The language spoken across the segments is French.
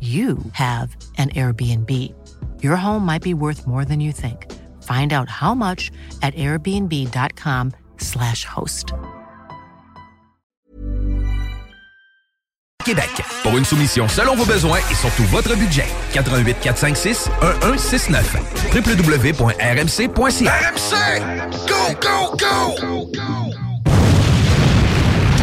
you have an Airbnb. Your home might be worth more than you think. Find out how much at airbnb.com/slash host. Québec. Pour une soumission selon vos besoins et surtout votre budget. 88 456 1169. www.rmc.ca. RMC! Go, go, go!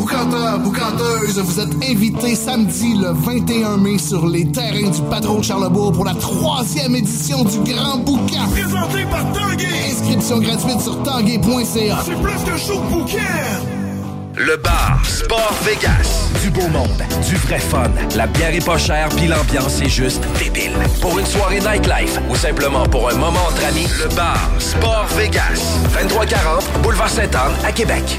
Boucanteur, boucanteuse, vous êtes invités samedi le 21 mai sur les terrains du Patron de Charlebourg pour la troisième édition du Grand Boucan. Présenté par Tanguay! Inscription gratuite sur tanguay.ca. C'est plus que show de bouquin! Le bar Sport Vegas. Du beau monde, du vrai fun. La bière est pas chère, puis l'ambiance est juste débile. Pour une soirée nightlife ou simplement pour un moment entre amis, le bar Sport Vegas. 2340 Boulevard Sainte-Anne à Québec.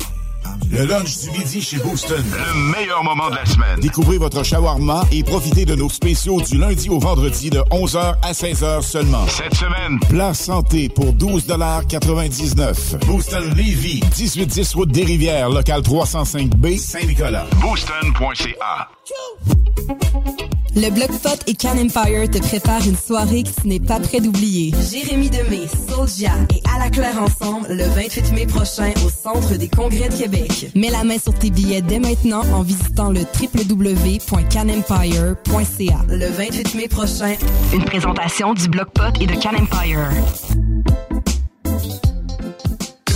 Le lunch du midi chez Booston. Le meilleur moment de la semaine. Découvrez votre shawarma et profitez de nos spéciaux du lundi au vendredi de 11h à 16h seulement. Cette semaine, Plat santé pour 12,99 Booston Levy, 1810 route des Rivières, local 305B, Saint-Nicolas. booston.ca. Le Bloc Pot et Can Empire te préparent une soirée que tu n'es pas prêt d'oublier. Jérémy Demé, Soulja et À la Claire ensemble le 28 mai prochain au Centre des Congrès de Québec. Mets la main sur tes billets dès maintenant en visitant le www.canempire.ca. Le 28 mai prochain, une présentation du Bloc Pot et de Can Empire.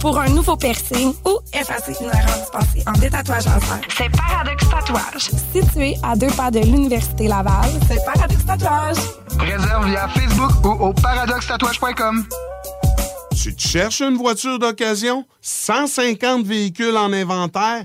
pour un nouveau piercing ou effacer une erreur dispensée en détatouage laser, c'est Paradox Tatouage. Situé à deux pas de l'Université Laval, c'est Paradox Tatouage. Réserve via Facebook ou au paradoxtatouage.com. Tu te cherches une voiture d'occasion? 150 véhicules en inventaire?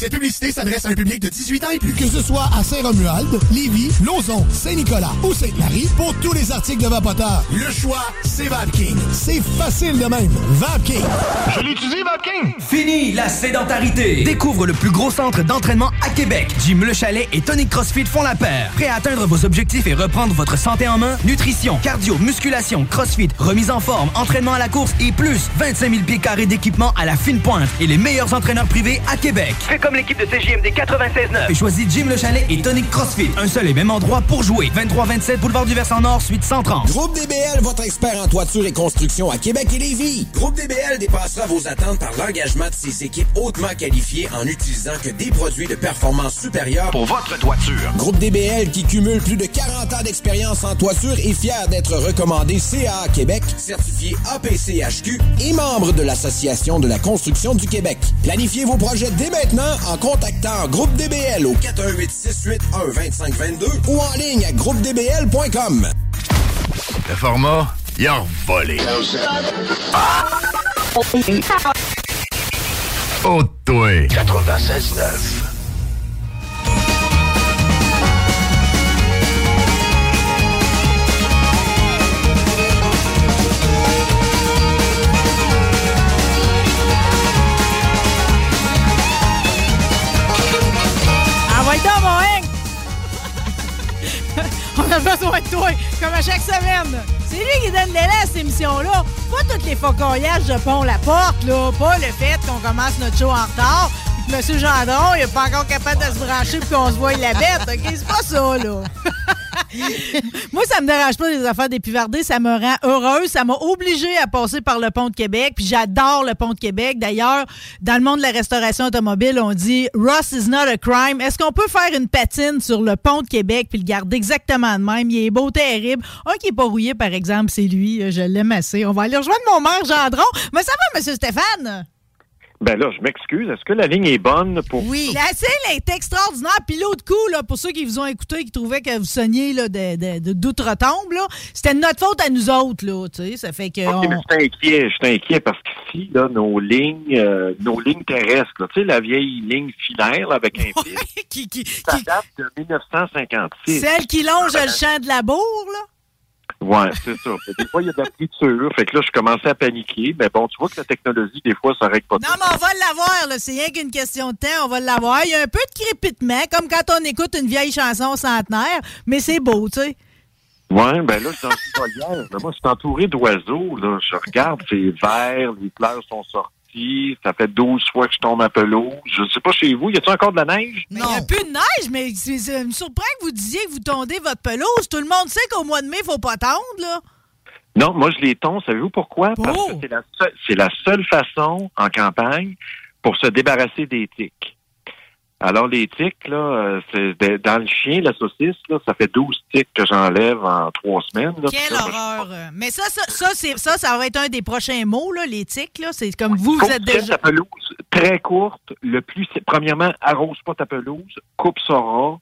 Cette publicité s'adresse à un public de 18 ans et plus. Que ce soit à Saint-Romuald, Lévis, Lauson, Saint-Nicolas ou Sainte-Marie, pour tous les articles de Vapoteur, le choix, c'est VapKing. C'est facile de même. VapKing. Je l'utilise, VapKing. Fini la sédentarité. Découvre le plus gros centre d'entraînement à Québec. Jim Le Chalet et Tonic CrossFit font la paire. Prêt à atteindre vos objectifs et reprendre votre santé en main? Nutrition, cardio, musculation, CrossFit, remise en forme, entraînement à la course et plus 25 000 pieds carrés d'équipement à la fine pointe et les meilleurs entraîneurs privés à Québec. Fais comme l'équipe de CJMD 96.9. Et choisis Jim Le Chalet et Tonic CrossFit. Un seul et même endroit pour jouer. 23-27 Boulevard du Versant Nord, suite 130. Groupe DBL, votre expert en toiture et construction à Québec et Lévis. Groupe DBL dépassera vos attentes par l'engagement de ses équipes hautement qualifiées en utilisant que des produits de performance supérieure Pour votre toiture. Groupe DBL qui cumule plus de 40 ans d'expérience en toiture est fier d'être recommandé CA Québec, certifié APCHQ et membre de l'Association de la construction du Québec. Planifiez vos projets dès maintenant en contactant Groupe DBL au 418 681 2522 ou en ligne à groupedbl.com. Le format, il a volé. Oh, toi. 96.9. On a besoin de toi, comme à chaque semaine. C'est lui qui donne l'élan à cette émission-là. Pas toutes les focoyages de pont la porte, là. Pas le fait qu'on commence notre show en retard. Monsieur Gendron, il est pas encore capable de se brancher puis qu'on se voie la bête, OK? C'est pas ça, là. Moi, ça me dérange pas des affaires d'épivardés. Ça me rend heureuse. Ça m'a obligée à passer par le pont de Québec. Puis j'adore le pont de Québec. D'ailleurs, dans le monde de la restauration automobile, on dit Ross is not a crime. Est-ce qu'on peut faire une patine sur le pont de Québec puis le garder exactement de même? Il est beau, terrible. Un qui est pas rouillé, par exemple, c'est lui. Je l'aime assez. On va aller rejoindre mon maire Gendron. Mais ça va, Monsieur Stéphane? Ben là, je m'excuse. Est-ce que la ligne est bonne pour... Oui. La scène est extraordinaire. Puis l'autre coup, là, pour ceux qui vous ont écouté, qui trouvaient que vous sonniez là, de, de, de d'outre-tombe, là, c'était de notre faute à nous autres. Là, tu sais. ça fait que... OK, on- mais je inquiet. Je suis inquiet parce qu'ici, là, nos lignes, euh, nos lignes terrestres, là, tu sais, la vieille ligne filaire là, avec un fil, qui, qui, ça date de 1956. Celle qui longe le champ de la bourre, là? Ouais, c'est ça. Des fois, il y a de la friture. Fait que là, je commençais à paniquer. Mais bon, tu vois que la technologie, des fois, ça règle pas tout. Non, mais on va l'avoir. C'est rien qu'une question de temps, on va l'avoir. Il y a un peu de crépitement, comme quand on écoute une vieille chanson centenaire, mais c'est beau, tu sais. Ouais, ben là, je suis dans. Mais moi, je suis entouré d'oiseaux. Là. Je regarde, c'est vert, les fleurs sont sorties. Ça fait 12 fois que je tombe à pelouse. Je sais pas chez vous, y a-t-il encore de la neige? Mais il n'y a plus de neige, mais ça me surprend que vous disiez que vous tondez votre pelouse. Tout le monde sait qu'au mois de mai, il faut pas tondre, là. Non, moi, je les tonds. Savez-vous pourquoi? Parce que c'est la, la seule façon en campagne pour se débarrasser des tiques. Alors, les tiques, là, euh, c'est dans le chien, la saucisse, là, ça fait 12 tiques que j'enlève en trois semaines. là. Quelle ça, horreur! Mais ça, ça, ça, c'est, ça, ça va être un des prochains mots, là, les tiques, là. C'est comme vous, vous êtes ta déjà... pelouse très courte. Le plus, premièrement, arrose pas ta pelouse, coupe ça ras.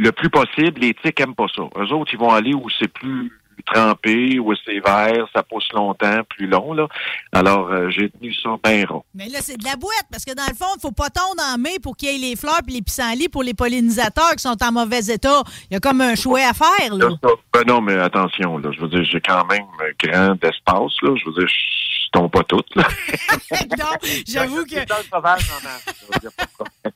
Le plus possible, les tiques aiment pas ça. Eux autres, ils vont aller où c'est plus trempé, où c'est vert, ça pousse longtemps, plus long, là. Alors, euh, j'ai tenu ça bien rond. Mais là, c'est de la boîte, parce que dans le fond, il faut pas tondre en mai pour qu'il y ait les fleurs puis les pissenlits pour les pollinisateurs qui sont en mauvais état. Il y a comme un choix à faire, là. Ben non, mais attention, là. Je veux dire, j'ai quand même un grand espace, là. Je veux dire, je tombe pas toutes, là. non, j'avoue que... Dans le sauvage, en masse, là. Y a pas de problème.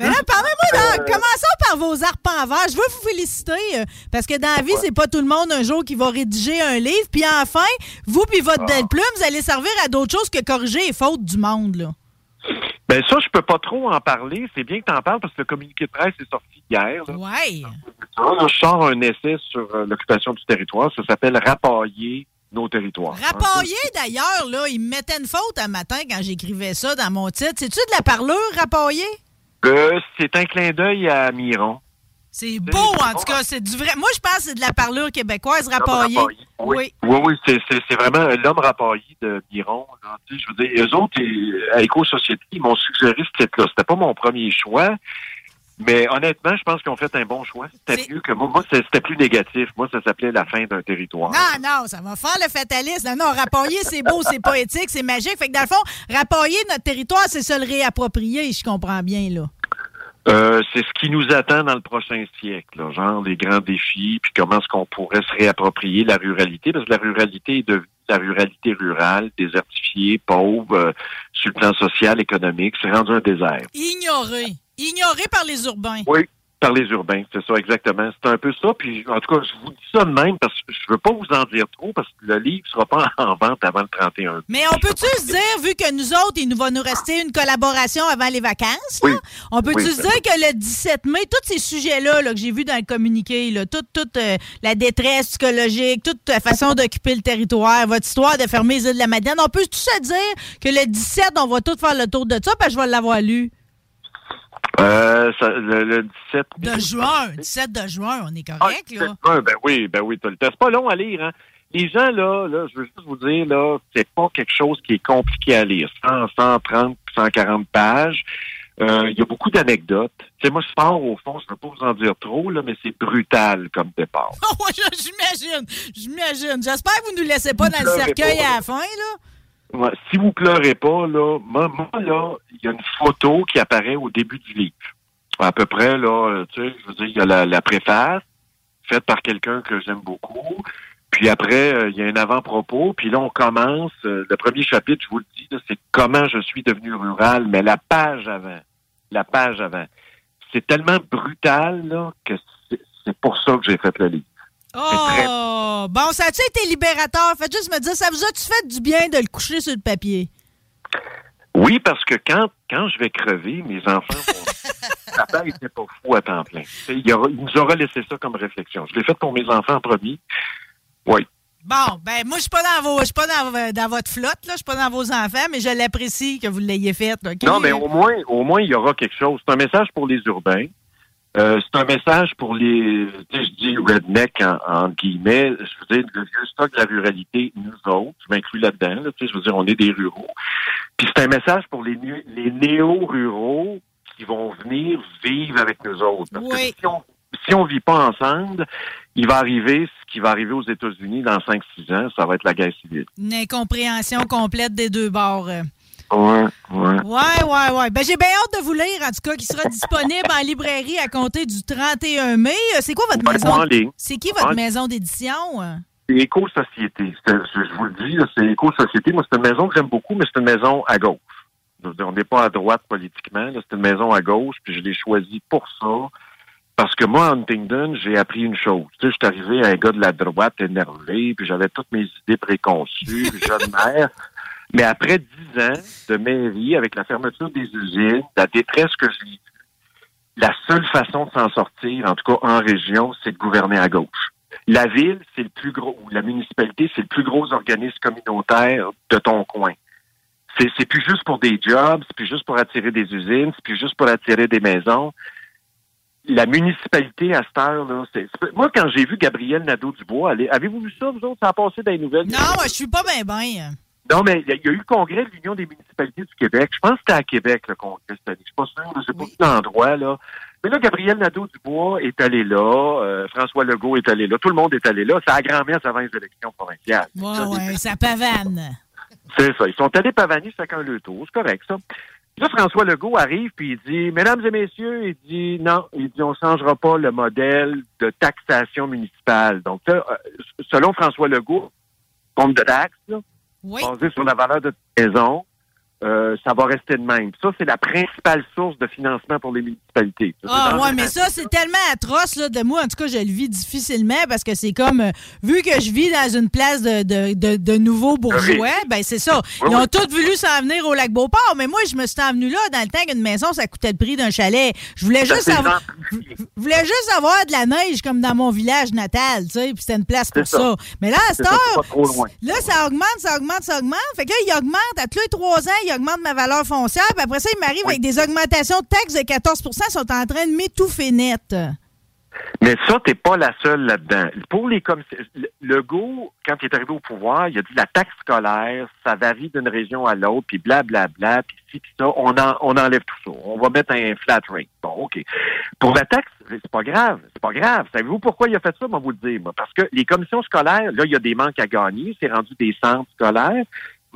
Mais là, parlez-moi, donc, commençons par vos arpents verts. Je veux vous féliciter, euh, parce que dans la vie, c'est pas tout le monde un jour qui va rédiger un livre. Puis enfin, vous puis votre belle plume, vous allez servir à d'autres choses que corriger les fautes du monde, là. Ben ça, je peux pas trop en parler. C'est bien que tu en parles parce que le communiqué de presse est sorti hier. là. Ouais. Là, je sors un essai sur euh, l'occupation du territoire. Ça s'appelle Rapailler nos territoires. Rapaillé, d'ailleurs, là, il me mettait une faute un matin quand j'écrivais ça dans mon titre. C'est-tu de la parlure, rapaillé? Euh, c'est un clin d'œil à Miron. C'est beau, en tout cas. C'est du vrai. Moi, je pense que c'est de la parlure québécoise, rapaillé. Oui, oui, oui c'est, c'est, vraiment l'homme rapaillé de Miron. Là. Je veux dire, eux autres, à Éco-Société, ils m'ont suggéré ce titre-là. C'était pas mon premier choix. Mais honnêtement, je pense qu'ils ont fait un bon choix. C'était mieux que moi. Moi, c'était plus négatif. Moi, ça s'appelait la fin d'un territoire. Non, non, ça va faire le fatalisme. Non, non, rapailler, c'est beau, c'est poétique, c'est magique. Fait que dans le fond, rapailler notre territoire, c'est se le réapproprier, je comprends bien, là. Euh, c'est ce qui nous attend dans le prochain siècle, là, genre les grands défis, puis comment est-ce qu'on pourrait se réapproprier la ruralité, parce que la ruralité est devenue la ruralité rurale, désertifiée, pauvre, euh, sur le plan social, économique, c'est rendu un désert. Ignoré. Ignoré par les urbains. Oui, par les urbains, c'est ça, exactement. C'est un peu ça. Puis, en tout cas, je vous dis ça de même parce que je veux pas vous en dire trop parce que le livre sera pas en vente avant le 31. Mais on peut-tu se dire, vu que nous autres, il nous va nous rester une collaboration avant les vacances, là, on peut-tu se dire que le 17 mai, tous ces sujets-là là, que j'ai vus dans le communiqué, là, toute, toute euh, la détresse psychologique, toute la façon d'occuper le territoire, votre histoire de fermer les îles de la Madeleine, on peut tout se dire que le 17, on va tout faire le tour de ça, parce que je vais l'avoir lu? Euh, ça, le, le, 17 de juin, 17 de juin, on est correct, ah, là. Juin, ben oui, ben oui, c'est pas long à lire, hein. Les gens, là, là, je veux juste vous dire, là, c'est pas quelque chose qui est compliqué à lire. 100, 130, 140 pages. Euh, Il y a beaucoup d'anecdotes. Tu sais, moi, je pars au fond, je ne veux pas vous en dire trop, là, mais c'est brutal comme départ. Oh, j'imagine, j'imagine. J'espère que vous ne nous laissez pas dans le cercueil à la fin, là. Si vous pleurez pas, là, moi, là, il y a une photo qui apparaît au début du livre. À peu près, là, tu sais, je veux dire, il y a la, préface faite par quelqu'un que j'aime beaucoup. Puis après, euh, il y a un avant-propos. Puis là, on commence. euh, le premier chapitre, je vous le dis, c'est comment je suis devenu rural. Mais la page avant, la page avant, c'est tellement brutal là, que c'est pour ça que j'ai fait le livre. Oh! Bon, ça a-tu été libérateur? Faites juste me dire, ça vous a-tu fait du bien de le coucher sur le papier? Oui, parce que quand, quand je vais crever, mes enfants vont... Papa était pas fou à temps plein. Il, aura- il nous aura laissé ça comme réflexion. Je l'ai fait pour mes enfants en premier. Oui. Bon, ben moi, je suis pas dans vos, je suis pas dans, dans votre flotte, là, je suis pas dans vos enfants, mais je l'apprécie que vous l'ayez fait. Non, mais au moins, au moins, il y aura quelque chose. C'est un message pour les urbains. Euh, c'est un message pour les, tu sais, je dis redneck en, en guillemets. Je veux dire, le vieux stock de la ruralité, nous autres, je m'inclus là-dedans. Là, tu sais, je veux dire, on est des ruraux. Puis c'est un message pour les, les néo-ruraux qui vont venir vivre avec nous autres. Parce que si on si on vit pas ensemble, il va arriver ce qui va arriver aux États-Unis dans 5-6 ans, ça va être la guerre civile. Une incompréhension complète des deux bords. Ouais, ouais. Ouais, ouais, ouais. Ben, j'ai bien hâte de vous lire, en tout cas, qui sera disponible en librairie à compter du 31 mai. Euh, C'est quoi votre Ouais, maison? C'est qui votre En- maison d'édition? C'est Éco-Société. Je, vous le dis, c'est Éco-Société. Moi, c'est une maison que j'aime beaucoup, mais c'est une maison à gauche. On n'est pas à droite politiquement. C'est une maison à gauche, puis je l'ai choisie pour ça. Parce que moi, à Huntingdon, j'ai appris une chose. Tu sais, je suis arrivé à un gars de la droite énervé, puis j'avais toutes mes idées préconçues, jeune mère. Mais après dix ans de mairie, avec la fermeture des usines, la détresse que j'ai la seule façon de s'en sortir, en tout cas en région, c'est de gouverner à gauche. La ville, c'est le plus gros, ou la municipalité, c'est le plus gros organisme communautaire de ton coin. C'est, c'est plus juste pour des jobs, c'est plus juste pour attirer des usines, c'est plus juste pour attirer des maisons. La municipalité à cette heure, là, c'est, moi, quand j'ai vu Gabriel Nadeau-Dubois aller, avez-vous vu ça, vous autres? Ça a passé dans les nouvelles? Non, je suis pas bien, bien. Non, mais il y, a- il y a eu le congrès de l'Union des municipalités du Québec. Je pense que c'était à Québec, le congrès cette année. Je suis pas sûr, sais pas l'endroit, là. Mais là, Gabriel Nadeau-Dubois est allé là, euh, François Legault est allé là, tout le monde est allé là. C'est à grand-messe avant les élections provinciales. Ouais, ouais, ça pavane. C'est ça. Ils sont allés pavaner chacun le tour. C'est correct, ça. Là, François Legault arrive puis il dit, Mesdames et messieurs, il dit non, il dit on changera pas le modèle de taxation municipale. Donc, euh, selon François Legault, compte de taxes, là, basé sur la valeur de ta maison, euh, ça va rester de même. Ça, c'est la principale source de financement pour les municipalités. Ça, Ah, ouais, mais ça, c'est tellement atroce, là, de moi. En tout cas, je le vis difficilement parce que c'est comme, euh, vu que je vis dans une place de, de, de, de nouveaux bourgeois, ben c'est ça. Oui, Ils ont oui. tous voulu s'en venir au lac Beauport, mais moi, je me suis envenu là dans le temps qu'une maison, ça coûtait le prix d'un chalet. Je voulais Ça, juste avoir, je voulais juste avoir de la neige comme dans mon village natal, tu sais, puis c'était une place pour ça. ça. Mais là, à cette ça, heure, loin. là, ça augmente, ça augmente, ça augmente. Fait que là, il augmente, à tous les trois ans, il augmente ma valeur foncière, puis après ça, il m'arrive avec des augmentations de taxes de 14 Ils sont en train de m'étouffer net. Mais ça, t'es pas la seule là-dedans. Pour les commissions, le go, quand il est arrivé au pouvoir, il a dit la taxe scolaire, ça varie d'une région à l'autre, puis blablabla, puis ci, puis ça, on, en, on enlève tout ça. On va mettre un flat rate. Bon, OK. Pour la taxe, c'est pas grave. C'est pas grave. Savez-vous pourquoi il a fait ça? Moi, vous le dire. Moi. Parce que les commissions scolaires, là, il y a des manques à gagner. C'est rendu des centres scolaires.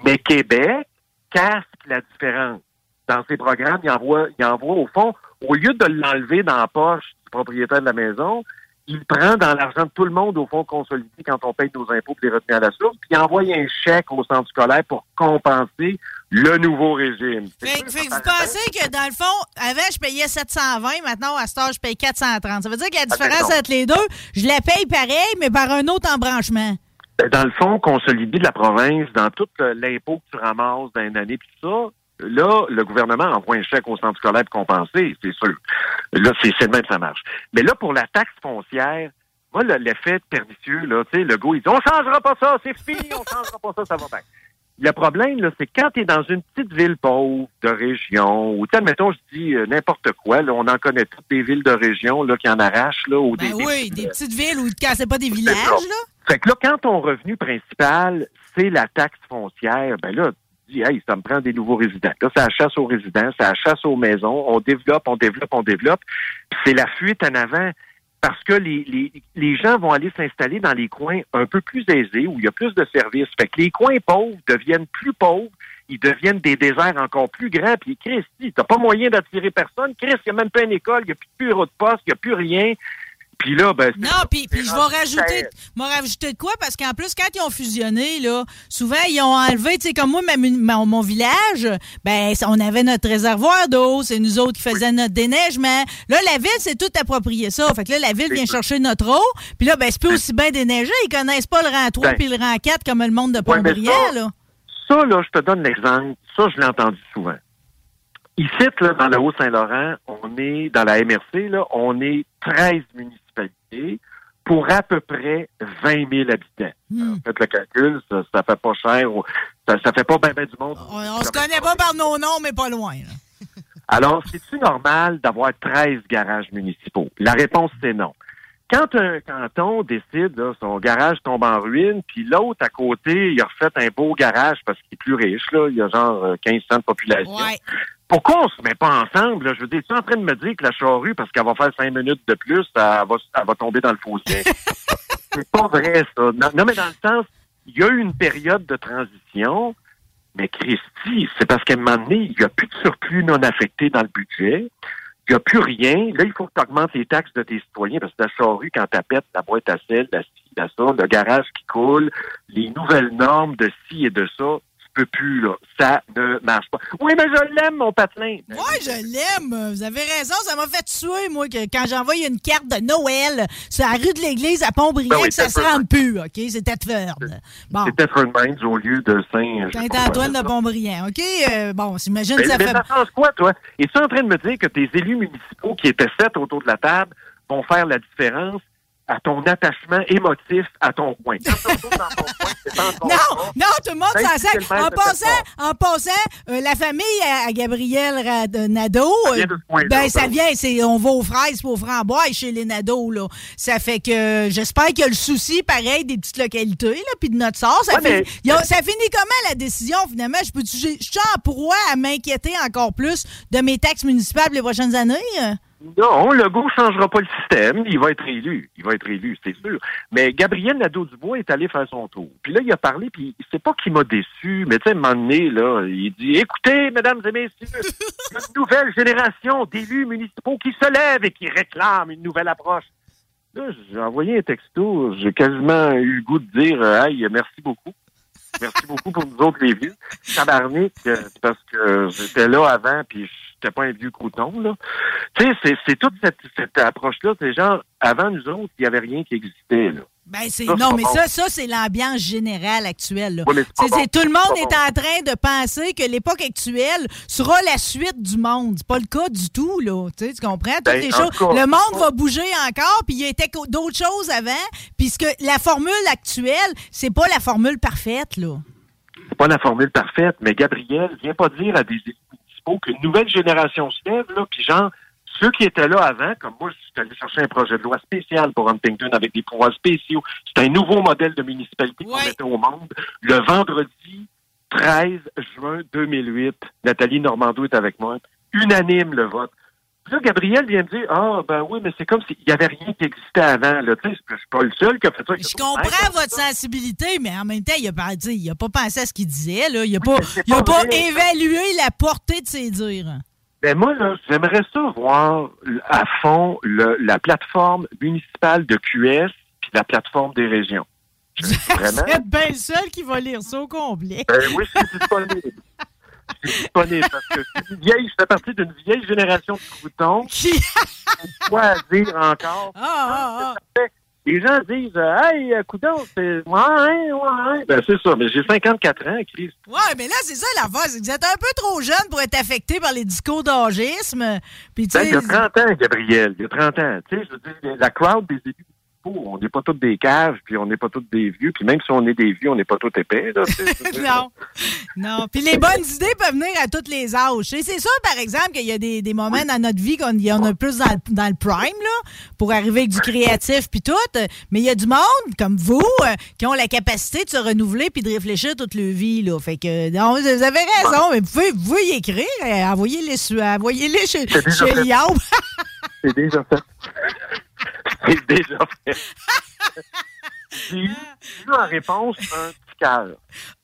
Mais Québec casse la différence. Dans ses programmes, il envoie, il envoie au fond, au lieu de l'enlever dans la poche du propriétaire de la maison, il prend dans l'argent de tout le monde au fond consolidé quand on paye nos impôts pour les retenir à la source, puis il envoie un chèque au centre scolaire pour compenser le nouveau régime. Fait, que vous pensez que dans le fond, avant je payais 720, maintenant à ce je paye 430. Ça veut dire que la Ah, différence entre les deux, je la paye pareil, mais par un autre embranchement. Ben, Dans le fond, consolidé de la province, dans tout l'impôt que tu ramasses dans une année, puis ça, là, le gouvernement envoie un chèque au centre scolaire pour compenser, c'est sûr. Là, c'est de même que ça marche. Mais là, pour la taxe foncière, moi, le- l'effet pernicieux, là, tu sais, le gars, il dit, on changera pas ça, c'est fini, on changera pas ça, ça va bien. Le problème, là, c'est quand tu es dans une petite ville pauvre de région, ou tel, mettons, je dis euh, n'importe quoi, là, on en connaît toutes des villes de région là, qui en arrachent, là, ou des, Ben des oui, des petites villes où c'est pas des villages, là. fait que là, quand ton revenu principal, c'est la taxe foncière, ben là, tu dis, hey, ça me prend des nouveaux résidents. Là, c'est la chasse aux résidents, c'est la chasse aux maisons. On développe, on développe, on développe. Puis c'est la fuite en avant parce que les, les, les gens vont aller s'installer dans les coins un peu plus aisés où il y a plus de services. Fait que les coins pauvres deviennent plus pauvres. Ils deviennent des déserts encore plus grands. Puis, Christy, t'as pas moyen d'attirer personne. Chris, il n'y a même pas une école, il n'y a plus de bureau de poste, il n'y a plus rien. Puis là, ben, Non, puis, je vais rajouter, rajouter de quoi? Parce qu'en plus, quand ils ont fusionné, là, souvent, ils ont enlevé, tu sais, comme moi, ma mon village, ben, on avait notre réservoir d'eau, c'est nous autres qui faisions notre déneigement. Là, la ville, c'est tout approprié ça. Fait que là, la ville vient chercher notre eau, puis là, ben, c'est peut aussi bien déneiger. Ils connaissent pas le rang 3 Ben. puis le rang 4 comme le monde de Ouais, ça- là. Ça, là, je te donne l'exemple. Ça, je l'ai entendu souvent. Ici, là, dans le Haut-Saint-Laurent, on est, dans la MRC, là, on est 13 municipalités pour à peu près 20 000 habitants. Hmm. Faites le calcul, ça, ça fait pas cher. Ça, ça fait pas bien ben du monde. On, on se connaît pas par nos noms, mais pas loin. là. Alors, c'est-tu normal d'avoir 13 garages municipaux? La réponse, c'est non. Quand un canton décide, là, son garage tombe en ruine, puis l'autre à côté, il a refait un beau garage parce qu'il est plus riche, là, il y a genre euh, 1500 de population. Pourquoi on se met pas ensemble? Là? Je veux dire, tu es en train de me dire que la charrue, parce qu'elle va faire cinq minutes de plus, elle va, elle va tomber dans le fossé. c'est pas vrai, ça. Non, non, mais dans le sens, il y a eu une période de transition, mais Christy, c'est parce qu'à un moment donné, il n'y a plus de surplus non affecté dans le budget. Il n'y a plus rien. Là, il faut que tu augmentes les taxes de tes citoyens parce que la charrue, quand tu pète la boîte à sel, la ci, la ça, le garage qui coule, les nouvelles normes de ci et de ça, peux plus, là. Ça ne marche pas. Oui, mais je l'aime, mon patelin. Ouais, je l'aime. Vous avez raison. Ça m'a fait tuer, moi, que quand j'envoie une carte de Noël sur la rue de l'église à Pont-Brillant, Ben oui, que ça se rende plus, OK? C'était Thetford. Bon. C'était au lieu de Saint... Saint-Antoine de Pont-Brillant, OK? Euh, bon, j'imagine que ça mais fait... ça change quoi, toi? Es-tu en train de me dire que tes élus municipaux qui étaient sept autour de la table vont faire la différence à ton attachement émotif à ton coin? Non, non, tout le monde s'en sert. En passant, Belfort. en passant euh, la famille à, à Gabriel Nadeau, Ça vient euh, ben, ça. vient, c'est, on va aux fraises pour aux framboises chez les Nadeau, là. Ça fait que j'espère qu'il y a le souci, pareil, des petites localités, là, puis de notre sort. Ça, Ouais, fait- mais- il y a- ça finit comment, la décision, finalement? Je peux, je je suis en proie à m'inquiéter encore plus de mes taxes municipales les prochaines années? Non, Legault ne changera pas le système. Il va être élu. Il va être élu, c'est sûr. Mais Gabriel Nadeau-Dubois est allé faire son tour. Puis là, il a parlé, puis c'est pas qu'il m'a déçu, mais tu sais, à un moment donné, là, il dit, écoutez, mesdames et messieurs, une nouvelle génération d'élus municipaux qui se lèvent et qui réclament une nouvelle approche. Là, j'ai envoyé un texto, j'ai quasiment eu le goût de dire, euh, hey, merci beaucoup. Merci beaucoup pour nous autres, les vieux. Tabarnak, euh, parce que j'étais là avant, puis j'étais pas un vieux crouton, là. Tu sais, c'est, toute cette, cette approche-là. C'est genre, avant nous autres, il y avait rien qui existait, là. Ben c'est Ça, c'est non mais bon. ça ça c'est l'ambiance générale actuelle. là. Ouais, mais c'est pas C'est- c'est- bon. tout le monde est en train de penser que l'époque actuelle sera la suite du monde. C'est pas le cas du tout là. Tu sais, tu comprends? Toutes Ben, les choses. cas, le monde va bouger encore puis il y co- d'autres choses avant puisque la formule actuelle c'est pas la formule parfaite là. C'est pas la formule parfaite, mais Gabriel vient pas dire à des élus municipaux qu'une nouvelle génération se lève, là, puis genre, ceux qui étaient là avant, comme moi, je suis allé chercher un projet de loi spécial pour Huntington avec des pouvoirs spéciaux. C'est un nouveau modèle de municipalité qu'on mettait au monde. Le vendredi 13 juin 2008, Nathalie Normando est avec moi. Unanime le vote. Puis là, Gabriel vient de dire, ah, ben oui, mais c'est comme s'il n'y avait rien qui existait avant. Là. Je suis pas le seul qui a fait ça. Je comprends votre sensibilité, mais en même temps, il a pas, il a pas pensé à ce qu'il disait. Là. Il n'a pas, il a pas évalué la portée de ses dires. Ben moi, là, j'aimerais ça voir à fond le, la plateforme municipale de QS puis la plateforme des régions. Vraiment? Vous êtes bien le seul qui va lire ça au complet. Ben oui, c'est disponible. c'est disponible parce que c'est une vieille, je fais partie d'une vieille génération de croutons. Qui? Quoi dire encore? Ah, ah, ah. Les gens disent, euh, hey, coudon, c'est. Ouais, ouais. Ben, c'est ça, mais j'ai 54 ans, Chris. Ouais, mais là, c'est ça la que vous êtes un peu trop jeune pour être affecté par les discours d'âgisme. Puis, tu Ben, il y a 30 ans, Gabriel. Il y a 30 ans. Tu sais, je veux dire, la crowd des élus on n'est pas tous des caves, puis on n'est pas tous des vieux, puis même si on est des vieux, on n'est pas tous épais, là. non. Non. Puis les bonnes idées peuvent venir à toutes les âges. Et C'est sûr, par exemple, qu'il y a des, des moments dans notre vie qu'on y en a plus dans, le- dans le prime, là, pour arriver avec du créatif puis tout. Mais il y a du monde, comme vous, euh, qui ont la capacité de se renouveler puis de réfléchir toute leur vie, là. Fait que, non, vous avez raison, mais vous pouvez, vous pouvez y écrire. euh, Envoyez-les sur- envoyez-les chez, chez. C'est déjà fait. C'est déjà fait. J'ai eu eu en réponse un petit cœur.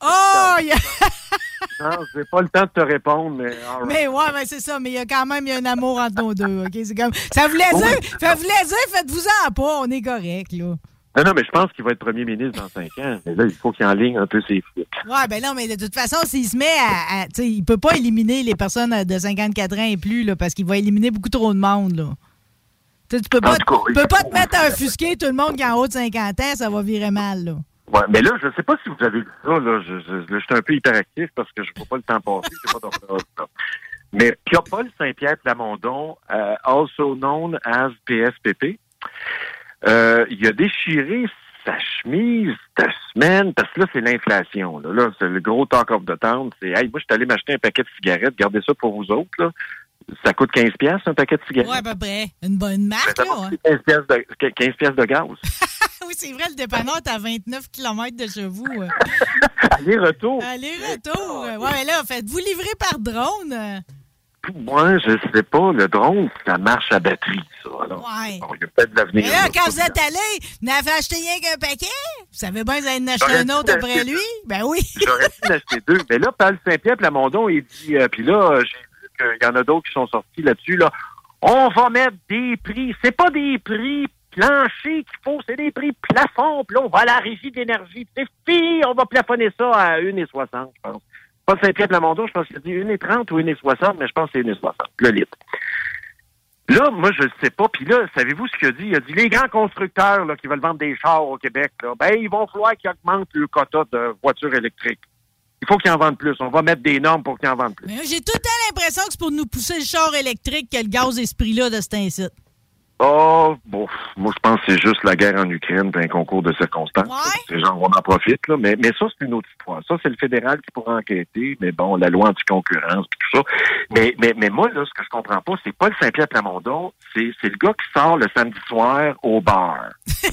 Oh! y a- Non, j'ai pas le temps de te répondre, mais. right. Mais ouais, mais c'est ça. Mais il y a quand même il y a un amour entre nos deux. OK? C'est comme. Ça voulait dire, ça voulait dire, faites-vous-en pas, on est correct, là. Non, non, mais je pense qu'il va être premier ministre dans cinq ans. Mais là, il faut qu'il enligne un peu ses flics. Ouais, ben non, mais de toute façon, s'il se met à. à- tu sais, il peut pas éliminer les personnes de 54 ans et plus, là, parce qu'il va éliminer beaucoup trop de monde, là. Tu sais, tu peux pas, cas, tu peux pas te mettre à offusquer tout le monde qui est en haut de 50 ans, ça va virer mal, là. Ouais, mais là, je sais pas si vous avez vu ça, là. Je, je, je suis un peu hyperactif parce que je vois pas le temps passer. J'ai pas là. Mais Pierre-Paul Saint-Pierre Plamondon, euh, also known as PSPP, euh, il a déchiré sa chemise cette semaine, parce que là, c'est l'inflation. Là, là c'est le gros talk of the town. C'est, hey, moi, je suis allé m'acheter un paquet de cigarettes. Gardez ça pour vous autres, là. Ça coûte 15 pièces un paquet de cigarettes. Ouais, à peu près. Une bonne marque, là. ouais. coûter 15 pièces de, 15 pièces de gaz. oui, c'est vrai, le dépanneur est à 29 km de chez vous. Aller-retour. Aller-retour. Ouais, mais là, faites-vous livrer par drone? Moi, je sais pas. Le drone, ça marche à batterie, ça. Alors, Ouais. bon, il y a peut-être de l'avenir. Mais là, quand vous êtes allé, vous n'avez acheté rien qu'un paquet? Vous savez bien que vous allez en acheter un autre après lui? Ben oui. J'aurais pu en acheter deux. Mais là, Paul Saint-Pierre Plamondon, il dit, euh, puis là, j'ai qu'il y en a d'autres qui sont sortis là-dessus, là. On va mettre des prix. C'est pas des prix planchers qu'il faut, c'est des prix plafonds. Puis là, on va à la régie d'énergie. C'est fini, on va plafonner ça à 1,60, je pense. Paul Saint-Pierre Plamondon, je pense qu'il a dit 1,30 ou 1,60, mais je pense que c'est 1,60, le litre. Là, moi, je ne sais pas. Puis là, savez-vous ce qu'il a dit? Il a dit, les grands constructeurs là, qui veulent vendre des chars au Québec, ben, ils vont falloir qu'ils augmentent le quota de voitures électriques. Il faut qu'ils en vendent plus. On va mettre des normes pour qu'ils en vendent plus. J'ai tout le temps l'impression que c'est pour nous pousser le char électrique que le gaz est ce prix-là de cet incite. Oh, bon, moi, je pense que c'est juste la guerre en Ukraine puis un concours de circonstances. C'est genre, on en profite, là. Mais, mais ça, c'est une autre histoire. Ça, c'est le fédéral qui pourra enquêter. Mais bon, la loi anti-concurrence puis tout ça. Mais, mais, mais moi, là, ce que je comprends pas, c'est pas le Saint-Pierre Plamondon. C'est, c'est le gars qui sort le samedi soir au bar.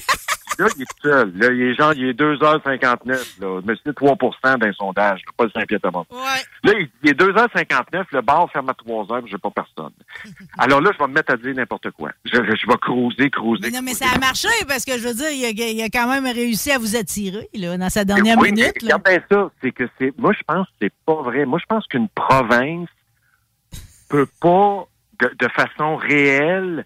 là, il est seul. Là, il est genre, il est 2h59, là. Mais c'est 3% d'un sondage, là, pas le Saint-Pierre Plamondon. Là, il il est 2h59, le bar ferme à 3h, j'ai pas personne. Alors là, je vais me mettre à dire n'importe quoi. Je, je, je vais cruiser, cruiser. Mais non, mais ça a marché parce que je veux dire, il a, il a quand même réussi à vous attirer là, dans sa dernière Oui, minute. là. regarde bien ça, c'est que c'est. Moi, je pense que c'est pas vrai. Moi, je pense qu'une province peut pas, de, de façon réelle,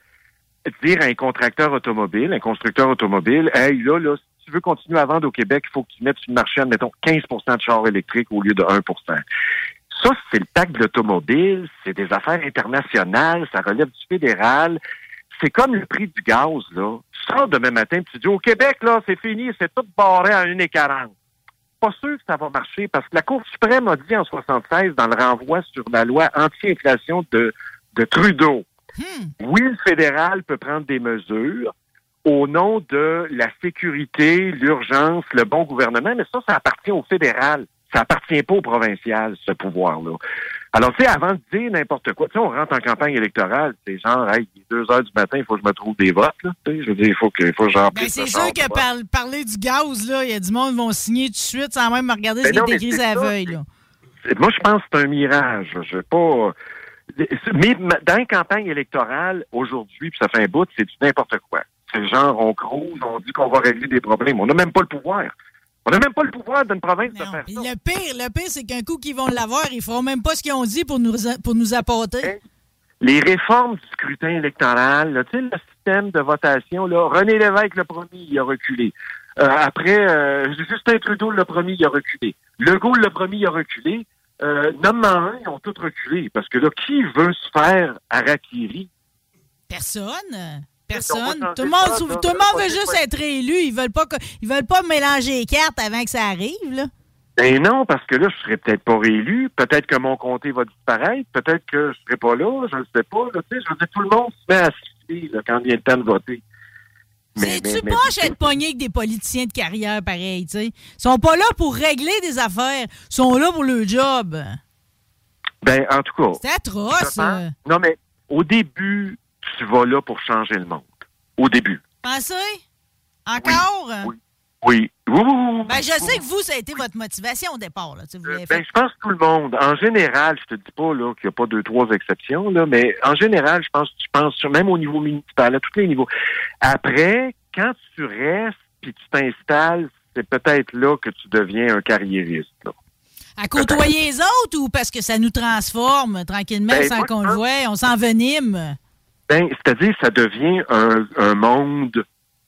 dire à un contracteur automobile, un constructeur automobile, hey, là, là, si tu veux continuer à vendre au Québec, il faut que tu mettes sur le marché, admettons, 15% de chars électriques au lieu de 1% Ça, c'est le pacte de l'automobile, c'est des affaires internationales, ça relève du fédéral. C'est comme le prix du gaz, là. Tu sors demain matin, tu dis, au Québec, là, c'est fini, c'est tout barré à 1,40 pas sûr que ça va marcher parce que la Cour suprême a dit en 76 dans le renvoi sur la loi anti-inflation de, de Trudeau. Oui, le fédéral peut prendre des mesures au nom de la sécurité, l'urgence, le bon gouvernement, mais ça, ça appartient au fédéral. Ça appartient pas au provincial, ce pouvoir-là. Alors, tu sais, avant de dire n'importe quoi, tu sais, on rentre en campagne électorale, c'est genre, hey, il est 2 heures du matin, il faut que je me trouve des votes, là. Tu sais, je veux dire, il faut que, il faut que j'en Ben, c'est sûr que par, parler du gaz, là, il y a du monde qui vont signer tout de suite sans même me regarder Ben ce qui non, c'est à veille, là. Moi, je pense que c'est un mirage. Je veux pas. Mais ma- dans une campagne électorale, aujourd'hui, puis ça fait un bout, c'est du n'importe quoi. C'est genre, on crouse, on dit qu'on va régler des problèmes. On n'a même pas le pouvoir. On n'a même pas le pouvoir d'une province de faire ça. le pire, le pire, c'est qu'un coup qu'ils vont l'avoir, ils feront même pas ce qu'ils ont dit pour nous, pour nous apporter. Les réformes du scrutin électoral, là, tu sais, le système de votation, là, René Lévesque, le premier, il a reculé. Euh, après, euh, Justin Trudeau, le premier, il a reculé. Legault, le premier, il a reculé. Euh, un, ils ont tous reculé. Parce que là, qui veut se faire harakiri? Personne. On Personne. Tout le monde, tout le veut juste être élu. Ils veulent pas ils veulent pas mélanger les cartes avant que ça arrive, là. Ben non, parce que là, je serais peut-être pas réélu. Peut-être que mon comté va disparaître. Peut-être que je serai pas là. Je ne sais pas. Là, tu sais, je veux dire, tout le monde se met à siffler là, quand il vient le temps de voter. C'est-tu poche être pogné avec des politiciens de carrière pareil, tu sais? Ils sont pas là pour régler des affaires. Ils sont là pour le job. Ben, en tout cas. C'est atroce. Non, mais au début, tu vas là pour changer le monde. Au début. Pensez? Encore? Oui. Oui, oui, oui. Ben, je sais que vous, ça a été votre motivation au départ, là. tu l'avez Ben, je pense que tout le monde, en général, je te dis pas là qu'il n'y a pas deux, trois exceptions, là, mais en général, je pense penses sur- même au niveau municipal, à tous les niveaux. Après, quand tu restes puis tu t'installes, c'est peut-être là que tu deviens un carriériste. Là. À côtoyer les autres ou parce que ça nous transforme tranquillement Ben, sans qu'on je le pense- voie? On s'envenime? Ben, c'est-à-dire, ça devient un, un monde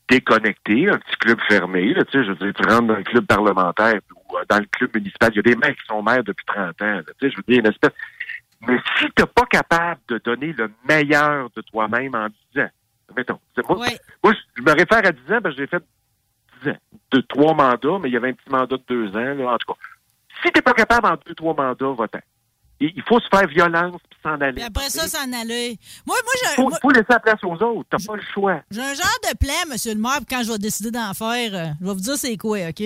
déconnecté, un petit club fermé. Là, tu sais, je veux dire, tu rentres dans le club parlementaire ou euh, dans le club municipal. Il y a des mecs qui sont maires depuis 30 ans. là, tu sais, je veux dire, une espèce... Mais si tu n'es pas capable de donner le meilleur de toi-même en 10 ans, mettons, moi, moi, je me réfère à 10 ans parce que j'ai fait 10 ans, de trois mandats, mais il y avait un petit mandat de deux ans, là, en tout cas. Si tu n'es pas capable en deux, trois mandats, va-t'en. Il faut se faire violence s'en aller. Puis après ça, s'en aller. Moi, moi, j'ai faut, moi- faut laisser la place aux autres. T'as pas le choix. j'ai un genre de plan, monsieur le maire, puis quand je vais décider d'en faire, euh, je vais vous dire c'est quoi, OK?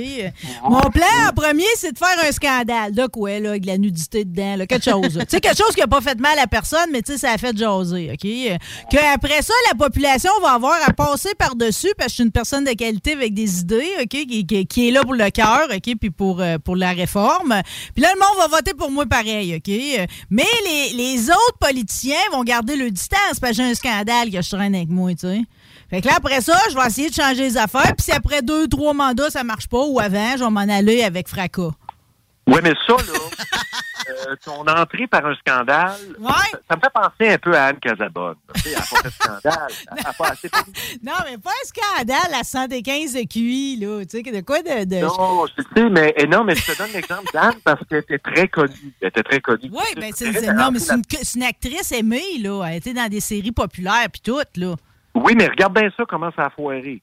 Mon plan en premier, c'est de faire un scandale. De quoi, là, avec de la nudité dedans, là, quelque chose. tu sais, quelque chose qui n'a pas fait de mal à personne, mais tu sais, ça a fait jaser, OK? Euh, Qu'après ça, la population va avoir à passer par-dessus, parce que je suis une personne de qualité avec des idées, OK? Qui, qui- qui est là pour le cœur, OK? Puis pour, euh, pour la réforme. Puis là, le monde va voter pour moi pareil, OK? Mais les, les autres politiciens vont garder leur distance, parce que j'ai un scandale que je traîne avec moi, tu sais. Fait que là, après ça, je vais essayer de changer les affaires. Puis si après deux, trois mandats, ça marche pas, ou avant, je vais m'en aller avec fracas. Oui, mais ça, là, euh, ton entrée par un scandale, ça, ça me fait penser un peu à Anne Casabonne. Tu sais, Elle n'a pas fait de scandale. Elle a pas assez fait- Non, mais pas un scandale à 115 de QI, là. Tu sais, de quoi de. de- Non, je sais, mais, non, mais je te donne l'exemple d'Anne parce qu'elle était très connue. Elle était très connue. Oui, ben c'est non, mais rentré c'est une, c'est une actrice aimée, là. Elle était dans des séries populaires puis tout, là. Oui, mais regarde bien ça, comment ça a foiré.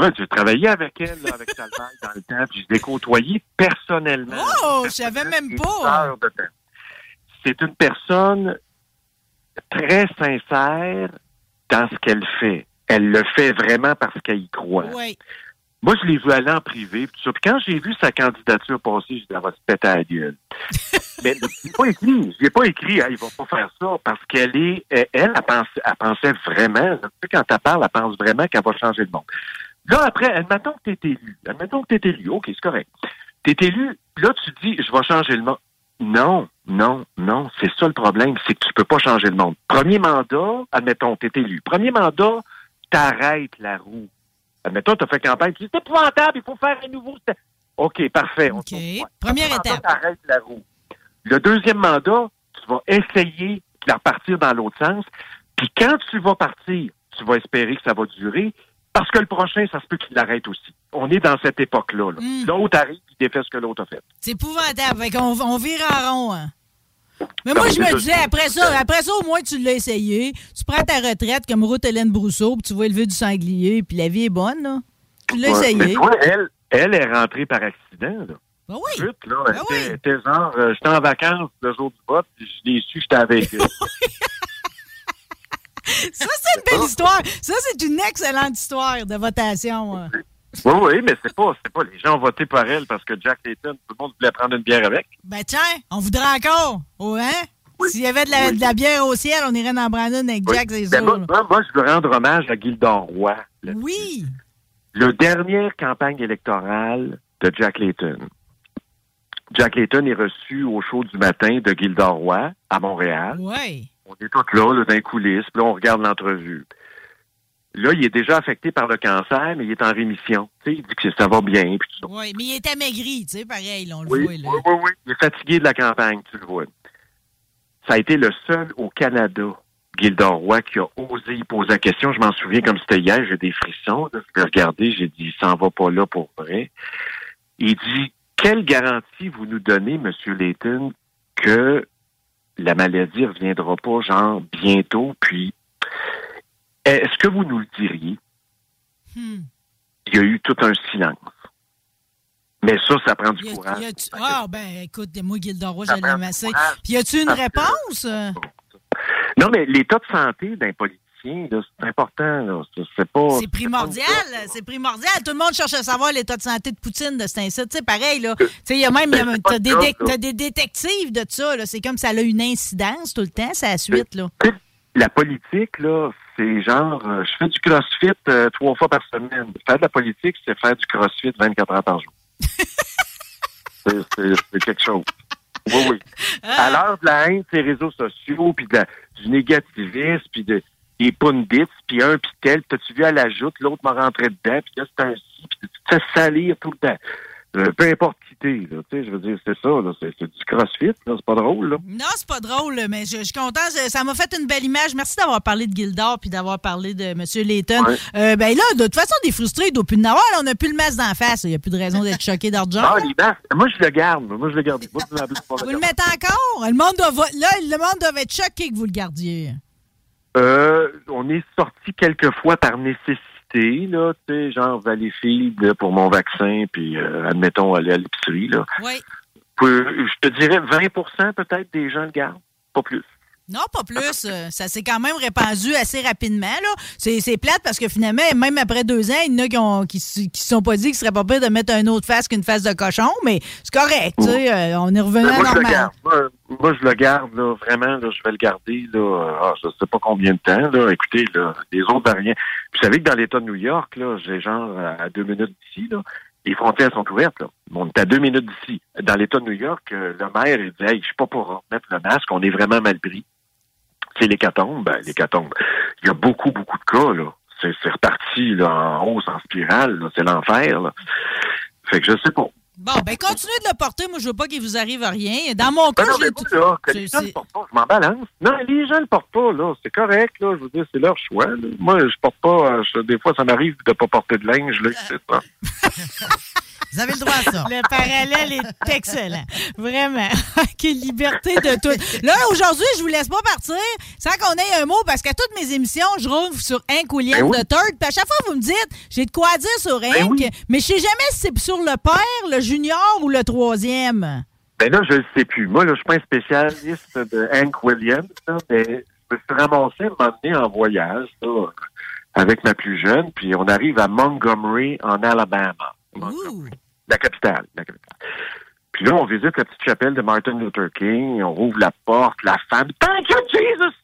Moi, j'ai travaillé avec elle, là, avec Salvaille dans le temps, puis je l'ai côtoyée personnellement. Oh, je savais même pas. C'est une personne très sincère dans ce qu'elle fait. Elle le fait vraiment parce qu'elle y croit. Oui. Moi, je l'ai vu aller en privé. Puis, tout ça. Puis quand j'ai vu sa candidature passer, j'ai dit, elle va se péter à la gueule. Mais je l'ai pas écrit. Je l'ai pas écrit, Hey, il va pas faire ça, parce qu'elle est, elle, elle, elle pensait, elle pensait vraiment, quand elle parle, elle pense vraiment qu'elle va changer le monde. Là, après, admettons que tu es élu. Admettons que tu es élu. OK, c'est correct. Tu es élu, là, tu dis, je vais changer le monde. Non, non, non. C'est ça le problème, c'est que tu peux pas changer le monde. Premier mandat, admettons, tu es élu. Premier mandat, t'arrêtes la roue. Admettons, tu as fait campagne, tu dis, c'est épouvantable, il faut faire un nouveau. OK, parfait. OK. Première étape. T'arrêtes la roue. Le deuxième mandat, tu vas essayer de la repartir dans l'autre sens. Puis quand tu vas partir, tu vas espérer que ça va durer. Parce que le prochain, ça se peut qu'il l'arrête aussi. On est dans cette époque-là. là. Mm. L'autre arrive, il défait ce que l'autre a fait. C'est épouvantable. Fait on vire en rond. hein. Mais moi, je me disais, après ça, après ça, au moins, tu l'as essayé. Tu prends ta retraite comme Ruth Hélène Brousseau, puis tu vas élever du sanglier, puis la vie est bonne, là. Tu l'as Ouais, essayé. toi, elle, elle est rentrée par accident. Là. Ben oui. Là, était, était genre, euh, j'étais en vacances le jour du vote, puis je l'ai su, j'étais avec elle. Ça, c'est une belle histoire. Ça, c'est une excellente histoire de votation. hein. oui, oui, mais c'est pas, c'est pas, les gens ont voté par elle parce que Jack Layton, tout le monde voulait prendre une bière avec. Ben tiens, on voudrait encore. Oh, hein? S'il y avait de la, de la, bière au ciel, on irait dans Brandon avec Jack, c'est ben. Moi, moi, je veux rendre hommage à Gildor Roy. Oui. Le dernière campagne électorale de Jack Layton. Jack Layton est reçu au show du matin de Gildor Roy à Montréal. Oui. On est tous là, là dans les coulisses, puis là, on regarde l'entrevue. Là, il est déjà affecté par le cancer, mais il est en rémission. Il dit que ça va bien. Puis. Oui, mais il est amaigri, tu sais, pareil, on le oui, voit. Là. Oui, oui, oui. Il est fatigué de la campagne, tu le vois. Ça a été le seul au Canada, Gildor Roy, qui a osé y poser la question. Je m'en souviens comme c'était hier, j'ai des frissons. Là. Je l'ai regardé, j'ai dit, il s'en va pas là pour vrai. Il dit, quelle garantie vous nous donnez, M. Layton, que la maladie reviendra pas, genre, bientôt, puis est-ce que vous nous le diriez? Hmm. Il y a eu tout un silence. Mais ça, ça prend du a- courage. Ah, ben, écoute, moi, Gildor Ça je assez. courage. Puis, y a-tu une que- réponse? Non, mais l'état de santé d'un politicien, c'est important. C'est, c'est pas. C'est primordial, c'est primordial. Tout le monde cherche à savoir l'état de santé de Poutine de cet incite. Sais, pareil, là. Tu sais, il y a même, c'est des, des détectives de ça, là. C'est comme ça a une incidence tout le temps, c'est la suite, là. La politique, là, c'est genre, euh, je fais du crossfit euh, trois fois par semaine. Faire de la politique, c'est faire du crossfit 24 heures par jour. c'est, c'est- c'est quelque chose. Oui, oui. Ah. À l'heure de la haine, ces réseaux sociaux, puis de la- du négativisme, puis de, des pundits, puis un, puis tel, t'as-tu vu à la joute, l'autre m'a rentré dedans, puis là, c'est un ci, puis tu te fais salir tout le temps. Euh, peu importe qui t'es, là, tu sais, je veux dire, c'est ça, là, c'est, du crossfit, là, c'est pas drôle, là. Non, c'est pas drôle, mais je, je suis content. Ça m'a fait une belle image. Merci d'avoir parlé de Gildor puis d'avoir parlé de M. Layton. Ouais. Euh, ben là, de toute façon, des frustrés, il doit plus. Là, on n'a plus le masque d'en face. Il n'y a plus de raison d'être choqué d'argent. Ah, les masques, moi, je le garde, moi, je le garde. Moi, je pas, je Vous le le garde. mettez encore? Le monde doit, là, le monde doit être choqué que vous le gardiez. Euh, on est sorti quelques fois par nécessité, là, tu sais, genre Valleyfield pour mon vaccin, puis euh, admettons aller à l'épicerie, là. Oui. Puis, je te dirais 20% peut-être des gens le gardent, pas plus. Non, pas plus. Euh, Ça s'est quand même répandu assez rapidement. là. C'est c'est plate parce que finalement, même après deux ans, il y en a qui ont, qui, qui se sont pas dit qu'il serait pas pire de mettre un autre face qu'une face de cochon, mais c'est correct. tu sais, euh, on est revenu à moi, je le garde. Moi, moi, je le garde, là, vraiment, là, je vais le garder, là, ah, je sais pas combien de temps, là. Écoutez, là, les autres variants. Vous savez que dans l'État de New York, là, j'ai genre à deux minutes d'ici, là, les frontières sont ouvertes, là. On est à deux minutes d'ici. Dans l'État de New York, euh, le maire, il dit, hey, je suis pas pour remettre le masque, on est vraiment mal pris. C'est l'hécatombe, ben, l'hécatombe. Il y a beaucoup, beaucoup de cas, là. C'est, reparti, là, en hausse, en spirale. C'est l'enfer. Fait que je sais pas. Bon, ben continuez de le porter. Moi, je veux pas qu'il vous arrive rien. Dans mon cas, Ben non, je l'ai mais tout- moi, là, que c'est- les gens c'est- le portent pas, je m'en balance. Non, les gens le portent pas, là. C'est correct, là. Je veux dire, c'est leur choix, là. Moi, je porte pas, euh, je- des fois, ça m'arrive de pas porter de linge, là, c'est ça. Vous avez le droit à ça. Le parallèle est excellent. Vraiment. Quelle liberté de tout. Là, aujourd'hui, je vous laisse pas partir sans qu'on ait un mot parce qu'à toutes mes émissions, je rouvre sur Hank William Ben oui. de Third. Puis à chaque fois, vous me dites, j'ai de quoi dire sur Hank, oui. mais je sais jamais si c'est sur le père, le junior ou le troisième. Ben là, je le sais plus. Moi, là, je suis pas un spécialiste de Hank Williams, là, mais je me suis ramassé à m'emmener en voyage, là, avec ma plus jeune, puis on arrive à Montgomery, en Alabama. La capitale, la capitale. Puis là, on visite la petite chapelle de Martin Luther King, on rouvre la porte, la femme, Thank you, Jesus!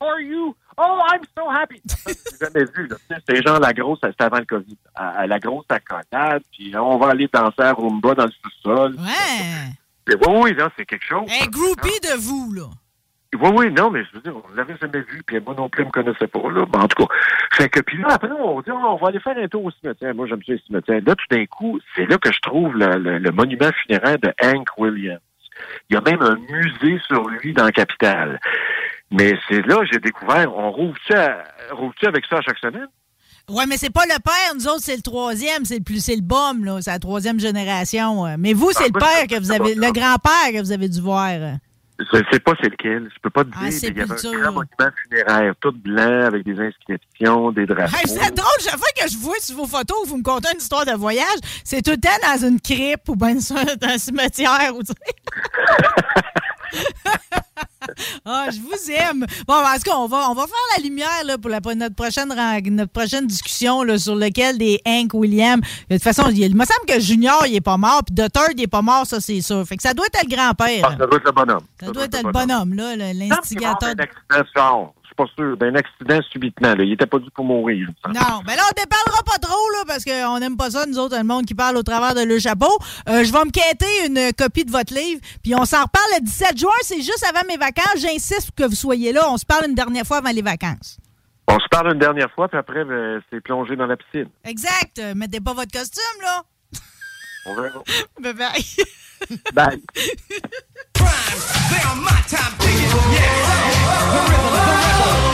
How are you? Oh, I'm so happy! J'ai jamais vu, là. C'était genre la grosse, c'était avant le COVID, à- à la grosse accolade, puis on va aller danser à Roomba dans le sous-sol. Ouais. Mais oui, oui, là, c'est quelque chose. Un groupie de vous, là. Oui, oui, non, mais je veux dire, on l'avait jamais vu, puis moi non plus, elle me connaissait pas, là. Ben, en tout cas. Fait que, puis là, après, on dit, on va aller faire un tour au cimetière. Moi, j'aime ça, le cimetière. Là, tout d'un coup, c'est là que je trouve le, le- le monument funéraire de Hank Williams. Il y a même un musée sur lui dans la capitale. Mais c'est là que j'ai découvert, on rouvre-tu avec ça à chaque semaine? Ouais, mais c'est pas le père, nous autres, c'est le troisième, c'est le plus, c'est le bum, là, c'est la troisième génération. euh. Mais vous, c'est Ah, le moi, père que vous avez, le grand-père que vous avez dû voir. Je sais pas c'est lequel. Je peux pas te dire, Ah, mais c'est il y avait un grand monument funéraire, tout blanc, avec des inscriptions, des drapeaux. Hey, c'est drôle, chaque fois que je vois sur vos photos vous me contez une histoire de voyage, c'est tout le temps dans une crypte ou bien dans un cimetière. Ou. Ah, je vous aime. Bon, en tout cas, on va, on va faire la lumière là, pour la, notre, prochaine, notre prochaine discussion là, sur lequel des Hank Williams. De toute façon, il, me semble que Junior, il est pas mort, puis Third, il est pas mort, ça, c'est sûr. Fait que ça doit être le grand-père. Ah, ça doit être le bonhomme. Ça, doit être le bonhomme, là, l'instigateur. Suis pas sûr, d'un accident subitement. Là. Il était pas dû pour mourir. Non, mais là, on ne parlera pas trop, là, parce qu'on n'aime pas ça, nous autres, le monde qui parle au travers de le chapeau. Euh, je vais me quêter une copie de votre livre, puis on s'en reparle le 17 juin, c'est juste avant mes vacances. J'insiste que vous soyez là. On se parle une dernière fois avant les vacances. On se parle une dernière fois, puis après, ben, c'est plongé dans la piscine. Exact. Mettez pas votre costume, là. On verra. bye bye. bye. crimes. They are my time ticket. Yeah, the river, the river.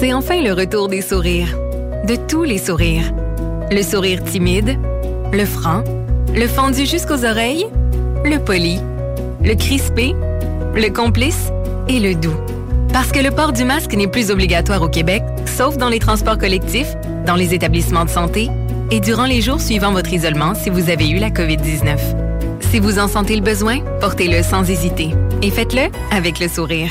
C'est enfin le retour des sourires. De tous les sourires. Le sourire timide, le franc, le fendu jusqu'aux oreilles, le poli, le crispé, le complice et le doux. Parce que le port du masque n'est plus obligatoire au Québec, sauf dans les transports collectifs, dans les établissements de santé et durant les jours suivant votre isolement si vous avez eu la COVID-19. Si vous en sentez le besoin, portez-le sans hésiter et faites-le avec le sourire.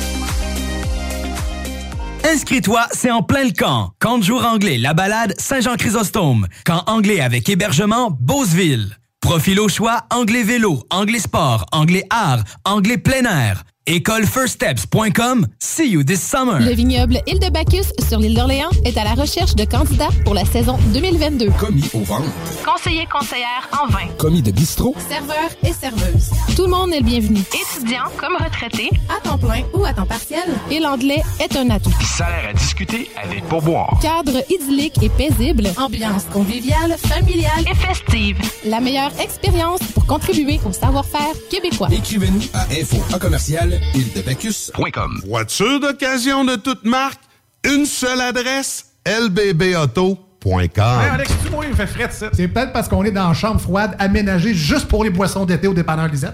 Inscris-toi, c'est en plein le camp. Camp de jour anglais, la balade Saint-Jean-Chrysostome. Camp anglais avec hébergement, Beauceville. Profil au choix, anglais vélo, anglais sport, anglais art, anglais plein air. Écolefirststeps.com. See you this summer. Le vignoble Île de Bacchus sur l'île d'Orléans est à la recherche de candidats pour la saison 2022. Commis au vent. Conseiller conseillère en vin. Commis de bistrot. Serveur et serveuse. Monde est le bienvenu. Étudiant comme retraité, à temps plein ou à temps partiel. Et l'anglais est un atout. Salaire à discuter avec pourboire. Cadre idyllique et paisible. Ambiance conviviale, familiale et festive. La meilleure expérience pour contribuer au savoir-faire québécois. Écrivez-nous à info commercial Voiture d'occasion de toute marque, une seule adresse, lbbauto.com. Alex, tu moi, il me fait frais C'est peut-être parce qu'on est dans une chambre froide aménagée juste pour les boissons d'été au dépanneur Lisette.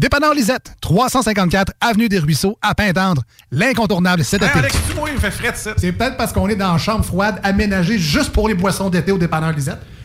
Dépanneur Lisette, 354 Avenue des Ruisseaux, à Pintendre. L'incontournable cet été. Alex, tu moi, il me fait frais C'est peut-être parce qu'on est dans une chambre froide aménagée juste pour les boissons d'été au dépanneur Lisette.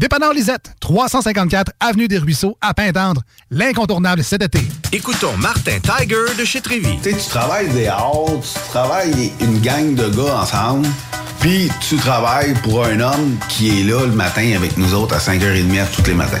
Dépanneur Lisette, 354 Avenue des Ruisseaux, à Pintendre. L'incontournable cet été. Écoutons Martin Tiger de chez Trévy. Tu sais, tu travailles des heures, tu travailles une gang de gars ensemble, puis tu travailles pour un homme qui est là le matin avec nous autres à 5h30 tous les matins.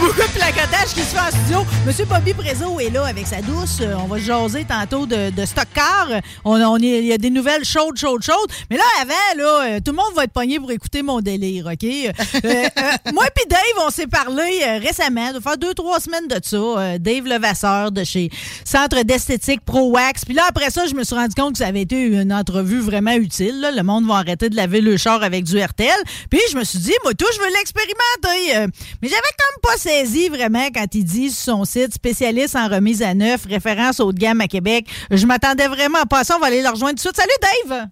beaucoup de placotage qui se fait en studio. Monsieur Bobby Prézo est là avec sa douce. Euh, On va jaser tantôt de, de stock car. On, il y a des nouvelles chaudes, chaudes, chaudes. Mais là, avant, là, euh, tout le monde va être pogné pour écouter mon délire, OK? Euh, euh, moi et Dave, on s'est parlé récemment, de faire deux, trois semaines de ça. Dave Levasseur de chez Centre d'esthétique Pro Wax. Puis là, après ça, je me suis rendu compte que ça avait été une entrevue vraiment utile. là. Le monde va arrêter de laver le char avec du RTL. Puis je me suis dit, moi, tout, je veux l'expérimenter. Mais j'avais comme pas saisi vraiment quand il dit sur son site spécialiste en remise à neuf, référence haut de gamme à Québec. Je m'attendais vraiment pas à ça. On va aller le rejoindre tout de suite. Salut, Dave!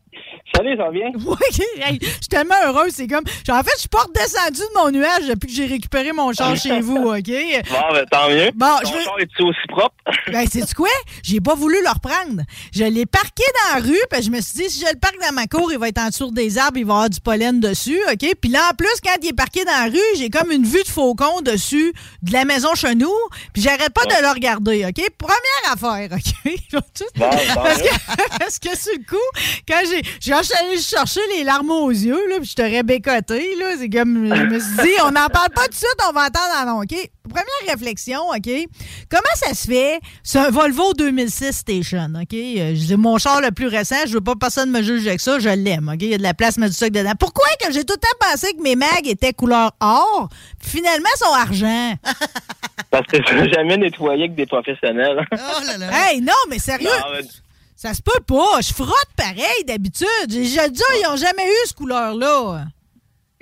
Salut, ça va bien? Oui, hey, je suis tellement heureuse. C'est comme. En fait, je suis pas redescendu de mon nuage depuis que j'ai récupéré mon char chez vous, OK? Bon, ben, tant mieux. Bon, Ton je char est-tu aussi propre? Ben, c'est quoi? J'ai pas voulu le reprendre. Je l'ai parqué dans la rue, puis je me suis dit, si je le parque dans ma cour, il va être en dessous des arbres, il va y avoir du pollen dessus, OK? Puis là, en plus, quand il est parqué dans la rue, j'ai comme une vue de faucon dessus de la maison chenou, puis j'arrête pas de le regarder, OK? Première affaire, OK? Bon, parce, que, parce que sur le coup, quand j'ai j'ai allé chercher les larmes aux yeux, là, puis je t'aurais bécoté, là, c'est comme, je me suis dit, on n'en parle pas tout de suite, on va entendre en long, OK? Première réflexion, OK? Comment ça se fait? C'est un Volvo 2006 Station, OK? Euh, je dis, mon char le plus récent, je veux pas que personne me juge avec ça, je l'aime, OK? Il y a de la place, mettre du stock dedans. Pourquoi que j'ai tout le temps pensé que mes mags étaient couleur or, puis finalement, sont argent? Parce que je n'ai jamais nettoyé avec des professionnels. Hey, non, mais sérieux? Non, mais- Ça se peut pas. Je frotte pareil d'habitude. J'ai déjà dit, ils ont jamais eu ce couleur-là.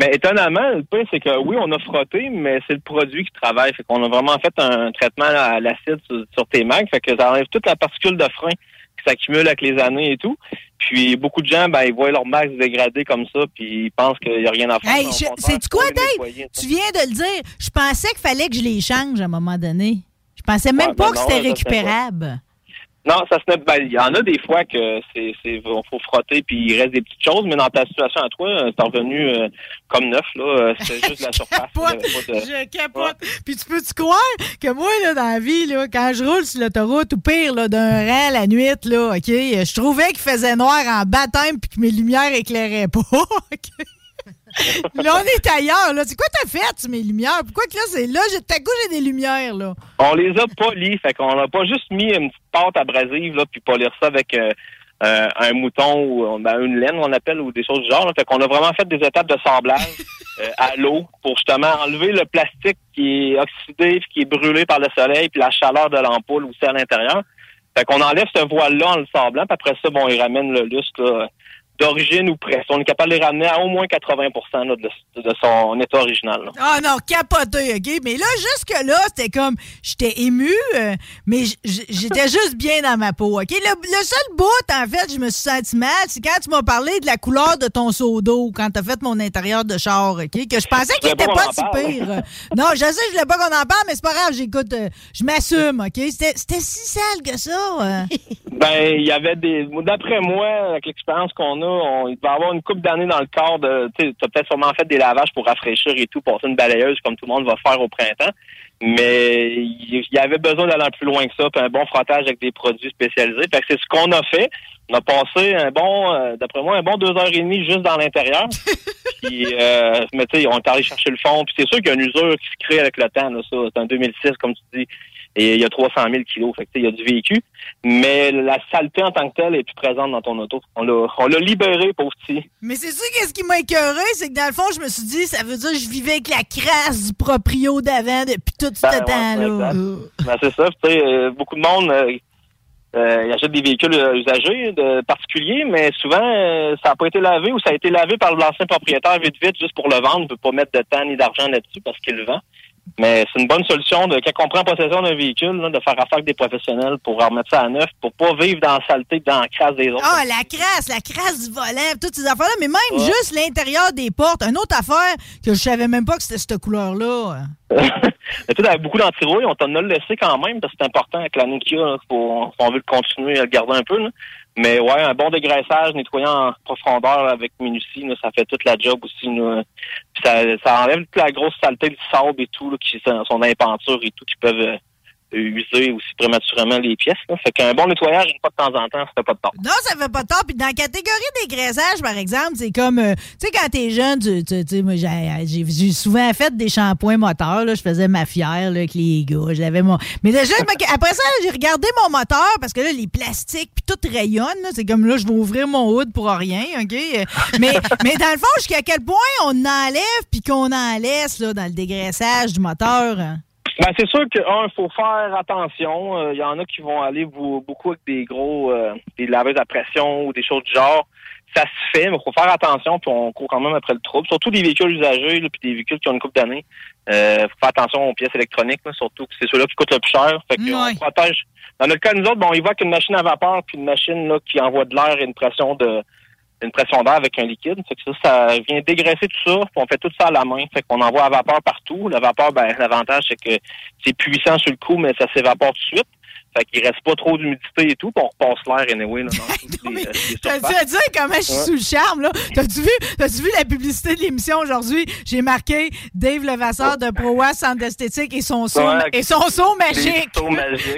Mais étonnamment, le pire, c'est que oui, on a frotté, mais c'est le produit qui travaille. Fait qu'on a vraiment fait un traitement à l'acide sur, sur tes mags. Fait que ça enlève toute la particule de frein qui s'accumule avec les années et tout. Puis beaucoup de gens, ben, ils voient leur mags se dégrader comme ça, puis ils pensent qu'il n'y a rien à faire. Hey, je- sais-tu quoi, Dave? Tu viens de le dire. Je pensais qu'il fallait que je les change à un moment donné. Je pensais même pas ben que c'était récupérable. Non, ça se ben, il y en a des fois que c'est c'est faut frotter puis il reste des petites choses, mais dans ta situation à toi, euh, c'est revenu euh, comme neuf là, Euh, c'était juste la surface. pas de- Je capote. Puis tu peux-tu croire que moi, là, dans la vie, là, quand je roule sur l'autoroute ou pire, là, d'un rang la nuit, là, OK, euh, je trouvais qu'il faisait noir en baptême puis que mes lumières éclairaient pas. OK? là, on est ailleurs. Là. C'est quoi t'as fait, mes lumières? Pourquoi que là, c'est là, j'ai- coup, j'ai des lumières, là? On les a polis, fait qu'on n'a pas juste mis une petite pâte abrasive là puis polir ça avec euh, euh, un mouton ou ben, une laine on appelle ou des choses du genre. là. Fait qu'on a vraiment fait des étapes de sablage euh, à l'eau pour justement enlever le plastique qui est oxydé puis qui est brûlé par le soleil puis la chaleur de l'ampoule aussi à l'intérieur. Fait qu'on enlève ce voile-là en le sablant, puis après ça, bon, il ramène le lustre là, d'origine ou presque. On est capable de les ramener à au moins 80 là, de, de son état original. Ah non, capoté, OK? Mais là, jusque-là, c'était comme, j'étais ému, euh, mais j'étais juste bien dans ma peau, OK? Le, le seul bout, en fait, je me suis senti mal, c'est quand tu m'as parlé de la couleur de ton seau d'eau, quand t'as fait mon intérieur de char, OK? Que je pensais qu'il était pas si pire. non, je sais, je voulais pas qu'on en parle, mais c'est pas grave, j'écoute, euh, je m'assume, OK? C'était c'était si sale que ça. euh. Ben, il y avait des. D'après moi, avec l'expérience qu'on a, on, il va y avoir une couple d'années dans le corps de. Tu t'as peut-être sûrement fait des lavages pour rafraîchir et tout, passer une balayeuse comme tout le monde va faire au printemps. Mais il y avait besoin d'aller plus loin que ça, puis un bon frottage avec des produits spécialisés. Fait que c'est ce qu'on a fait. On a passé un bon, euh, d'après moi, un bon deux heures et demie juste dans l'intérieur. puis, euh, mais tu sais, on est allé chercher le fond. Puis c'est sûr qu'il y a une usure qui se crée avec le temps. Là, ça, c'est en 2006, comme tu dis. et il y a 300 000 kilos. Fait que, il y a du véhicule, mais la saleté en tant que telle est plus présente dans ton auto. On l'a, on l'a libéré, pauvre petit. Mais c'est sûr qu'est-ce qui m'a écœuré, c'est que dans le fond, je me suis dit, ça veut dire que je vivais avec la crasse du proprio d'avant depuis tout ce Ben, ouais, temps-là. Ben, c'est ça. Tu sais, euh, beaucoup de monde euh, euh, ils achètent des véhicules usagés de particuliers, mais souvent ça n'a pas été lavé ou ça a été lavé par l'ancien propriétaire vite vite juste pour le vendre. Il ne veut pas mettre de temps ni d'argent là-dessus parce qu'il le vend. Mais c'est une bonne solution de quand on prend possession d'un véhicule, là, de faire affaire avec des professionnels pour remettre ça à neuf, pour pas vivre dans la saleté, dans la crasse des autres. Ah, la crasse, la crasse du volant, toutes ces affaires-là, mais même juste l'intérieur des portes. Une autre affaire que je savais même pas que c'était cette couleur-là. Mais tu sais, beaucoup d'antirouilles, on t'en a laissé quand même, parce que c'est important avec la Nokia, là, on veut le continuer à le garder un peu. là. Mais ouais, un bon dégraissage, nettoyant en profondeur avec minutie, là, ça fait toute la job aussi. là. Puis ça, ça enlève toute la grosse saleté du sable et tout, là, qui sont les pentures et tout, qui peuvent euh, user aussi prématurément les pièces. Là. Fait qu'un bon nettoyage, une fois de temps en temps, ça fait pas de tort. Non, ça fait pas de tort. Puis dans la catégorie des graissages, par exemple, c'est comme, euh, tu sais, quand t'es jeune, tu tu- moi, j'ai souvent fait des shampoings moteurs. Là, je faisais ma fière là, avec les gars. J'avais mon. Mais déjà, après ça, j'ai regardé mon moteur parce que là, les plastiques puis tout rayonne. C'est comme là, je vais ouvrir mon hood pour rien, ok? Euh, Mais, mais dans le fond, jusqu'à quel point on enlève puis qu'on en laisse là dans le dégraissage du moteur. hein? Ben, c'est sûr que un, faut faire attention. Euh, Il y en a qui vont aller beaucoup avec des gros euh, des laveuses à pression ou des choses du genre. Ça se fait, mais faut faire attention, puis on court quand même après le trouble. Surtout des véhicules usagés, là, puis des véhicules qui ont une couple d'années. Euh, faut faire attention aux pièces électroniques, là, surtout que c'est ceux-là qui coûtent le plus cher. Fait que on protège. Dans notre cas, nous autres, bon, on y voit qu'une machine à vapeur, puis une machine là, qui envoie de l'air et une pression de une pression d'air avec un liquide. Que ça, ça vient dégraisser tout ça, puis on fait tout ça à la main. Fait qu'on envoie à vapeur partout. La vapeur, ben, l'avantage, c'est que c'est puissant sur le coup, mais ça s'évapore tout de suite. Fait qu'il reste pas trop d'humidité et tout, puis on repasse l'air anyway, là, les, euh, dû à dire comment je suis Ouais. sous le charme, là. T'as-tu vu, t'as-tu vu la publicité de l'émission aujourd'hui? J'ai marqué Dave Levasseur de ProWest Centre d'esthétique et son saut, Ouais, et son saut magique.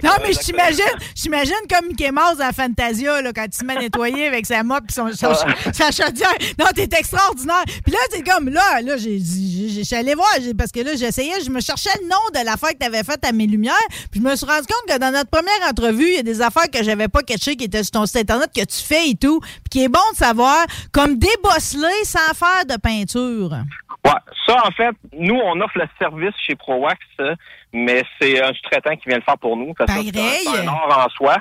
Non, mais je t'imagine, je t'imagine comme Mickey Mouse à Fantasia, là, quand il se met à nettoyer avec sa mop et son, son- sa chaudière. Non, t'es extraordinaire. Puis là, c'est comme, là, là, j'ai dit, allé voir, parce que là, j'essayais, je me cherchais le nom de l'affaire que t'avais faite à mes lumières, puis je me suis rendu compte que dans notre première entrevue, il y a des affaires que j'avais pas catchées, qui étaient sur ton site internet, que tu fais et tout, puis qui est bon de savoir, comme débosseler sans faire de peinture. Ouais, ça, en fait, nous, on offre le service chez ProWax, euh, mais c'est un sous-traitant qui vient le faire pour nous. Parce que c'est un- art en soi.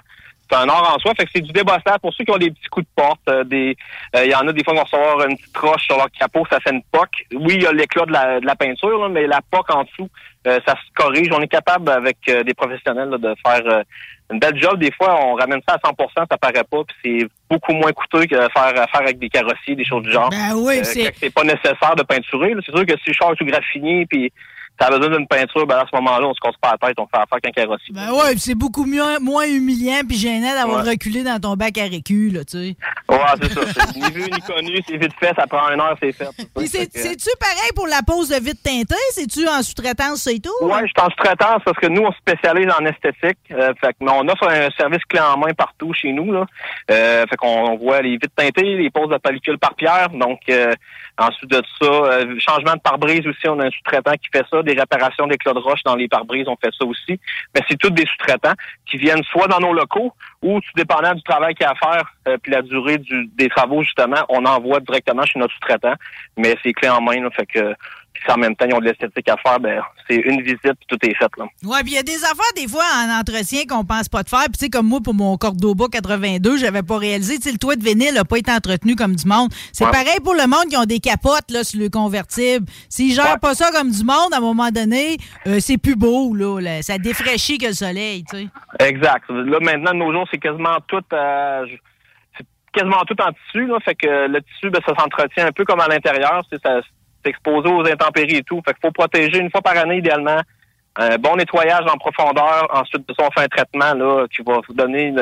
C'est un art en soi, fait que c'est du débossage. Pour ceux qui ont des petits coups de porte, euh, des, euh, il y en a des fois qui vont recevoir une petite roche sur leur capot, ça fait une poque. Oui, il y a l'éclat de la, de la peinture, là, mais la poque en dessous, euh, ça se corrige. On est capable, avec euh, des professionnels, là, de faire euh, une belle job. Des fois, on ramène ça à 100 ça paraît pas, puis c'est beaucoup moins coûteux que de faire affaire avec des carrossiers, des choses du genre. Ben oui, Euh, c'est- pas nécessaire de peinturer. C'est sûr que si le char est tout graffiné, puis ça a besoin d'une peinture, ben à ce moment-là, on se casse pas la tête, on fait affaire qu'un carrossier. Ben ouais, puis c'est beaucoup mieux, moins humiliant puis gênant d'avoir Ouais. reculé dans ton bac à récu, là, tu sais. Ouais, c'est ça. Ni vu ni connu, c'est vite fait, ça prend une heure, c'est fait. Puis c'est-tu pareil pour la pose de vite teintée? C'est-tu en sous-traitance, c'est tout? Ouais, je suis en sous-traitance parce que nous, on se spécialise en esthétique. Euh, fait que, mais on offre un service clé en main partout chez nous. Là. Euh, fait qu'on on voit les vitres teintées, les poses de pellicule par pierre. Donc, euh, ensuite de ça, euh, changement de pare-brise aussi, on a un sous-traitant qui fait ça. Des réparations d'éclats de roche dans les pare-brises, on fait ça aussi. Mais c'est tous des sous-traitants qui viennent soit dans nos locaux ou, tout dépendant du travail qu'il y a à faire, euh, puis la durée du, des travaux, justement, on envoie directement chez notre sous-traitant. Mais c'est clé en main. Là, fait que si en même temps, ils ont de l'esthétique à faire, ben c'est une visite puis tout est fait. Là. Ouais, puis il y a des affaires, des fois, en entretien qu'on pense pas de faire. Puis, tu sais, comme moi, pour mon Cordoba 82, j'avais pas réalisé. Tu sais, le toit de vinyle n'a pas été entretenu comme du monde. C'est Ouais. pareil pour le monde qui ont des capotes, là, sur le convertible. S'ils gèrent pas ça comme du monde, à un moment donné, euh, c'est plus beau, là, là. Ça défraîchit que le soleil, tu sais. Exact. Là, maintenant, de nos jours, c'est quasiment tout euh, quasiment tout en tissu. Là, fait que le tissu, ben, ça s'entretient un peu comme à l'intérieur. C'est ça exposé aux intempéries et tout. Fait qu'il faut protéger une fois par année, idéalement. Un bon nettoyage en profondeur. Ensuite de on fait un traitement là, qui va vous donner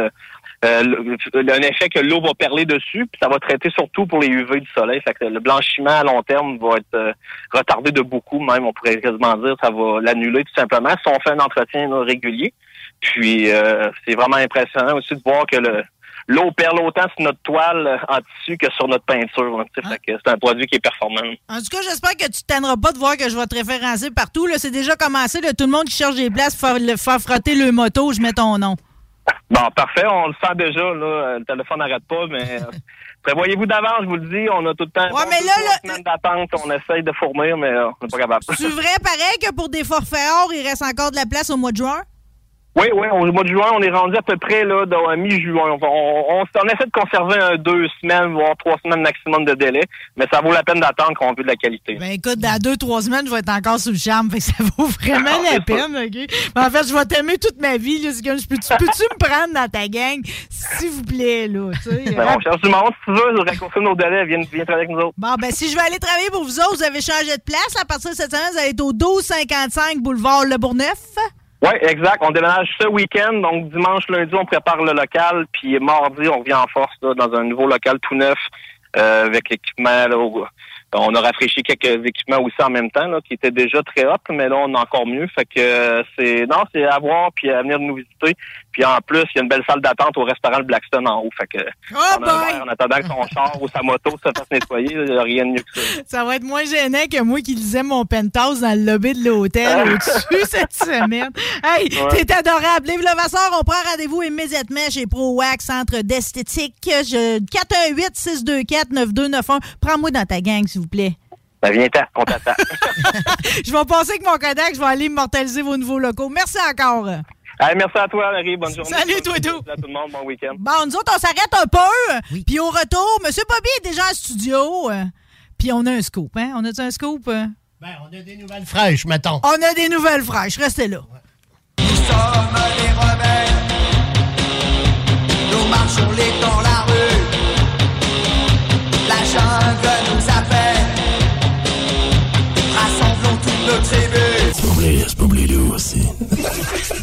euh, le- le- un effet que l'eau va perler dessus, puis ça va traiter surtout pour les UV du soleil. Fait que le blanchiment à long terme va être euh, retardé de beaucoup, même on pourrait quasiment dire, ça va l'annuler tout simplement si on fait un entretien là, régulier. Puis euh, c'est vraiment impressionnant aussi de voir que le, l'eau perle autant sur notre toile en tissu que sur notre peinture. là, fait que c'est un produit qui est performant. En tout cas, j'espère que tu ne tanneras pas de voir que je vais te référencer partout. Là, c'est déjà commencé. Là, tout le monde qui cherche des places pour faire, le- faire frotter le moto, je mets ton nom. Bon, parfait, on le sent déjà, là. Le téléphone n'arrête pas, mais euh, prévoyez-vous d'avance, je vous le dis. On a tout le temps Ouais, bon, mais là, là- d'attente. On essaye de fournir, mais euh, on n'est pas capable. C'est vrai, pareil, que pour des forfaits or, il reste encore de la place au mois de juin? Oui, oui, au mois de juin, on est rendu à peu près là, dans, à mi-juin. On, on, on- on essaie de conserver un deux semaines, voire trois semaines maximum de délai, mais ça vaut la peine d'attendre qu'on veut de la qualité. Ben écoute, dans deux, trois semaines, je vais être encore sous le charme. Fait que ça vaut vraiment la peine, OK? Mais en fait, je vais t'aimer toute ma vie. Là, je peux- tu peux-tu me prendre dans ta gang, s'il vous plaît, là? tu sais, Ben, on cherche du monde, si tu veux, raccourcir nos délais, viens, viens travailler avec nous autres. Bon, ben si je vais aller travailler pour vous autres, vous avez changé de place. À partir de cette semaine, vous allez être au 1255 boulevard Le Bourgneuf. Oui, exact. On déménage ce week-end, donc dimanche, lundi, on prépare le local, puis mardi, on revient en force là, dans un nouveau local tout neuf euh, avec l'équipement. là, au- On a rafraîchi quelques équipements aussi en même temps, là, qui étaient déjà très hot, mais là, on a encore mieux. Fait que euh, c'est non, c'est à voir puis à venir nous visiter. Puis en plus, il y a une belle salle d'attente au restaurant le Blackstone en haut. Fait que Oh verre en attendant que son char ou sa moto se fasse nettoyer, il n'y a rien de mieux que ça. Ça va être moins gênant que moi qui lisais mon penthouse dans le lobby de l'hôtel au-dessus cette semaine. Hey, Ouais. t'es adorable. Dave Levasseur, on prend rendez-vous immédiatement chez ProWax, centre d'esthétique. Je- 418-624-9291. Prends-moi dans ta gang, s'il vous plaît. Ben viens-t'en, on t'attend. Je vais passer avec mon Kodak, je vais aller immortaliser vos nouveaux locaux. Merci encore. Hey, merci à toi, Larry. Bonne journée. Salut, toi, tout. À tout le monde, bon week-end. Bon, nous autres, on s'arrête un peu. Puis au retour, M. Bobby est déjà en studio. euh, Puis on a un scoop, hein? On a-tu un scoop? euh? Ben, on a des nouvelles fraîches, mettons. On a des nouvelles fraîches. Restez là. Nous sommes les rebelles. Nous marchons les dans la rue. La jungle nous appelle. Rassemblons toutes nos tribus. C'est pas oublier aussi.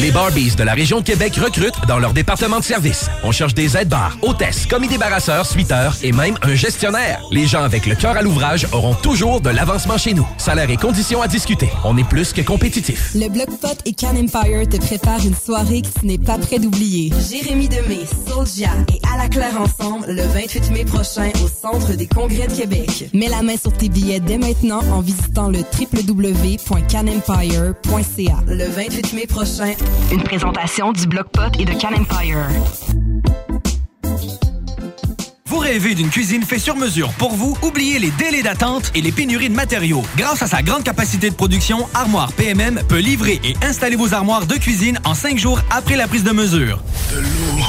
Les Barbies de la région de Québec recrutent dans leur département de service. On cherche des aides-bars, hôtesses, commis débarrasseurs, suiteurs et même un gestionnaire. Les gens avec le cœur à l'ouvrage auront toujours de l'avancement chez nous. Salaire et conditions à discuter. On est plus que compétitif. Le Bloc Pot et Can Empire te préparent une soirée que tu n'es pas prêt d'oublier. Jérémy Demé, Soulja et À la Claire ensemble le 28 mai prochain au Centre des Congrès de Québec. Mets la main sur tes billets dès maintenant en visitant le www.canempire.ca. Le 28 mai prochain, Une présentation du Bloc Pot et de Can Empire. Vous rêvez d'une cuisine faite sur mesure pour vous? Oubliez les délais d'attente et les pénuries de matériaux. Grâce à sa grande capacité de production, Armoire PMM peut livrer et installer vos armoires de cuisine en cinq jours après la prise de mesure. De l'eau.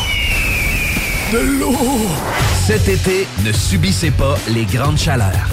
De l'eau. Cet été, ne subissez pas les grandes chaleurs.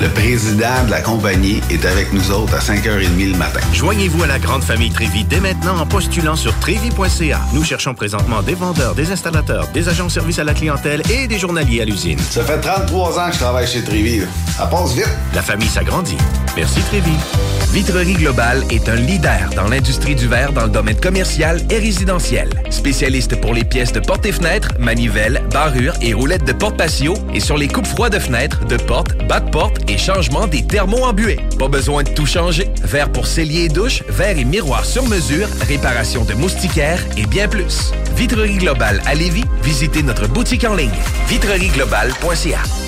Le président de la compagnie est avec nous autres à 5h30 le matin. Joignez-vous à la grande famille Trévi dès maintenant en postulant sur trévi.ca. Nous cherchons présentement des vendeurs, des installateurs, des agents de service à la clientèle et des journaliers à l'usine. Ça fait 33 ans que je travaille chez Trévi. Ça passe vite. La famille s'agrandit. Merci Trévi. Vitrerie Globale est un leader dans l'industrie du verre dans le domaine commercial et résidentiel. Spécialiste pour les pièces de portes et fenêtres, manivelles, barrures et roulettes de porte patio et sur les coupes froids de fenêtres, de portes, bas de porte et changement des thermos embués. Pas besoin de tout changer. Verre pour cellier et douche, verre et miroir sur mesure, réparation de moustiquaires et bien plus. Vitrerie Globale à Lévis, visitez notre boutique en ligne vitrerieglobale.ca.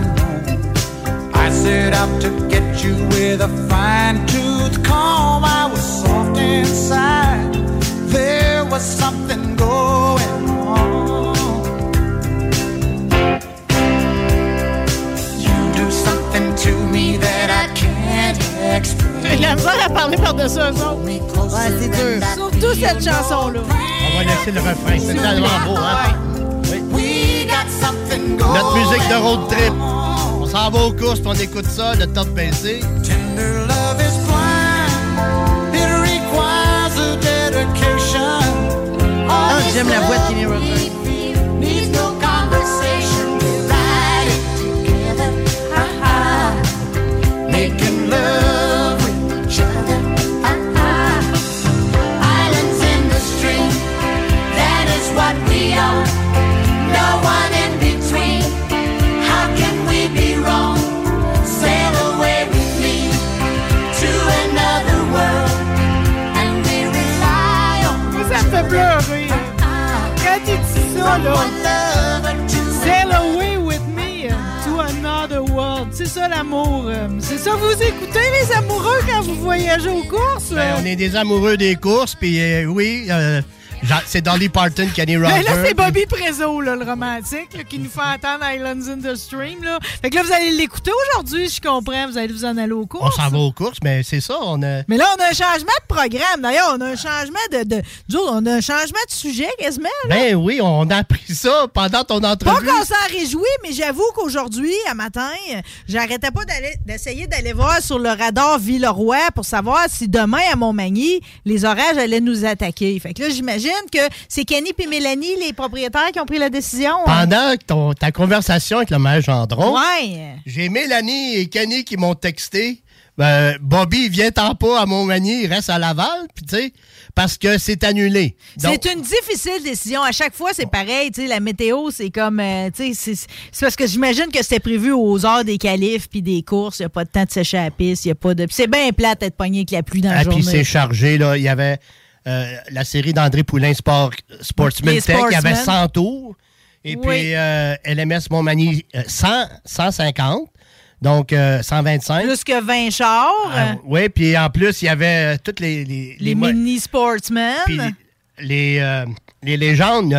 Peace unknown. I set out to get you with a fine tooth comb. I was soft inside. There was something going on. You do something to me that I can't explain. J'ai de la misère à parler par-dessus eux autres. Ouais, c'est dur. Surtout cette chanson-là. On va laisser le refrain. C'est tellement beau, hein? Notre musique de road trip. On s'en va aux courses, puis on écoute ça, le temps de pincer. Tender love is blind. It requires a dedication. Ah, j'aime la voix de Kenny Rogers. Ça, l'amour. Euh, C'est ça, vous écoutez, les amoureux, quand vous voyagez aux courses? Ben, on est des amoureux des courses, puis euh, oui, euh, c'est Dolly Parton, Kenny Rogers. Ben là, c'est Bobby Prezo, là, le romantique, là, qui nous fait entendre Islands in the Stream. Là. Fait que là, vous allez l'écouter aujourd'hui, je comprends. Vous allez vous en aller aux On courses. s'en va aux courses, mais c'est ça, on a... Mais là, on a un changement de programme. D'ailleurs, on a un changement de, de. on a un changement de sujet quasiment. là. Ben oui, on a appris ça pendant ton Pas entrevue. qu'on s'en réjouit, mais j'avoue qu'aujourd'hui, à matin, j'arrêtais pas d'essayer d'aller voir sur le radar Villeroy pour savoir si demain, à Montmagny, les orages allaient nous attaquer. Fait que là, j'imagine que c'est Kenny et Mélanie, les propriétaires, qui ont pris la décision. hein? Pendant ton- ta conversation avec le maire Gendron, Ouais. j'ai Mélanie et Kenny qui m'ont texté. Ben, Bobby, viens-t'en pas à Montmagny, il reste à Laval, puis tu sais, parce que c'est annulé. C'est une difficile décision. À chaque fois, c'est pareil. Tu sais, la météo, c'est comme. euh, tu sais, c'est parce que j'imagine que c'était prévu aux heures des qualifs puis des courses. Il n'y a pas de temps de sécher la piste. Il a pas de. puis c'est bien plate d'être pogné avec la pluie dans la Ah, puis journée. c'est chargé, là. Il y avait euh, la série d'André Poulain Sport, Sportsman Tech, il y avait Sportsmen. 100 tours. Et Oui. puis euh, LMS Montmagny, euh, 100, 150. Donc, euh, 125. Plus que 20 chars. Ah, oui, puis en plus, il y avait euh, toutes les... Les, les mo- mini sportsmen. puis les, les, les légendes,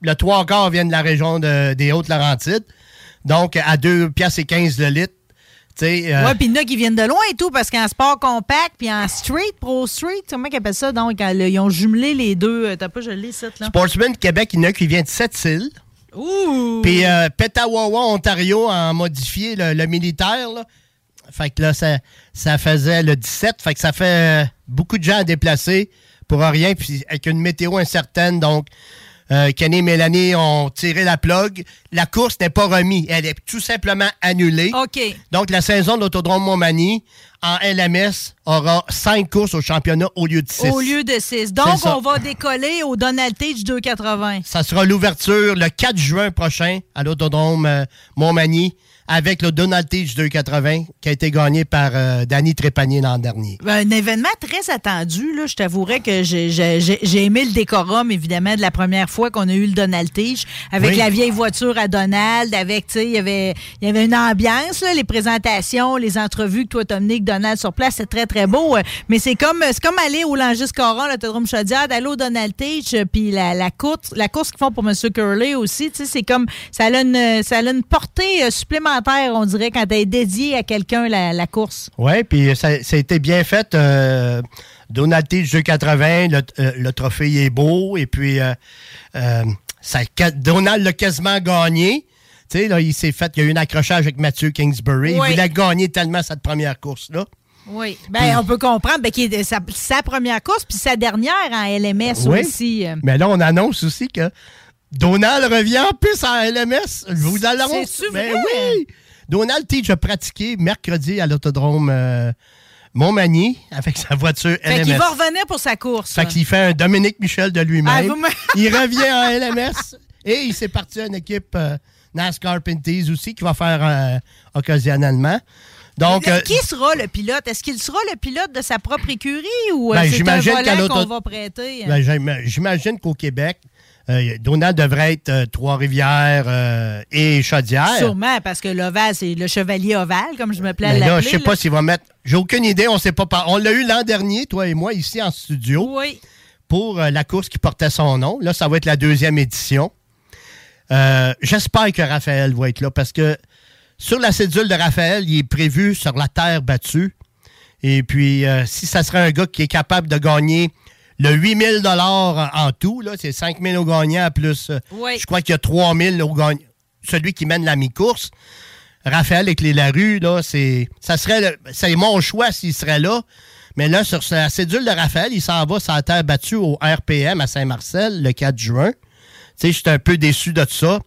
le trois quarts viennent de la région de- des Hautes-Laurentides. Donc, à 2 piastres et 15 le litre. Euh, Ouais, puis il y en a qui viennent de loin et tout, parce qu'en sport compact, puis en street, pro street, comment ils appellent ça? Donc, le- ils ont jumelé les deux. euh, T'as pas, je l'ai, ça, là. Sportsman Québec, il y en a qui vient de Sept-Îles. Ouh! Puis euh, Petawawa, Ontario, a modifié le, le militaire. Là. Fait que là, ça, ça faisait le 17. Fait que ça fait euh, beaucoup de gens à déplacer pour rien. Puis avec une météo incertaine, donc euh, Kenny et Mélanie ont tiré la plug. La course n'est pas remise. Elle est tout simplement annulée. OK. Donc la saison de l'Autodrome Montmagny en LMS aura cinq courses au championnat au lieu de six. Au lieu de 6. Donc, on va décoller au Donald Tage 280. Ça sera l'ouverture le 4 juin prochain à l'Autodrome euh, Montmagny avec le Donald Teach 280 qui a été gagné par euh, Danny Trépanier l'an dernier. Ben, Un événement très attendu. Là. Je t'avouerais que j'ai- aimé le décorum, évidemment, de la première fois qu'on a eu le Donald Teach, avec Oui. la vieille voiture à Donald, avec, tu sais, il y avait, il y avait une ambiance, là, les présentations, les entrevues que toi, avec Donald sur place, c'est très, très beau. euh, Mais c'est comme, comme aller au Langis Coron, l'autodrome Chaudière, d'aller au Donald Teach, euh, puis la, la course, la course qu'ils font pour M. Curley aussi, tu sais, c'est comme, ça a une, ça a une portée on dirait, quand elle est dédiée à quelqu'un, la, la course. Oui, puis ça, ça a été bien fait. euh, Donald Teach 280, le, euh, le trophée est beau. Et puis, euh, ça, Donald l'a quasiment gagné. Tu sais, là, il s'est fait, il y a eu un accrochage avec Mathieu Kingsbury. Oui. Il voulait gagner tellement cette première course-là. Oui. Ben, on peut comprendre ben, qu'il sa, sa première course puis sa dernière en LMS Oui. aussi. Mais là, on annonce aussi que Donald revient en plus en LMS. Je vous l'annonce. C'est-tu Ben oui. Donald Teach a pratiqué mercredi à l'autodrome euh, Montmagny avec sa voiture Fait LMS. qu'il va revenir pour sa course. Fait qu'il fait un Dominique Michel de Ah, lui-même. me- il revient en LMS et il s'est parti à une équipe euh, NASCAR Pinties aussi qui va faire euh, occasionnellement. Donc, Mais euh, qui sera le pilote? Est-ce qu'il sera le pilote de sa propre écurie ou Ben, c'est un volant qu'on va prêter? ben, j'im- j'imagine qu'au Québec, euh, Donald devrait être euh, Trois-Rivières euh, et Chaudière. Sûrement, parce que l'ovale, c'est le chevalier ovale, comme je me plais à Mais là, l'appeler. je sais pas s'il va mettre. J'ai aucune idée, on sait pas. On l'a eu l'an dernier, toi et moi, ici en studio. Oui. Pour euh, la course qui portait son nom. Là, ça va être la deuxième édition. J'espère que Raphaël va être là parce que sur la cédule de Raphaël, il est prévu sur la terre battue. Et puis, si ça serait un gars qui est capable de gagner le 8000 dollars en tout, là, c'est 5000 au gagnant plus. euh, Oui. Je crois qu'il y a 3000 au gagnant. Celui qui mène la mi-course. Raphaël avec les Larue, là, c'est. Ça serait. C'est mon choix s'il serait là. Mais là, sur la cédule de Raphaël, il s'en va la terre battue au RPM à Saint-Marcel le 4 juin. Tu sais, je suis un peu déçu de ça.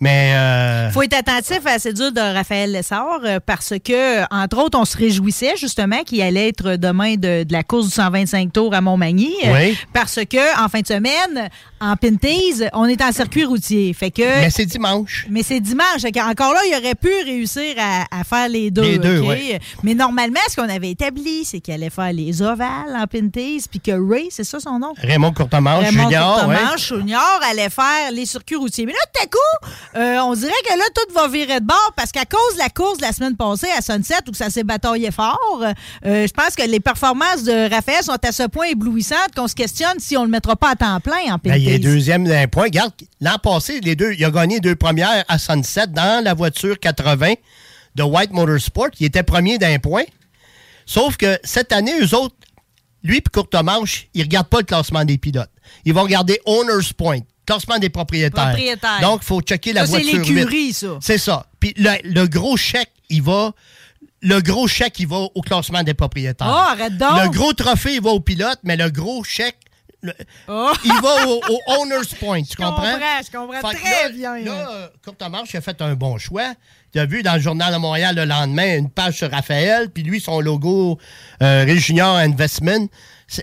Mais. euh, faut être attentif à la cédule de Raphaël Lessard euh, parce que, entre autres, on se réjouissait justement qu'il allait être demain de, de la course du 125 tours à Montmagny. euh, Oui. Parce que, en fin de semaine, en Pinties, on est en circuit routier. Fait que, Mais c'est dimanche. mais c'est dimanche. Encore là, il aurait pu réussir à, à faire les deux. Les deux. Mais normalement, ce qu'on avait établi, c'est qu'il allait faire les ovales en Pinties, puis que Ray, c'est ça son nom? Raymond Courtemanche, Raymond Junior, ouais. Courtemanche, Junior allait faire les circuits routiers. Mais là, tout à coup, euh, on dirait que là, tout va virer de bord parce qu'à cause de la course de la semaine passée à Sunset où ça s'est bataillé fort, euh, je pense que les performances de Raphaël sont à ce point éblouissantes qu'on se questionne si on le mettra pas à temps plein en Ben, il est deuxième d'un point. Regarde, l'an passé, les deux, il a gagné deux premières à Sunset dans la voiture 80 de White Motorsport. Il était premier d'un point. Sauf que cette année, eux autres, lui et Courtemanche, ils ne regardent pas le classement des pilotes. Ils vont regarder Owner's Point, classement des propriétaires. Propriétaires. Donc, il faut checker la Ça, c'est voiture. l'écurie, huit. ça. C'est ça. Puis le, le gros chèque, il va. Le gros chèque, il va au classement des propriétaires. Oh, arrête donc. Le gros trophée, il va au pilote, mais le gros chèque, le- il va au, au owner's point. Tu Oh. Je comprends? comprends, je comprends très là- bien. Là, euh, Courtemanche a fait un bon choix. Tu as vu dans le Journal de Montréal le lendemain une page sur Raphaël, puis lui, son logo euh, Investment, c'est-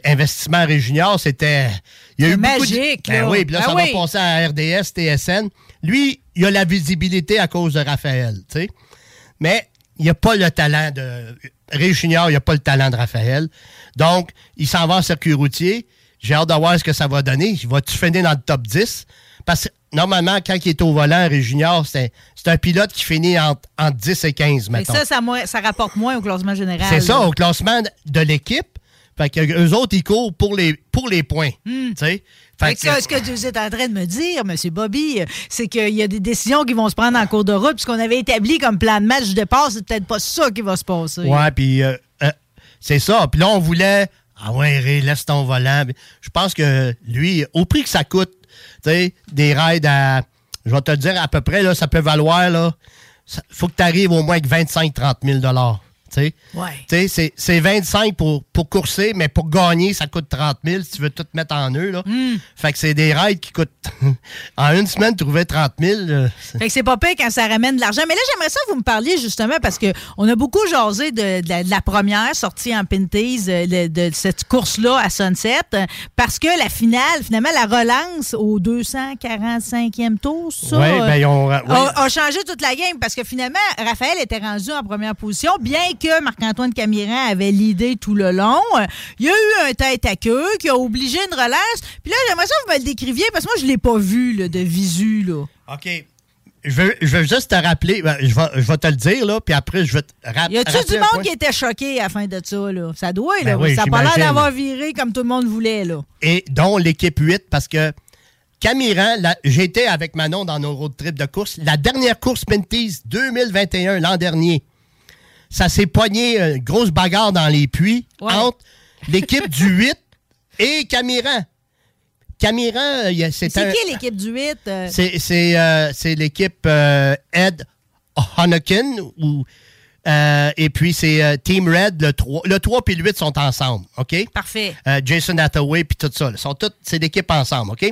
Investissement Réjunior, c'était. Il y a eu beaucoup de- magique, Ben oui, puis là, Ben ça oui. va passer à RDS, TSN. Lui, il a la visibilité à cause de Raphaël, tu sais. Mais il n'a pas le talent de. Ray Junior, il n'a pas le talent de Raphaël. Donc, il s'en va en circuit routier. J'ai hâte de voir ce que ça va donner. Il va-tu finir dans le top 10? Parce que normalement, quand il est au volant, Junior, c'est un pilote qui finit entre, entre 10 et 15, Mais mettons. ça, ça, rapporte moins au classement général. C'est ça, au classement de l'équipe. Fait que eux autres, ils courent pour les, pour les points. Hmm. Fait Fait que que- ça, ce que vous êtes en train de me dire, M. Bobby, c'est qu'il y a des décisions qui vont se prendre en cours de route. Ce qu'on avait établi comme plan de match de départ, c'est peut-être pas ça qui va se passer. Ouais, puis euh, euh, c'est ça. Puis là, on voulait. Ah ouais, Ray, laisse ton volant. Je pense que lui, au prix que ça coûte, tu sais, des rides à. Je vais te le dire à peu près, là, ça peut valoir, là. ça- faut que tu arrives au moins avec 25-30 000 Ouais. C'est- c'est 25 pour, pour courser, mais pour gagner, ça coûte 30 000 si tu veux tout mettre en eux. Là. Hmm. Fait que c'est des rides qui coûtent. en une semaine, trouver 30 000. euh, c'est- Fait que c'est pas pire quand ça ramène de l'argent. Mais là, j'aimerais ça que vous me parliez justement parce que on a beaucoup jasé de, de la, de la première sortie en Pinties euh, de, de cette course-là à Sunset euh, parce que la finale, finalement, la relance au 245e tour, ça, Ouais, ben, euh, ouais. a, a changé toute la game parce que finalement, Raphaël était rendu en première position, bien que Marc-Antoine Camiran avait l'idée tout le long. Il y a eu un tête à queue qui a obligé une relance. Puis là, j'aimerais ça que vous me le décriviez parce que moi, je l'ai pas vu là, de visu. Là. OK. Je veux, je veux juste te rappeler, ben, je, vais, je vais te le dire, là, puis après, je vais te ra- Y a-tu rappeler du monde qui était choqué à la fin de ça, là? Ça doit, Ben là. oui, ça n'a pas l'air d'avoir viré comme tout le monde voulait, là. Et dont l'équipe 8, parce que Camiran, j'étais avec Manon dans nos road trips de course. La dernière course Pinties 2021, l'an dernier, ça s'est pogné, euh, une grosse bagarre dans les puits entre l'équipe du 8 et Camiran. Camiran, euh, c'est un- qui l'équipe du 8? euh? c'est, euh, l'équipe euh, Ed ou euh, et puis c'est Team Red, le 3. Le 3 et le 8 sont ensemble, OK? Parfait. Jason Hathaway puis tout ça. là, sont toutes, c'est l'équipe ensemble, OK?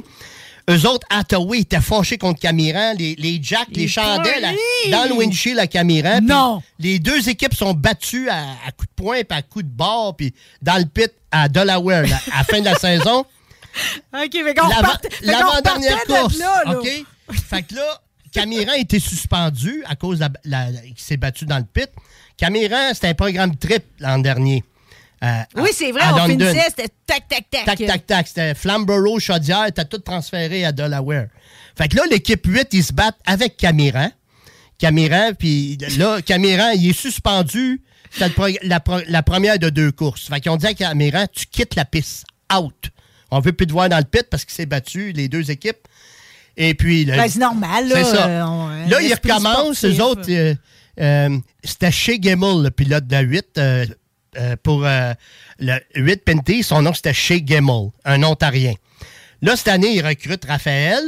Eux autres, Hathaway étaient fâchés contre Camiran. Les, les Jacks, les, Les chandelles à- dans le windshield à Camiran. Non! Les deux équipes sont battues à, à coups de poing puis à coups de barre puis dans le pit à Delaware là, à la fin de la saison. OK, fait qu'on L'avant-dernière course. là, là. OK? fait que là, Camiran été suspendu à cause de la, la- la- qu'il s'est battu dans le pit. Camiran, c'était un programme trip l'an dernier. Euh, Oui, c'est vrai, on London. finissait, c'était tac, tac, tac. Tac, tac, tac. C'était Flamborough, Chaudière, t'as tout transféré à Delaware. Fait que là, l'équipe 8, ils se battent avec Camiran. Camiran, puis là, Camiran, il est suspendu. La, la première de deux courses. Fait qu'ils ont dit à Camiran, tu quittes la piste. Out. On veut plus te voir dans le pit parce qu'il s'est battu, les deux équipes. Et puis... Ben, c'est normal, là. C'est ça. euh, on- un Là, ils recommencent, eux autres. euh, euh, C'était chez Gemmel, le pilote de 8. Euh, pour euh, le 8 Penty, son nom c'était Shea Gemmel, un Ontarien. Là, cette année, il recrute Raphaël.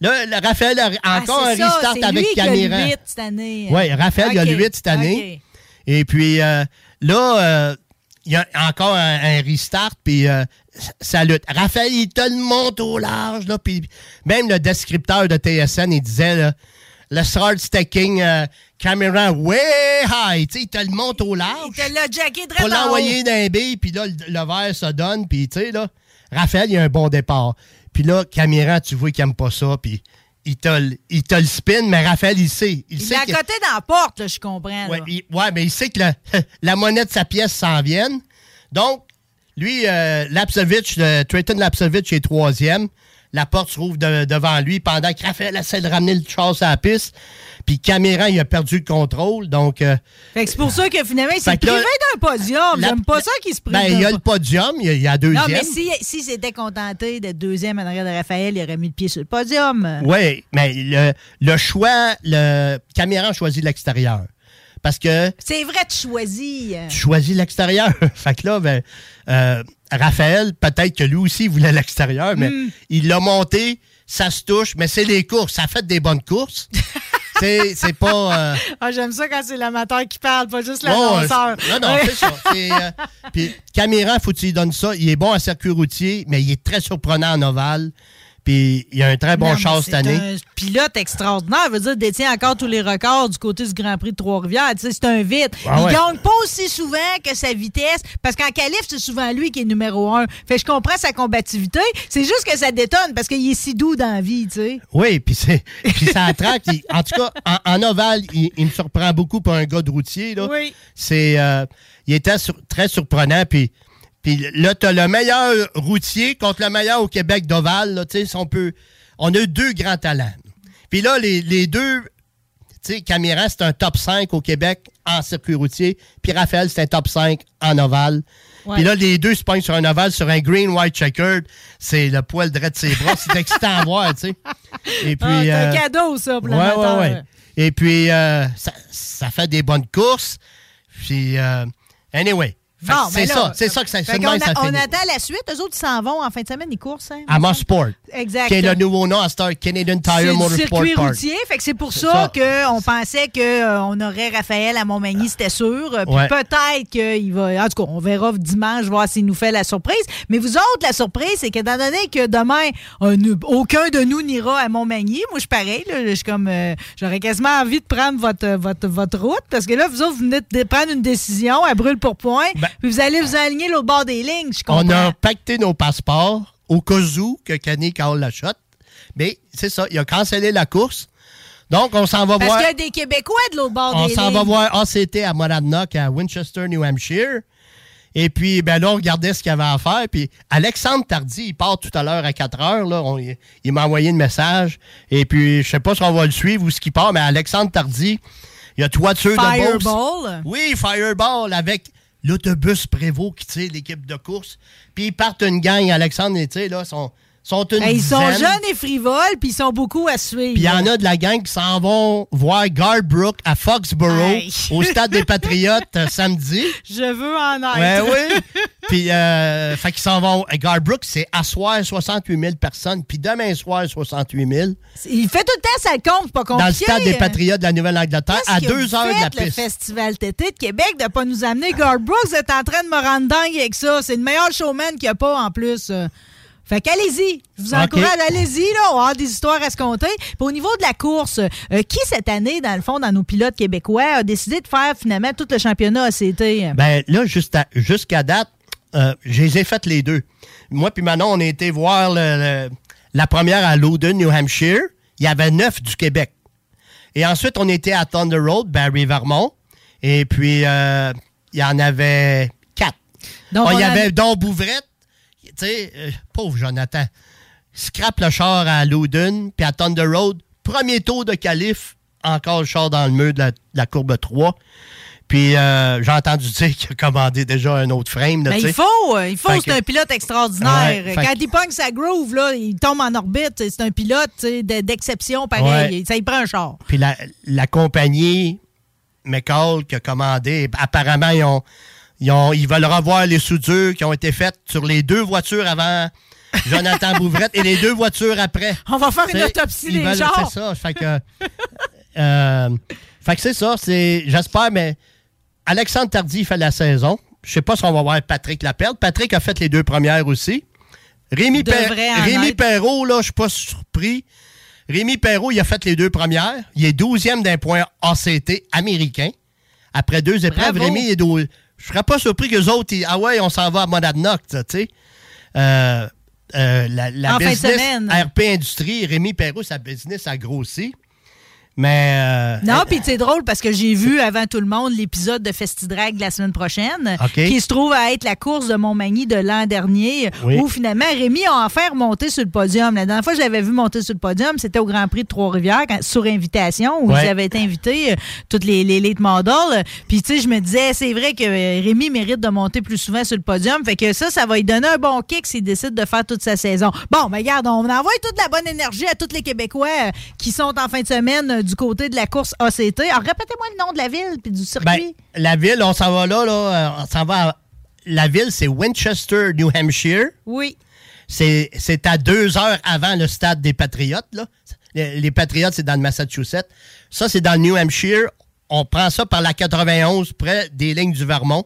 Là, le Raphaël a Ah, encore un ça, restart avec lui qui a le Camiran. huit cette année. Oui, Raphaël, il a le OK, 8 cette année. Et puis euh, là, il y a encore un, un restart, puis euh, ça lutte. Raphaël, il te le monte au large, là, puis même le descripteur de TSN, il disait, là, le start sticking euh, Cameron way high, tu sais, il te le monte au large. Il te l'a jacké Pour l'envoyer d'un B, puis là, le, le verre se donne, puis tu sais, là, Raphaël, il a un bon départ. Puis là, Caméra, tu vois qu'il aime pas ça, puis il te, le- il te le spin, mais Raphaël, il sait. Il, Il sait l'a à côté dans la porte, là, je comprends. Il- ouais, mais il sait que la, la monnaie de sa pièce s'en vienne. Donc, lui, euh, Trayton Lapsevich est troisième. La porte se rouvre de- devant lui pendant que Raphaël essaie de ramener le char sur la piste. Puis Caméran, il a perdu le contrôle. Donc, euh, Fait que c'est pour ça que finalement, il s'est privé d'un podium. J'aime pas ça qu'il se prive ben, il y a le podium, il y a, a deuxième. Non, mais si, si s'était contenté d'être deuxième en arrière de Raphaël, il aurait mis le pied sur le podium. Oui, mais le, le choix, le Caméran choisit l'extérieur. Parce que C'est vrai, tu choisis. tu choisis l'extérieur. fait que là, ben, euh, Raphaël, peut-être que lui aussi il voulait l'extérieur, mais Hmm. il l'a monté, ça se touche, mais c'est les courses. Ça fait des bonnes courses. c'est c'est pas. euh, Ah, j'aime ça quand c'est l'amateur qui parle, pas juste bon, l'annonceur. euh, non, non, c'est ça. Euh, Puis Caméran, faut que tu lui donnes ça. Il est bon en circuit routier, mais il est très surprenant en ovale. Puis il a un très bon Non, char cette année. un pilote extraordinaire. veut dire, détient encore tous les records du côté du Grand Prix de Trois-Rivières. Tu sais, C'est un vite. Ah il ouais. gagne pas aussi souvent que sa vitesse, parce qu'en qualif, c'est souvent lui qui est numéro un. Fait que je comprends sa combativité. C'est juste que ça détonne, parce qu'il est si doux dans la vie, tu sais. Oui, puis c'est puis ça attraque. Il- en tout cas, en, en ovale, il, il me surprend beaucoup pour un gars de routier. Là. Oui. C'est, euh, il était sur- très surprenant. Puis, puis là, tu as le meilleur routier contre le meilleur au Québec si On, peut, on a deux grands talents. Puis là, les, les deux, tu sais, c'est un top 5 au Québec en circuit routier. Puis Raphaël, c'est un top 5 en ovale. Puis là, les deux se pognent sur un ovale, sur un green, white, checkered. C'est le poil droit de ses bras. C'est excitant à voir, tu sais. Et puis, Ah, c'est un euh, cadeau, ça, pour Ouais, ouais, ouais. Et puis, euh, ça, ça fait des bonnes courses. Puis, euh, anyway. Bon, c'est ben ça, c'est ça que ça, Fait ça on attend la suite. Eux autres, ils s'en vont en fin de semaine, ils courent. Hein, À Mosport. Exact. Qui est le nouveau nom à Star Canadian C'est Tire Motorsport circuit Park. routier, fait que c'est pour ça, ça. qu'on pensait qu'on aurait Raphaël à Montmagny, c'était sûr. Puis Ouais. peut-être qu'il va. En tout cas, on verra dimanche voir s'il nous fait la surprise. Mais vous autres, la surprise, c'est qu'étant donné que demain, on- aucun de nous n'ira à Montmagny, moi je suis pareil, je suis comme euh, j'aurais quasiment envie de prendre votre, votre, votre route. Parce que là, vous autres, vous venez de prendre une décision à brûle pour point. Puis vous allez vous aligner l'autre bord des lignes, je comprends. On a pacté nos passeports au cas où que Kenny call la shot. Mais c'est ça, il a cancellé la course. Donc, on s'en va Parce voir. qu'il y a des Québécois de l'autre bord On des s'en lignes. va voir ACT à Monadnock, à Winchester, New Hampshire. Et puis, ben là, on regardait ce qu'il y avait à faire. Puis, Alexandre Tardy, il part tout à l'heure à 4 heures. Là. On- il m'a envoyé un message. Et puis, je sais pas si on va le suivre ou ce qu'il part, mais Alexandre Tardy, il y a toiture de Beauce. Fireball. Oui, Fireball avec l'autobus Prévost qui tire l'équipe de course. Puis, ils partent une gang, Alexandre, et là, sont, sont une Hey, ils sont dizaine. jeunes et frivoles, puis ils sont beaucoup à suivre. Puis il y en a de la gang qui s'en vont voir Garbrook à Foxborough Hey. au stade des Patriotes euh, samedi. Je veux en Ouais, être. oui. Puis, euh, fait qu'ils s'en vont. Garbrook, c'est à soir 68 000 personnes, puis demain soir 68 000. Il fait tout le temps ça compte, pas compliqué. Dans le stade des Patriotes de la Nouvelle-Angleterre, à deux heures de la faites, le piste. Festival Tété de Québec de pas nous amener Garbrook, vous êtes en train de me rendre dingue avec ça. C'est le meilleur showman qu'il n'y a pas en plus. Fait qu'allez-y. Je vous encourage, allez-y, là. On va avoir des histoires à se compter. Puis au niveau de la course, euh, qui cette année, dans le fond, dans nos pilotes québécois, a décidé de faire finalement tout le championnat ACT? Ben là, jusqu'à date, euh, je les ai faites les deux. Moi puis Manon, on a été voir le- le- la première à Loudon, New Hampshire. Il y avait neuf du Québec. Et ensuite, on était à Thunder Road, Barry Vermont. Et puis, euh, il y en avait quatre. Donc, Ah, il y avait Don Bouvrette. Tu sais, euh, pauvre Jonathan. Scrape le char à Loudon, puis à Thunder Road. Premier tour de qualif, encore le char dans le mur de la, de la courbe 3. Puis euh, j'ai entendu dire qu'il a commandé déjà un autre frame. là, Ben, sais. il faut, euh, il faut, c'est que- un pilote extraordinaire. Ouais, Quand que- il pogne sa groove, là, il tombe en orbite. C'est un pilote d'exception, pareil. Ouais. Ça y prend un char. Puis la, la compagnie McCall qui a commandé, apparemment, ils, ont, ils, ont- ils veulent revoir les soudures qui ont été faites sur les deux voitures avant Jonathan Bouvrette et les deux voitures après. On va faire une autopsie des veulent- chars. C'est ça. Fait que, euh, fait que c'est ça. C'est, j'espère, mais Alexandre Tardy fait la saison. Je sais pas si on va voir Patrick Lapelle. Patrick a fait les deux premières aussi. Rémi, Per- Rémi. Perrault, là, je suis pas surpris. Rémi Perrault, il a fait les deux premières. Il est 12e d'un point ACT américain. Après deux épreuves, Bravo. Rémi est dou- Je serais pas surpris que les autres, ils- ah ouais, on s'en va à Monadnock, tu sais. Euh, euh, la, la En fin de business semaine. RP Industrie, Rémi Perrault, sa business a grossi. Mais. euh, Non, puis c'est drôle parce que j'ai vu avant tout le monde l'épisode de Festidrag de la semaine prochaine, qui se trouve à être la course de Montmagny de l'an dernier, Oui. où finalement Rémi a enfin remonté sur le podium. La dernière fois que je l'avais vu monter sur le podium, c'était au Grand Prix de Trois-Rivières, sur invitation, où Ouais. ils avaient été invités, euh, toutes les, les late models. Puis tu sais, je me disais, c'est vrai que euh, Rémi mérite de monter plus souvent sur le podium. Fait que ça, ça va lui donner un bon kick s'il décide de faire toute sa saison. Bon, ben regarde, on envoie toute la bonne énergie à tous les Québécois euh, qui sont en fin de semaine du côté de la course ACT. Alors, répétez-moi le nom de la ville puis du Ben, circuit. la ville, on s'en va là, là. euh, On s'en va. à- La ville, c'est Winchester, New Hampshire. oui. C'est à deux heures avant le stade des Patriotes. Là. Les, les Patriotes, c'est dans le Massachusetts. Ça, c'est dans le New Hampshire. On prend ça par la 91, près des lignes du Vermont.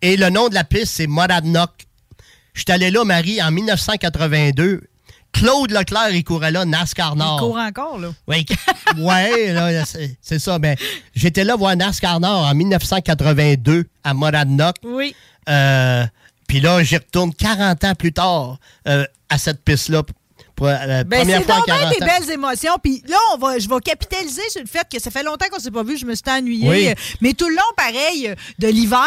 Et le nom de la piste, c'est Monadnock. Je suis allé là, Marie, en 1982. Claude Leclerc, il courait là, NASCAR Nord. Il court encore, là. Oui, ouais, là, c'est ça. Ben, J'étais là voir NASCAR Nord en 1982 à Monadnock. Oui. Euh, Puis là, j'y retourne 40 ans plus tard euh, à cette piste-là. Pour, la Ben, première c'est fois en donc bien 40 des belles émotions. Puis là, on va, je vais capitaliser sur le fait que ça fait longtemps qu'on s'est pas vu, je me suis ennuyée. Oui. Mais tout le long, pareil, de l'hiver,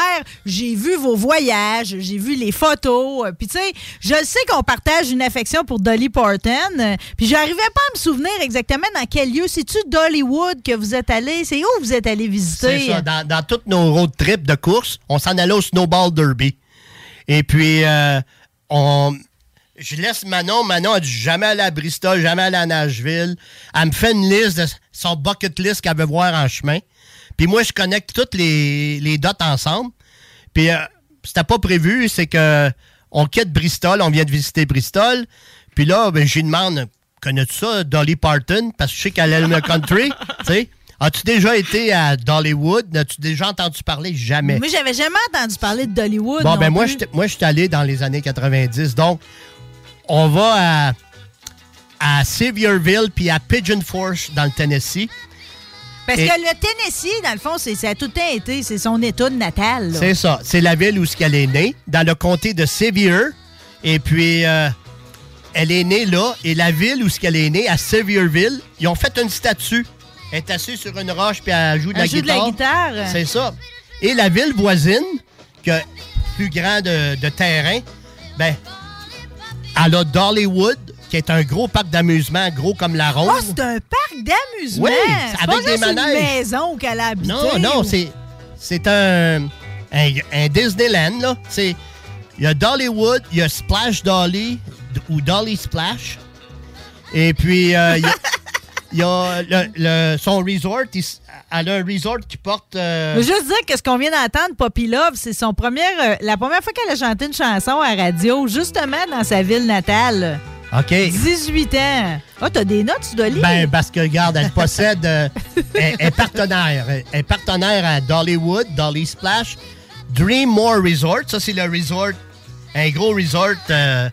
j'ai vu vos voyages, j'ai vu les photos. Euh, Puis tu sais, je sais qu'on partage une affection pour Dolly Parton. Euh, Puis j'arrivais pas à me souvenir exactement dans quel lieu. C'est-tu Dollywood que vous êtes allé? C'est où vous êtes allé visiter? C'est ça. Dans, dans tous nos road trips de course, on s'en allait au Snowball Derby. Et puis, euh, on, je laisse Manon. Manon a dit jamais aller à Bristol, jamais aller à Nashville. Elle me fait une liste de son bucket list qu'elle veut voir en chemin. Puis moi, je connecte toutes les, les dots ensemble. Puis, euh, c'était pas prévu, c'est que on quitte Bristol, on vient de visiter Bristol. Puis là, ben, je lui demande, connais-tu ça, Dolly Parton? Parce que je sais qu'elle aime le country, tu sais. As-tu déjà été à Dollywood? As-tu déjà entendu parler? Jamais. Moi, j'avais jamais entendu parler de Dollywood. Bon, non ben moi, plus. j'étais- moi, je suis allé dans les années 90. Donc, on va à, à Sevierville puis à Pigeon Forge dans le Tennessee. Parce Et- que le Tennessee, dans le fond, c'est, ça a tout le temps été, c'est son état de natal. C'est ça. C'est la ville où ce qu'elle est née, dans le comté de Sevier. Et puis, euh, elle est née là. Et la ville où ce qu'elle est née, à Sevierville, ils ont fait une statue. Elle est assise sur une roche puis elle joue de, Elle la, joue de la guitare. guitare. C'est ça. Et la ville voisine, qui a plus grand de, de terrain, ben, elle a Dollywood, qui est un gros parc d'amusement, gros comme la Oh, ronde. c'est un parc d'amusement. Oui, c'est avec pas des manèges. une maison qu'elle a habitée. Non, non, c'est c'est un, un, un Disneyland, là. C'est il y a Dollywood, il y a Splash Dolly ou Dolly Splash. Et puis euh, il y a, il y a le, le- son resort, il elle a un resort qui porte euh, Je veux juste dire que ce qu'on vient d'entendre, Poppy Love, c'est son premier, euh, la première fois qu'elle a chanté une chanson à radio, justement dans sa ville natale. OK. 18 ans. Ah, t'as des notes, tu dois lire? Ben, parce que, regarde, elle possède. euh, elle, est partenaire. Elle est partenaire à Dollywood, Dolly Splash, Dreammore Resort. Ça, c'est le resort, un gros resort euh,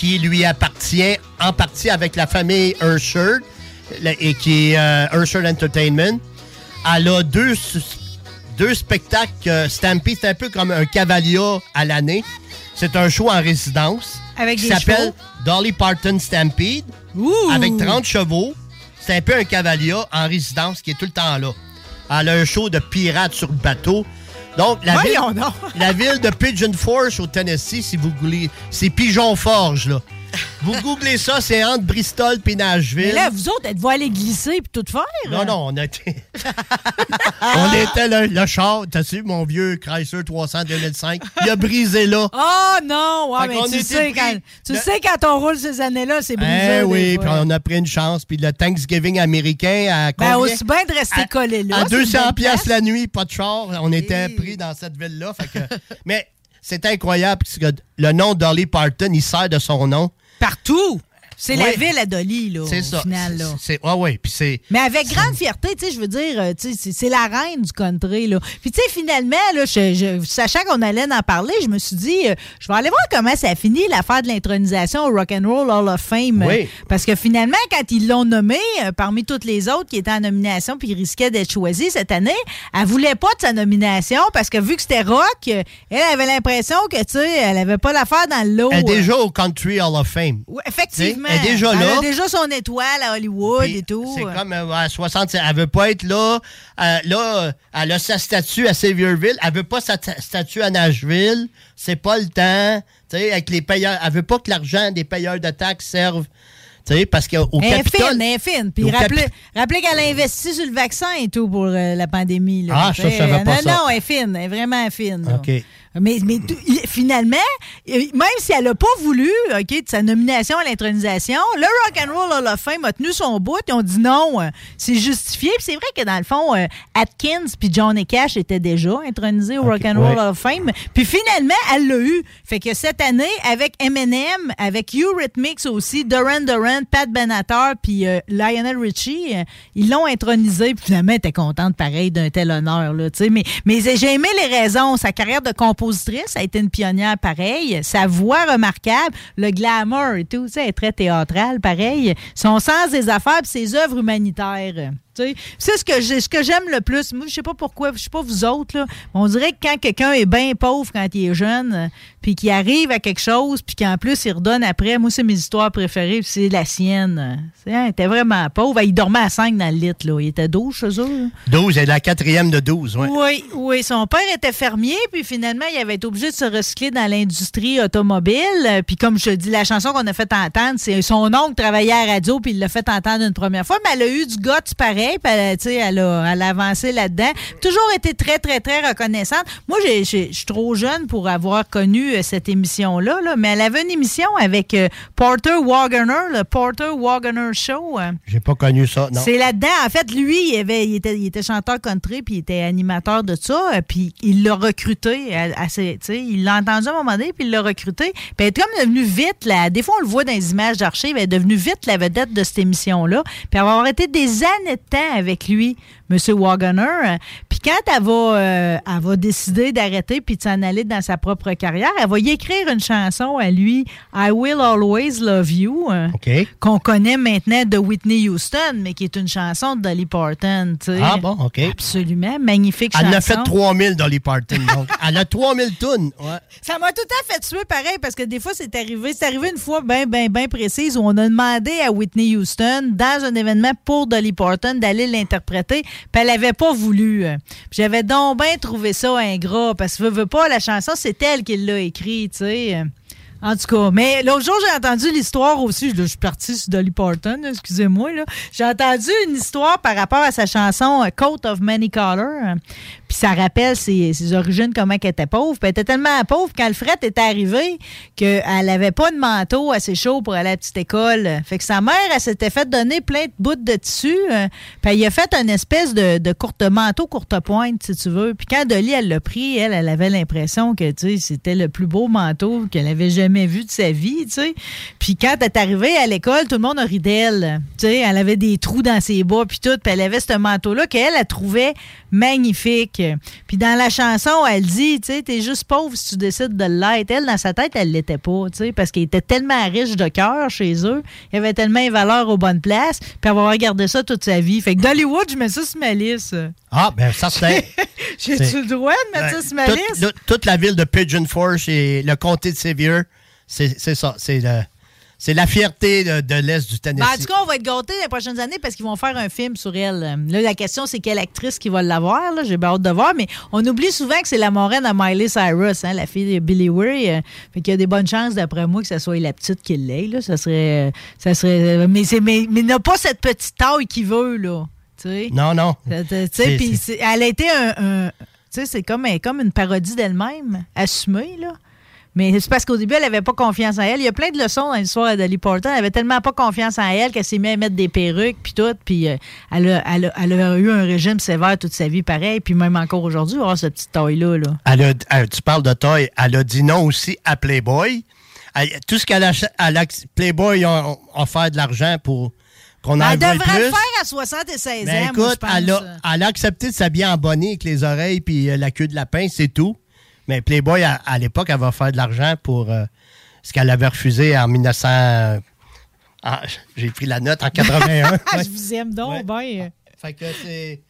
qui lui appartient en partie avec la famille Ursher et qui est euh, Ursher Entertainment. Elle a deux, deux spectacles. euh, Stampede, c'est un peu comme un Cavalia à l'année. C'est un show en résidence. Avec qui s'appelle? Dolly Parton Stampede. Avec 30 chevaux. C'est un peu un Cavalia en résidence qui est tout le temps là. Elle a un show de pirates sur le bateau. Donc, la, ville, la de Pigeon Forge au Tennessee, si vous googlez, c'est Pigeon Forge, là. Vous googlez ça, c'est entre Bristol et Nashville. Mais là, vous autres, êtes-vous allés glisser et tout faire? Non, non, on été. on était le, le char, t'as su, mon vieux Chrysler 300 2005. Il a brisé là. Oh non! Ouais, mais tu était sais, quand, tu de- sais, quand on roule ces années-là, c'est brisé. Eh oui, puis on a pris une chance. Puis le Thanksgiving américain à Ben, combien? aussi bien de rester collé là. à c'est une 200 belle pièces la nuit, pas de char. On était pris dans cette ville-là. fait que- Mais c'est incroyable parce que le nom Dolly Parton, il sert de son nom. Partout! C'est la Ouais. ville à Dolly, là, C'est au ça. final. Là. C'est, ouais, ouais. Puis c'est. Mais avec grande fierté, tu sais, je veux dire, euh, tu sais, c'est- la reine du country, là. Puis, tu sais, finalement, là, je, je- sachant qu'on allait en parler, je me suis dit, euh, je vais aller voir comment ça a fini l'affaire de l'intronisation au Rock and Roll Hall of Fame. Oui. Parce que finalement, quand ils l'ont nommé, euh, parmi toutes les autres qui étaient en nomination puis qui risquaient d'être choisis cette année, elle voulait pas de sa nomination parce que vu que c'était rock, elle avait l'impression que, tu sais, elle avait pas l'affaire dans le lot. Elle est déjà au Country Hall of Fame. Oui, effectivement. Elle est déjà Elle là. a déjà son étoile à Hollywood et tout. C'est comme euh, à 60, elle veut pas être là. Euh, là, elle a sa statue à Sevierville. Elle veut pas sa ta- statue à Nashville. C'est pas le temps. Tu sais, avec les payeurs. Elle veut pas que l'argent des payeurs de taxes serve. Tu sais, parce qu'au Elle est Capitole. fine, elle est fine. Puis rappelez, rappelez qu'elle a investi sur le vaccin et tout pour euh, la pandémie. Là. Ah, ça, je savais pas non, ça. Non, elle est fine. Elle est vraiment fine. là. OK. Mais, mais tout- finalement, euh, même si elle n'a pas voulu ok, de sa nomination à l'intronisation, le Rock and Roll Hall of Fame a tenu son bout. Ils ont dit non, euh, c'est justifié. Puis c'est vrai que dans le fond, euh, Atkins puis Johnny Cash étaient déjà intronisés au Rock and Roll ouais. Hall of Fame. Puis finalement, elle l'a eu. Fait que cette année, avec Eminem, avec Eurythmics aussi, Duran Duran, Pat Benatar puis euh, Lionel Richie, euh, ils l'ont intronisé. Puis finalement, elle était contente pareil d'un tel honneur. Là, mais mais j'ai aimé les raisons. Sa carrière de compositrice a été une pionnière pareil. Sa voix remarquable, le glamour et tout, sais, elle est très théâtrale pareil. Son sens des affaires puis ses œuvres humanitaires. C'est ce que ce que j'aime le plus. Moi, je sais pas pourquoi, je sais pas vous autres, là, mais on dirait que quand quelqu'un est bien pauvre quand il est jeune, euh, puis qu'il arrive à quelque chose, puis qu'en plus il redonne après, moi, c'est mes histoires préférées, c'est la sienne. C'est, hein, il était vraiment pauvre. Il dormait à 5 dans le lit, là. Il était 12 chez eux. là. 12, elle est la quatrième de 12, ouais. Oui, oui. Son père était fermier, puis finalement, il avait été obligé de se recycler dans l'industrie automobile. Puis comme je te dis, la chanson qu'on a fait entendre, c'est son oncle travaillait à la radio, puis il l'a fait entendre une première fois, mais elle a eu du guts pareil, puis elle, a- tu sais, elle, a, elle a avancé là-dedans. Toujours été très, très, très reconnaissante. Moi, je suis trop jeune pour avoir connu euh, cette émission-là, là, mais elle avait une émission avec euh, Porter Wagoner, le Porter Wagoner Show. euh. J'ai pas connu ça, non. C'est là-dedans. En fait, lui, il, avait, il, était, il était chanteur country, puis il était animateur de ça, euh, puis il l'a recruté. à- à ses- il l'a entendu à un moment donné, puis il l'a recruté. Puis elle est comme devenue vite, là, des fois on le voit dans les images d'archives, elle est devenue vite la vedette de cette émission-là. Puis avoir été des années de avec lui, M. Wagoner. Puis quand elle va, euh, elle va décider d'arrêter puis de s'en aller dans sa propre carrière, elle va y écrire une chanson à lui, I Will Always Love You, euh, qu'on connaît maintenant de Whitney Houston, mais qui est une chanson de Dolly Parton. Ah bon, OK. Absolument, magnifique Elle chanson. en a fait 3000 Dolly Parton, donc. Elle a 3000 tonnes. Ouais. Ça m'a tout à fait tué pareil parce que des fois, c'est arrivé. C'est arrivé une fois bien, bien, bien précise où on a demandé à Whitney Houston, dans un événement pour Dolly Parton, d'aller l'interpréter. Puis elle n'avait pas voulu. J'avais donc bien trouvé ça ingrat parce que veux, veux pas, la chanson, c'est elle qui l'a écrit, tu sais. En tout cas, mais l'autre jour, j'ai entendu l'histoire aussi. Là, je suis partie sur Dolly Parton, excusez-moi. J'ai entendu une histoire par rapport à sa chanson euh, Coat of Many Colors. Puis ça rappelle ses, origines, comment qu'elle était pauvre. Puis elle était tellement pauvre quand le fret était arrivé qu'elle avait pas de manteau assez chaud pour aller à la petite école. Fait que sa mère, elle s'était fait donner plein de bouts de tissu. euh, puis elle a fait une espèce de, de courte manteau, courte pointe, si tu veux. Puis quand Dolly, elle l'a pris, elle, elle avait l'impression que, tu sais, c'était le plus beau manteau qu'elle avait jamais vu de sa vie, tu sais. Puis quand elle est arrivée à l'école, tout le monde a ri d'elle. Tu sais, elle avait des trous dans ses bas, puis tout. Puis elle avait ce manteau-là qu'elle, elle trouvait magnifique. Puis dans la chanson, elle dit, tu sais, t'es juste pauvre si tu décides de l'être. Elle, dans sa tête, elle l'était pas, tu sais, parce qu'elle était tellement riche de cœur chez eux. Il y avait tellement les valeurs aux bonnes places. Puis elle va regardé ça toute sa vie. Fait que d'Hollywood, je mets ça sur ma liste. Ah, ben ça, c'est... J'ai-tu le droit de mettre ça sur ma toute, liste? le- toute la ville de Pigeon Forge et le comté de Sevier, c'est c'est ça. C'est le- c'est la fierté de, de l'Est du Tennessee. Ben, en tout cas, on va être gâtés les prochaines années parce qu'ils vont faire un film sur elle. Là, la question, c'est quelle actrice qui va l'avoir. là? J'ai bien hâte de voir. Mais on oublie souvent que c'est la moraine à Miley Cyrus, hein, la fille de Billy Way. Euh, fait qu'il y a des bonnes chances, d'après moi, que ce soit la petite qui l'ait. Ça serait. euh, Ça serait euh, mais c'est mais, mais n'a pas cette petite taille qu'il veut, là. Non, non. Elle a été un. un- tu sais, c'est comme, comme une parodie d'elle-même, assumée, là. Mais c'est parce qu'au début, elle n'avait pas confiance en elle. Il y a plein de leçons dans l'histoire Dolly Parton. Elle avait tellement pas confiance en elle qu'elle s'est mise à mettre des perruques puis tout. Puis euh, elle, a, elle, a, elle a eu un régime sévère toute sa vie pareil. Puis même encore aujourd'hui, elle a cette petite taille-là. Là. Elle a- tu parles de taille. Elle a dit non aussi à Playboy. Elle- tout ce qu'elle a, elle a- Playboy a offert de l'argent pour qu'on en Elle devrait plus. le faire à 76 Ben ans, écoute, pense. elle, a, elle a accepté de s'habiller en bonnet avec les oreilles puis euh, la queue de lapin, c'est tout. Mais Playboy, à, à l'époque, elle va faire de l'argent pour euh, ce qu'elle avait refusé en 1900. ah, J'ai pris la note en 81. Ouais. Je vous aime donc, ben. Fait que c'est.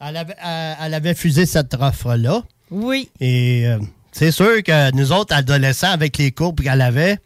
Elle avait, elle- elle avait cette offre-là. Oui. Et euh, c'est sûr que nous autres, adolescents, avec les courbes qu'elle avait,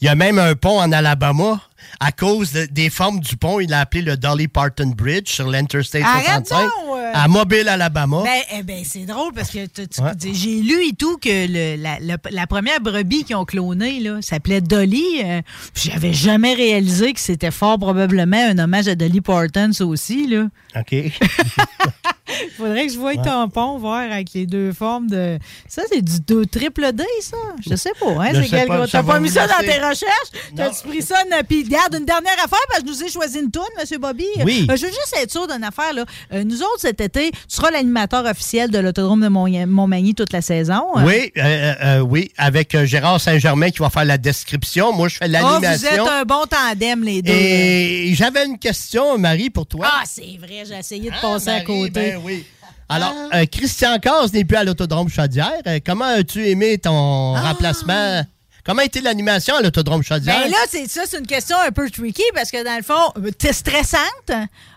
il y a même un pont en Alabama à cause de- des formes du pont, il l'a appelé le Dolly Parton Bridge sur l'Interstate Arrête 65 donc, euh. à Mobile, Alabama. Ben, eh ben, c'est drôle parce que Ouais. j'ai lu et tout que le- la, la- la première brebis qu'ils ont clonée s'appelait Dolly. euh, J'avais jamais réalisé que c'était fort probablement un hommage à Dolly Parton, ça aussi. Là. OK. Faudrait que je voie Ouais. ton pont, voir avec les deux formes de. Ça, c'est du deux- triple D, ça? Je sais pas, hein? C'est quel pas, gros- T'as pas mis vous ça dans tes recherches? T'as-tu pris ça? une- Puis, regarde, une dernière affaire, parce que je nous ai choisi une toune, M. Bobby. Oui. Euh, je veux juste être sûr d'une affaire, là. Euh, nous autres, cet été, tu seras l'animateur officiel de l'Autodrome de Mont- Montmagny toute la saison. hein? Oui, euh, euh, euh, oui, avec euh, Gérard Saint-Germain qui va faire la description. Moi, je fais Ah, vous l'animation. êtes un bon tandem, les deux. Et j'avais une question, Marie, pour toi. Ah, c'est vrai, j'ai essayé de passer à côté. ben oui. Alors, euh, Christian Caz n'est plus à l'Autodrome Chaudière. Euh, comment as-tu aimé ton remplacement? Comment a été l'animation à l'Autodrome Chaudière? Ben là, c'est ça, c'est une question un peu tricky parce que dans le fond, t'es stressante,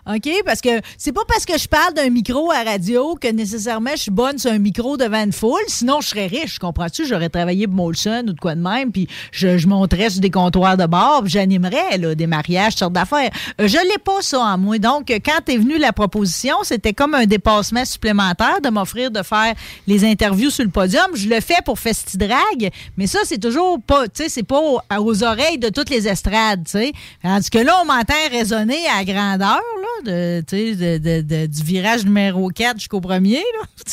OK? Parce que c'est pas parce que je parle d'un micro à radio que nécessairement je suis bonne sur un micro devant une foule. Sinon, je serais riche, comprends-tu? J'aurais travaillé pour Molson ou de quoi de même, puis je, je monterais sur des comptoirs de bar, puis j'animerais là, des mariages, sortes d'affaires. Euh, je l'ai pas ça en moi. Donc, quand est venue la proposition, c'était comme un dépassement supplémentaire de m'offrir de faire les interviews sur le podium. Je le fais pour Festidrag, mais ça, c'est toujours c'est pas aux, oreilles de toutes les estrades, tu sais. Tandis que là, on m'entend résonner à grandeur, du virage numéro 4 jusqu'au premier,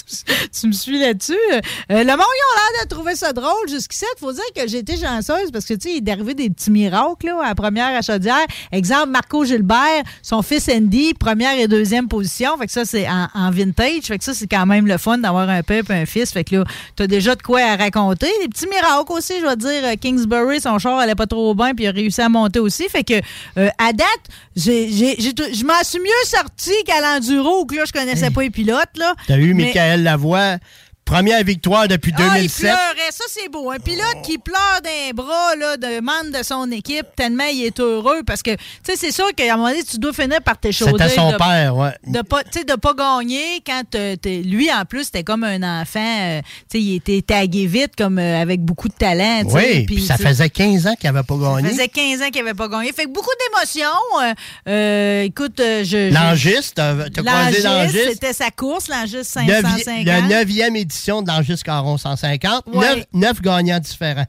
tu me suis là-dessus. Euh, le monde, ils ont l'air de trouver ça drôle jusqu'ici. Il faut dire que j'ai été chanceuse parce que, tu il est arrivé des petits miracles, à la première à Chaudière. Exemple, Marco Gilbert, son fils Andy, première et deuxième position. Fait que ça, c'est en, vintage. Fait que ça, c'est quand même le fun d'avoir un et un fils. Fait que là, t'as déjà de quoi à raconter. Des petits miracles aussi, je vais te dire. euh, Kingsbury, son char allait pas trop bien, puis il a réussi à monter aussi. Fait que, euh, à date, j'ai, j'ai- j'ai tout- je m'en suis mieux sorti qu'à l'enduro, où là, je connaissais pas les pilotes, là. T'as eu Michael Lavoie, première victoire depuis ah, il 2007. pleurait, ça c'est beau. Un pilote qui pleure d'un bras là, de membre de son équipe tellement il est heureux parce que, tu sais, c'est sûr qu'à un moment donné, tu dois finir par t'échauder. C'était son de- père, ouais. De pas, tu sais, de pas gagner quand euh, t'es- lui, en plus, c'était comme un enfant. euh, tu sais, il était tagué vite, comme euh, avec beaucoup de talent. Oui, puis ça faisait 15 ans qu'il n'avait pas ça gagné. faisait 15 ans qu'il n'avait pas gagné. Fait que beaucoup d'émotions. Euh, euh, écoute, je. je- L'Angis, t'as t'as croisé L'Angis, l'Angis. c'était sa course, l'Angis Neuvi- 550. La neuvième édition de l'Angis Caron 150. Ouais. Neuf, gagnants différents.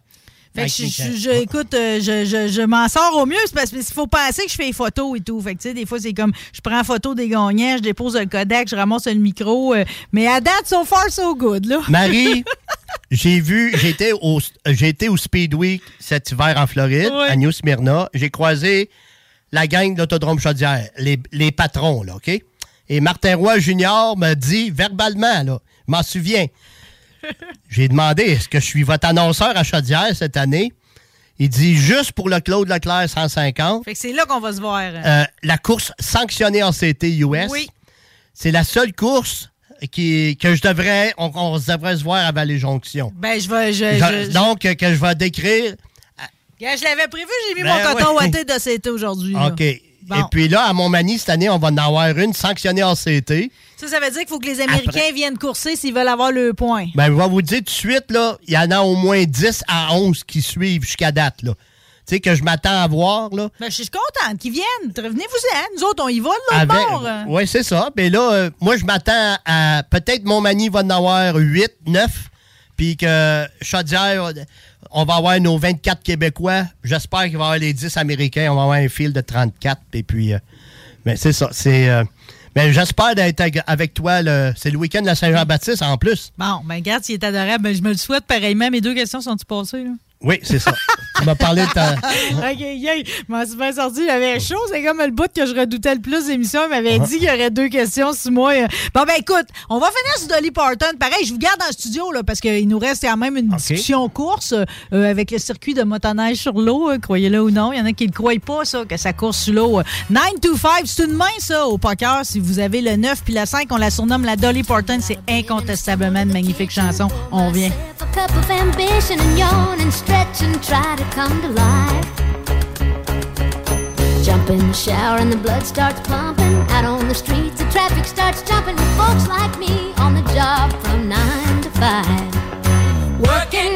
Fait que je, je- je- écoute, euh, je, je- je m'en sors au mieux. C'est parce qu'il faut penser que je fais des photos et tout. Fait que, tu sais, des fois, c'est comme, je prends photo des gagnants, je dépose le Kodak, je ramasse le micro. euh, mais à date, so far, so good, là. Marie, j'ai vu, j'étais au, j'étais au Speedway cet hiver en Floride, Ouais. à New Smyrna. J'ai croisé la gang de l'Autodrome Chaudière, les, les patrons, là, OK? Et Martin Roy Junior m'a dit verbalement, là, je m'en souviens. J'ai demandé, est-ce que je suis votre annonceur à Chaudière cette année? Il dit, juste pour le Claude Leclerc 150, Fait que c'est là qu'on va se voir. euh, la course sanctionnée en CT US. Oui. C'est la seule course qui, que je devrais, on, on devrait se voir à Vallée-Jonction. Ben, je vais. Je, Je- je- donc, euh, que je vais décrire. Gars, je l'avais prévu, j'ai mis Ben mon coton ouais. ouaté de CT aujourd'hui. là. Bon. Et puis là, à Montmagny, cette année, on va en avoir une sanctionnée en CT. Ça, ça veut dire qu'il faut que les Américains viennent courser s'ils veulent avoir le point. Ben, je vais vous dire tout de suite, là, il y en a au moins 10 à 11 qui suivent jusqu'à date, là. Tu sais, que je m'attends à voir, là. Ben, je suis contente qu'ils viennent. Revenez-vous-en. Nous autres, on y va de l'autre Avec- bord. Oui, c'est ça. Mais là, euh, moi, je m'attends à. Peut-être Montmagny va en avoir 8, 9. Puis que Chaudière, on va avoir nos 24 Québécois. J'espère qu'il va y avoir les 10 Américains. On va avoir un fil de 34. Et puis. euh, mais c'est ça. C'est. euh, mais j'espère d'être avec toi. C'est le week-end de la Saint-Jean-Baptiste en plus. Bon, ben regarde, s'il est adorable, ben, je me le souhaite pareillement. Mes deux questions sont-tu passées, là? Oui, c'est ça. tu m'as parlé de ta. OK, yay. Je m'en suis bien sorti. J'avais chaud. C'est comme le bout que je redoutais le plus d'émission. Il m'avait Ah. dit qu'il y aurait deux questions sur moi. Bon, ben écoute, on va finir sur Dolly Parton. Pareil, je vous garde dans le studio, là, parce qu'il nous reste quand même une discussion course euh, avec le circuit de motoneige sur l'eau, euh, croyez-le ou non. Il y en a qui ne le croient pas, ça, que ça course sur l'eau. 9 to 5, c'est une main, ça, au poker. Si vous avez le 9 puis le 5, on la surnomme la Dolly Parton. C'est incontestablement une magnifique chanson. On vient. Stretch and try to come to life. Jump in the shower and the blood starts pumping. Out on the streets, the traffic starts jumping with folks like me on the job from nine to five. Working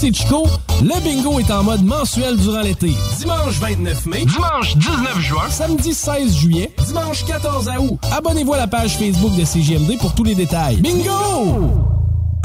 c'est Chico. Le bingo est en mode mensuel durant l'été. Dimanche 29 mai. Dimanche 19 juin. Samedi 16 juillet. Dimanche 14 août. Abonnez-vous à la page Facebook de CGMD pour tous les détails. Bingo!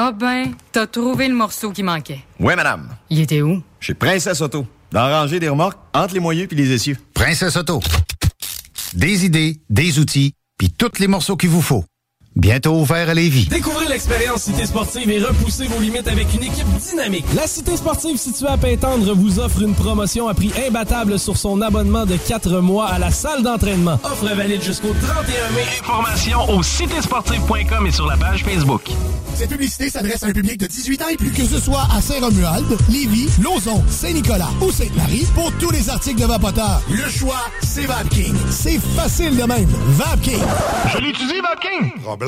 Ah ben, t'as trouvé le morceau qui manquait. Oui, madame. Il était où? Chez Princesse Auto. Dans la rangée des remorques, entre les moyeux puis les essieux. Princesse Auto. Des idées, des outils, puis tous les morceaux qu'il vous faut. Bientôt ouvert à Lévis. Découvrez l'expérience Cité Sportive et repoussez vos limites avec une équipe dynamique. La Cité Sportive située à Pintendre vous offre une promotion à prix imbattable sur son abonnement de 4 mois à la salle d'entraînement. Offre valide jusqu'au 31 mai. Informations au citésportive.com et sur la page Facebook. Cette publicité s'adresse à un public de 18 ans et plus. Que ce soit à Saint-Romuald, Lévis, Lauson, Saint-Nicolas ou Sainte-Marie, pour tous les articles de Vapoteur, le choix, c'est VapKing. C'est facile de même. VapKing. Je l'utilise, VapKing. Problème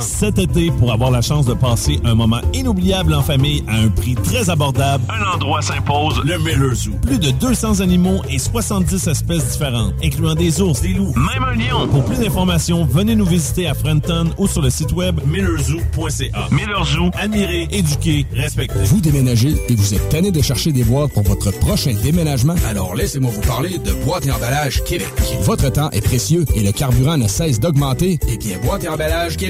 Cet été, pour avoir la chance de passer un moment inoubliable en famille à un prix très abordable, Un endroit s'impose, le Miller Zoo. Plus de 200 animaux et 70 espèces différentes, incluant des ours, des loups, même un lion. Pour plus d'informations, venez nous visiter à Frenton ou sur le site web millerzoo.ca. Miller Zoo. Admirer, éduquer, respecter. Vous déménagez et vous êtes tanné de chercher des boîtes pour votre prochain déménagement? Alors laissez-moi vous parler de Boîte et Emballage Québec. Votre temps est précieux et le carburant ne cesse d'augmenter. Eh bien, Boîte et Emballage Québec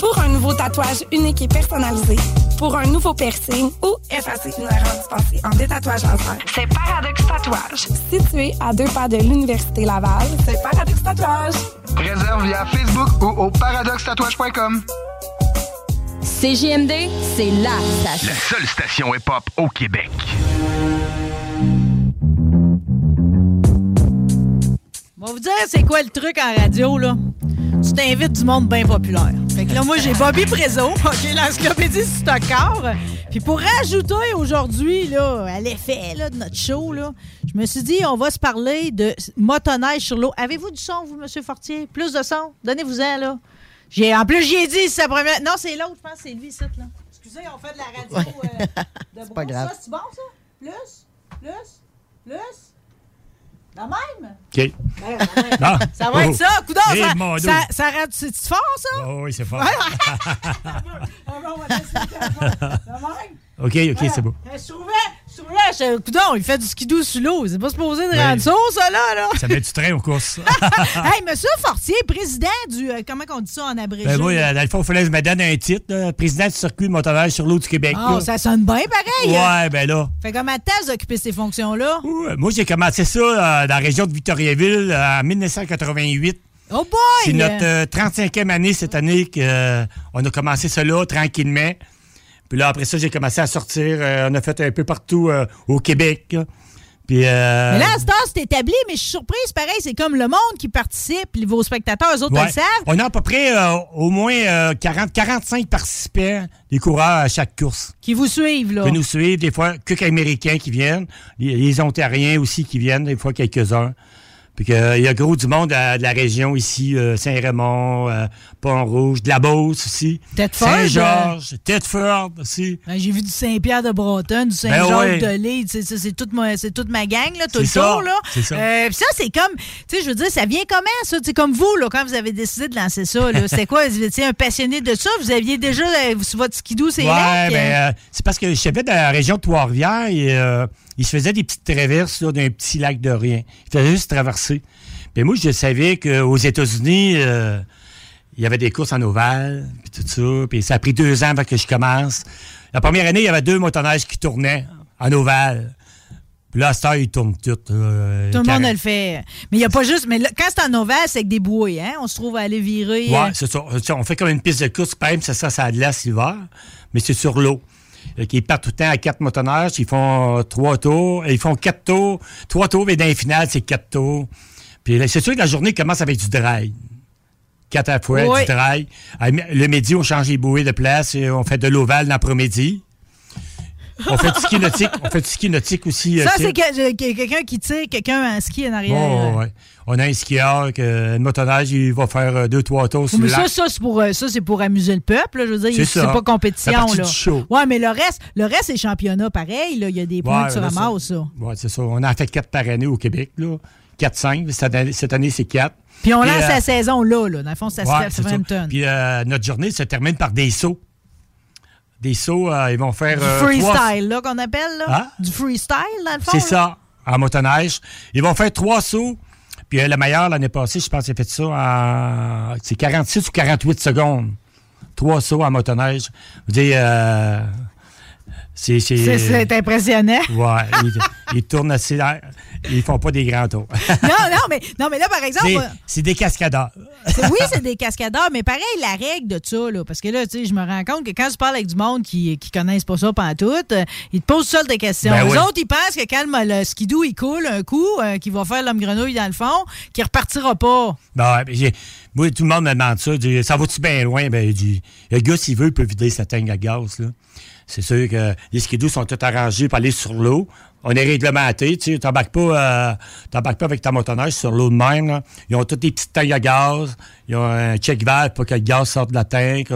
Pour un nouveau tatouage unique et personnalisé, pour un nouveau piercing ou effacer une erreur dispensée en détatouage laser, c'est Paradox Tatouage. Situé à deux pas de l'Université Laval, c'est Paradox Tatouage. Réserve via Facebook ou au paradoxtatouage.com. CJMD, c'est la station. La seule station hip-hop au Québec. On va vous dire, c'est quoi le truc en radio, là? Tu t'invites du monde bien populaire. Fait que là, moi, j'ai Bobby Prézo, OK, l'encyclopédie Stockard. Puis pour rajouter aujourd'hui, là, à l'effet là, de notre show, là, je me suis dit, on va se parler de motoneige sur l'eau. Avez-vous du son, vous, M. Fortier? Plus de son? Donnez-vous-en, là. J'ai, en plus, j'y ai dit, c'est sa première... Non, c'est l'autre, je pense, c'est lui, ici, là. Excusez, on fait de la radio euh, de C'est pas grave. Ça, c'est bon, ça? Plus? Plus? Plus? La même? OK. Ben, même. Ah. Ça va être Oh. ça, coudonc, Eh, ça, mon ça, ça c'est fort, ça? Oh, oui, c'est fort. Ah? OK, OK, c'est beau. Je trouvais, il fait du skidoo sous l'eau. C'est pas supposé de rendre ça, ça, là, là. Ça met du train aux courses. hey, monsieur Fortier, président du. euh, comment on dit ça en abrégé? Ben, moi, euh, dans le fond, il fallait que je me donne un titre, là, président du circuit de motoneige sur l'eau du Québec. Ah, là. ça sonne bien pareil. hein? Ouais, ben là. Fait temps vous occupez ces fonctions-là? Moi, j'ai commencé ça euh, dans la région de Victoriaville euh, en 1988. Oh boy! C'est notre euh, 35e année cette année qu'on a commencé là, tranquillement. Puis là, après ça, j'ai commencé à sortir. euh, on a fait un peu partout euh, au Québec. là. Puis, euh, Mais là, à ce temps, c'est établi, mais je suis surprise. Pareil, c'est comme le monde qui participe, vos spectateurs, eux autres, ouais. le savent. on a à peu près euh, au moins euh, 40, 45 participants, des coureurs à chaque course. Qui vous suivent, là. Qui nous suivent, des fois, quelques Américains qui viennent, les, les Ontariens aussi qui viennent, des fois quelques-uns. Puis y a gros du monde euh, de la région ici, euh, Saint-Raymond, euh, Pont-Rouge, de la Beauce aussi. Saint-Georges, Thetford aussi. Ouais, J'ai vu du Saint-Pierre de Breton, du Ben ouais. de Lille. C'est c'est toute, ma- c'est toute ma gang, là, tout C'est le ça, tour. Là. c'est ça. Euh, ça, c'est comme, tu sais, je veux dire, ça vient comment, ça? C'est comme vous, là, quand vous avez décidé de lancer ça. C'était quoi? Vous étiez un passionné de ça? Vous aviez déjà votre skidoo, c'est Ouais, ben, euh, c'est parce que je savais dans la région de Trois-Rivières, et, euh, il se faisait des petites traverses d'un petit lac de rien. Il faisait juste traverser. Mais moi, je savais qu'aux États-Unis, euh, il y avait des courses en ovale, puis tout ça. Puis ça a pris deux ans avant que je commence. La première année, il y avait deux motoneiges qui tournaient en ovale. Puis là, à cette heure, ils tournent toutes. euh, Tout le monde carré- le fait. Mais il n'y a pas juste. Mais là, quand c'est en ovale, c'est avec des bouées, hein? On se trouve à aller virer. euh, Ouais, c'est ça. Ça, On fait comme une piste de course, par exemple, ça, ça, ça a de l'hiver, mais c'est sur l'eau. Euh, Ils partent tout le temps à quatre motonnages, ils font trois tours, ils font quatre tours, trois tours, mais dans les finales, c'est quatre tours. Puis c'est sûr que la journée commence avec du drive. Quatre à la fois, Oui. du mi- Le midi, on change les bouées de place, et on fait de l'ovale l'après-midi. On fait du ski nautique, on fait du ski nautique aussi. euh, Ça, sais. c'est que- que- quelqu'un qui tire quelqu'un en ski en arrière. Oh, ouais. On a un skieur, que, un motonnage, il va faire euh, deux, trois tours sur mais le ça, lac. ça, c'est pour, euh, ça, c'est pour amuser le peuple. là. Je veux dire, C'est pas compétition. Là. du show. Ouais, mais le reste, le reste, c'est championnat pareil. Là. Il y a des points Ouais, que tu ça- ramasses, ça. Ouais, c'est ça. On en fait quatre par année au Québec, là. 4-5. Cette année, cette année, c'est 4. Puis on lance la saison là, là. Dans le fond, ça se fait. Puis euh, notre journée se termine par des sauts. Des sauts, euh, ils vont faire. Du euh, freestyle, là, qu'on appelle, là. Hein? Du freestyle, dans le fond. C'est ça, en motoneige. Ils vont faire trois sauts. Puis euh, le meilleur, l'année passée, je pense qu'il a fait ça en. C'est 46 ou 48 secondes. Trois sauts en motoneige. Veux dire, euh, c'est. impressionnant. Ouais, ils, ils tournent assez. Ils font pas des grands tours. non, non, mais, non, mais là, par exemple. C'est- des cascadeurs. oui, c'est des cascadeurs, mais pareil, la règle de ça, là, parce que là, tu sais, je me rends compte que quand je parle avec du monde qui, qui connaissent pas ça pantoute, euh, ils te posent seuls des questions. Ben Les oui. autres, ils pensent que quand le, skidoo, il coule un coup, euh, qu'il va faire l'homme grenouille dans le fond, qu'il repartira pas. Ben ouais, ben moi, tout le monde me demande ça. Dit, ça va-tu bien loin? Ben, il dit, le gars, s'il veut, il peut vider sa tank à gaz. Là. C'est sûr que les skidoos sont tous arrangés pour aller sur l'eau. On est réglementé, tu sais, t'embarques pas, euh, pas avec ta motoneige sur l'eau de même. là. Ils ont toutes des petites tanks à gaz. Ils ont un check valve pour que le gaz sorte de la tank.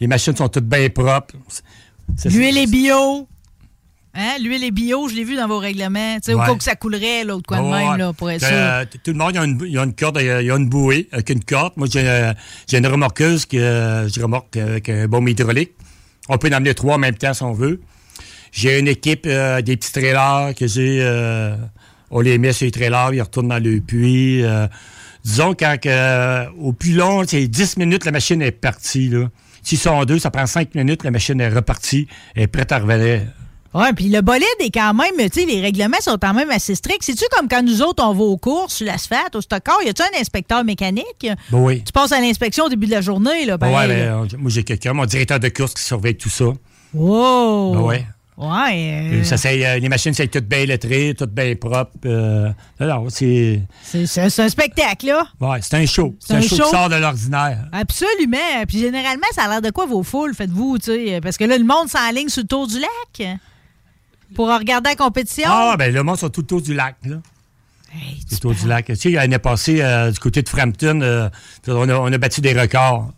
Les machines sont toutes bien propres. L'huile est bio. Hein? L'huile est bio, je l'ai vu dans vos règlements. Tu sais, Au Ouais. cas où ça coulerait, de quoi de même, là, pour être Que, sûr. euh, tout le monde, il y a une, il y a une corde, il y a une bouée avec une corde. Moi, j'ai euh, une remorqueuse que euh, je remorque avec un bombe hydraulique. On peut en amener trois en même temps si on veut. J'ai une équipe, euh, des petits trailers que j'ai. euh, on les met sur les trailers, ils retournent dans le puits. euh. disons, quand euh, au plus long, c'est 10 minutes, la machine est partie. S'ils sont deux, ça prend 5 minutes, la machine est repartie, elle est prête à revenir. Ouais, puis le bolide est quand même, tu sais, les règlements sont quand même assez stricts. C'est-tu comme quand nous autres, on va aux courses sur l'asphalte, au stockard, y a-tu un inspecteur mécanique? Ben oui. Tu passes à l'inspection au début de la journée, là, Ben pareil, ouais, ben, moi, j'ai quelqu'un, mon directeur de course qui surveille tout ça. Wow! Ben ouais. Ouais. Euh, Ça, c'est, euh, les machines, c'est toutes bien lettrées, toutes bien propres. euh, c'est, c'est un spectacle, là. ouais, c'est un show. C'est un, un show, show. qui sort de l'ordinaire. Absolument. Puis généralement, ça a l'air de quoi vos foules, faites-vous, tu sais? Parce que là, le monde s'enligne sur le tour du lac pour regarder la compétition? Ah, ben le monde sont tout autour du lac, là. tout autour du lac. Tu sais, l'année passée, euh, du côté de Frampton, euh, on, a, on a battu des records.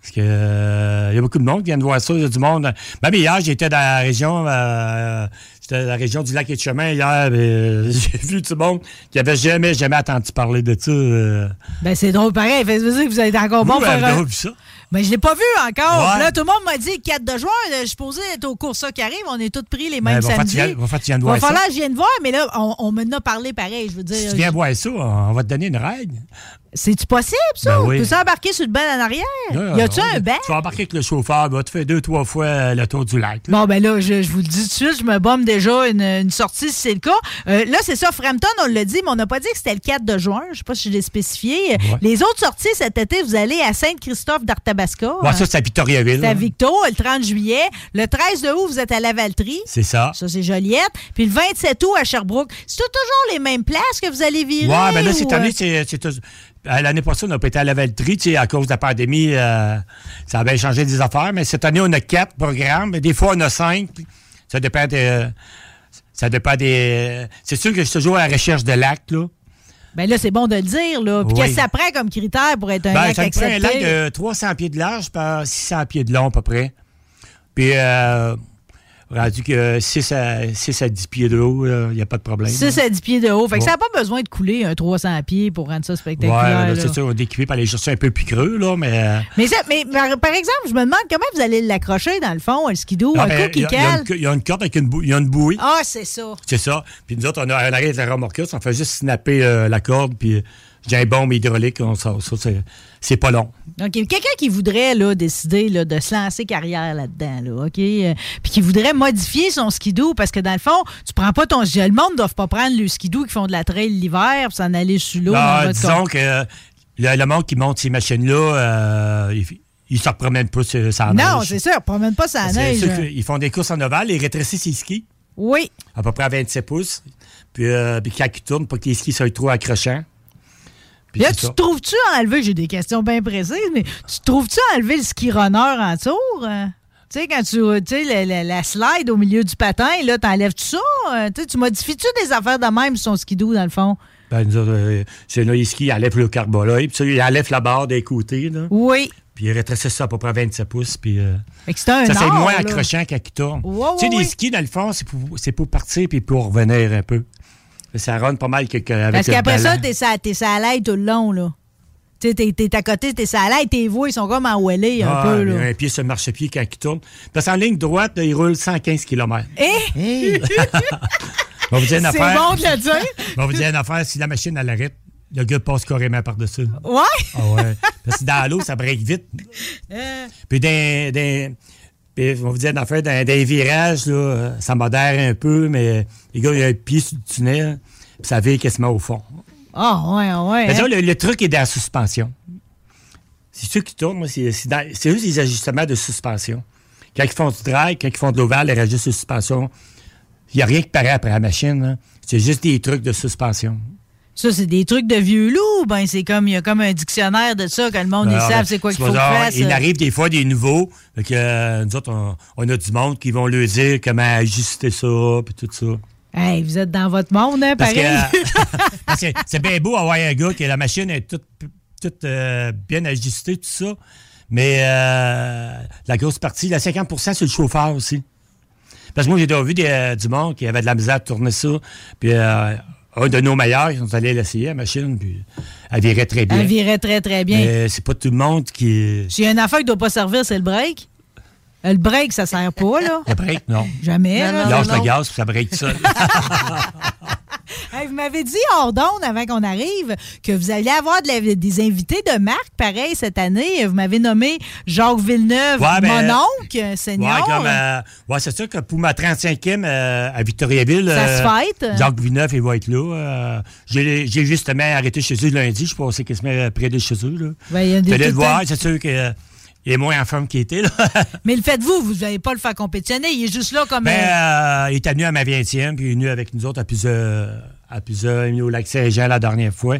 Parce que euh, il y a beaucoup de monde qui vient de voir ça, il y a du monde. Même hier, j'étais dans la région, euh, j'étais dans la région du lac et de chemin hier, j'ai vu du monde qui avait jamais, jamais entendu parler de ça. Ben, c'est drôle pareil. Que vous êtes encore bon Vous, pour avez faire un- vu ça? Ben, je l'ai pas vu encore. Ouais. Là, tout le monde m'a dit 4 de juin, je suis supposé être au cours ça qui arrive. On est tous pris les Ben, mêmes faire, samedis. viens- va falloir que je vienne voir, mais là, on, on m'en a parlé pareil. Je veux dire. Si tu viens voir ça, on va te donner une règle. C'est-tu possible, ça? Ben oui. Peux-tu embarquer sur le banc en arrière? Y a-tu un banc? Tu vas embarquer avec le chauffeur, te faire deux, trois fois euh, le tour du lac. là. Bon, ben là, je, je vous le dis tout de suite, je me bombe déjà une, une sortie si c'est le cas. Euh, là, c'est ça, Frampton, on l'a dit, mais on n'a pas dit que c'était le 4 de juin. Je sais pas si je l'ai spécifié. Les autres sorties cet été, vous allez à Sainte-Christophe d'Arthabasca. Ouais, ça, c'est à Victoriaville. C'est à là. Victo, le 30 juillet. Le 13 de août, vous êtes à Lavaltrie. C'est ça. Ça, c'est Joliette. Puis le 27 août à Sherbrooke. C'est toujours les mêmes places que vous allez virer? Ouais, ben là, cette année, euh, c'est. Euh, L'année passée, on n'a pas été à la Valtrie, tu sais, à cause de la pandémie, euh, ça a bien changé des affaires. Mais cette année, on a quatre programmes. mais Des fois, on a cinq. Ça dépend des. Ça dépend des. C'est sûr que je suis toujours à la recherche de lacs, là. Ben là, c'est bon de le dire, là. Puis Oui. qu'est-ce que ça prend comme critère pour être un Ben, lac ça me prend un accepté? lac de 300 pieds de large par 600 pieds de long, à peu près. Puis, euh, rendu que 6 à, 6 à 10 pieds de haut, il n'y a pas de problème. 6 à 10 pieds de haut. Fait que Ouais. ça n'a pas besoin de couler un 300 pieds pour rendre ça Ouais, spectaculaire. là. c'est sûr, on est équipé par aller chercher un peu plus creux, là, mais. euh, Mais, ça- mais par, par exemple, je me demande comment vous allez l'accrocher dans le fond, le skidoo, un ben, coup qui il y cale. une- Il y, a une corde avec une, bou- il y a une bouée. Ah, c'est ça. C'est ça. Puis nous autres, on a un arrêt de la remorqueuse, on fait juste snapper euh, la corde, puis j'ai un bombe hydraulique, on sort ça. C'est, c'est pas long. OK. Quelqu'un qui voudrait là, décider là, de se lancer carrière là-dedans, là, OK? Euh, Puis qui voudrait modifier son skidoo, parce que dans le fond, tu prends pas ton. Le monde ne doit pas prendre le skidoo qui font de la trail l'hiver pour s'en aller sur l'eau. Disons que le, le monde qui monte ces machines-là, euh, ils il se promènent pas sur ça Non, c'est ça. Promène pas sa neige. là. Ils font des courses en ovale, ils rétrécissent les skis. Oui. À peu près à 27 pouces. Puis, euh, puis quand ils tournent, pas que les skis soient trop accrochants. Puis Là, tu trouves-tu enlever, j'ai des questions bien précises, mais tu trouves-tu enlever le ski runner en tour? hein? Tu sais, quand tu tu sais, la, la- slide au milieu du patin, là, t'enlèves-tu ça? Euh, tu modifies-tu des affaires de même sur son skidoo, dans le fond? Ben, euh, c'est là, les skis, ils enlèvent le carbola, puis ça, ils enlèvent la barre des côtés, là. Oui. Puis ils rétrécissent ça à peu près à 27 pouces, puis... euh, ça, c'est moins accrochant ils tournent. Ouais, tu sais, les skis, dans le fond, c'est pour, c'est pour partir puis pour revenir un peu. Ça rentre pas mal que, que- avec Parce qu'après ça, t'es sa, t'es sa l'aide tout le long, là. Tu sais, t'es, t'es à côté, t'es sa l'aide, tes voies, ils sont comme en wellé un Ah, peu, il y a là. un pied sur le marchepied quand il tourne. Parce qu'en ligne droite, là, il roule 115 km. Eh? On va vous dire une C'est affaire. bon de le dire. On va vous dire une affaire. Si la machine, elle arrête, le gars passe carrément par-dessus. Ouais? Ah ouais. Parce que dans l'eau, ça break vite. Euh, Puis dans- puis on va vous dire une affaire, dans, dans les virages, là, ça modère un peu, mais les gars, il y a un pied sur le tunnel, puis ça vire quasiment au fond. Ah, ouais, ouais. Mais hein? le, le truc est dans la suspension. C'est ceux qui tournent, moi, c'est juste les ajustements de suspension. Quand ils font du drag, quand ils font de l'ovale, ils rajustent de suspension. Il n'y a rien qui paraît après la machine. là. C'est juste des trucs de suspension. Ça, c'est des trucs de vieux loup. Ben, c'est comme, il y a comme un dictionnaire de ça, que le monde, ils Alors, savent c'est quoi qu'il faut fassent. Il arrive des fois des nouveaux. Fait que, euh, nous autres, on, on a du monde qui vont leur dire comment ajuster ça, puis tout ça. Hey, vous êtes dans votre monde, hein, Parce que, pareil. que c'est bien beau avoir un gars que la machine est toute, toute euh, bien ajustée, tout ça. Mais euh, la grosse partie, la 50% c'est le chauffeur aussi. Parce que moi, j'ai déjà vu des, euh, du monde qui avait de la misère à tourner ça. Puis euh, un de nos meilleurs, ils sont allés l'essayer, la machine, puis elle virait très bien. Elle virait très, très bien. Mais c'est pas tout le monde qui. J'ai une affaire qui doit pas servir, c'est le break. Euh, Le break, ça sert pas, là. Le break, non. Jamais. Il là. lâche le gaz, puis ça break ça. Hey, vous m'avez dit hors d'onde, avant qu'on arrive, que vous alliez avoir de la- des invités de marque, pareil, cette année. Vous m'avez nommé Jacques Villeneuve, Ouais, ben, mon oncle, senior. Ouais, comme, euh, ouais, c'est sûr que pour ma 35e euh, à Victoriaville. Ça euh, se fête? Jacques Villeneuve, il va être là. euh, j'ai justement arrêté chez eux lundi. Je suis passé quasiment près de chez eux. Là. Ben, il y a des- le voir, c'est sûr qu'il est moins en forme qu'il était. Là. Mais le faites-vous, vous n'allez pas le faire compétitionner. Il est juste là comme. Ben, euh, il était venu à ma 20e, puis il est venu avec nous autres à plusieurs, à plusieurs, il est au lac Saint-Jean la dernière fois.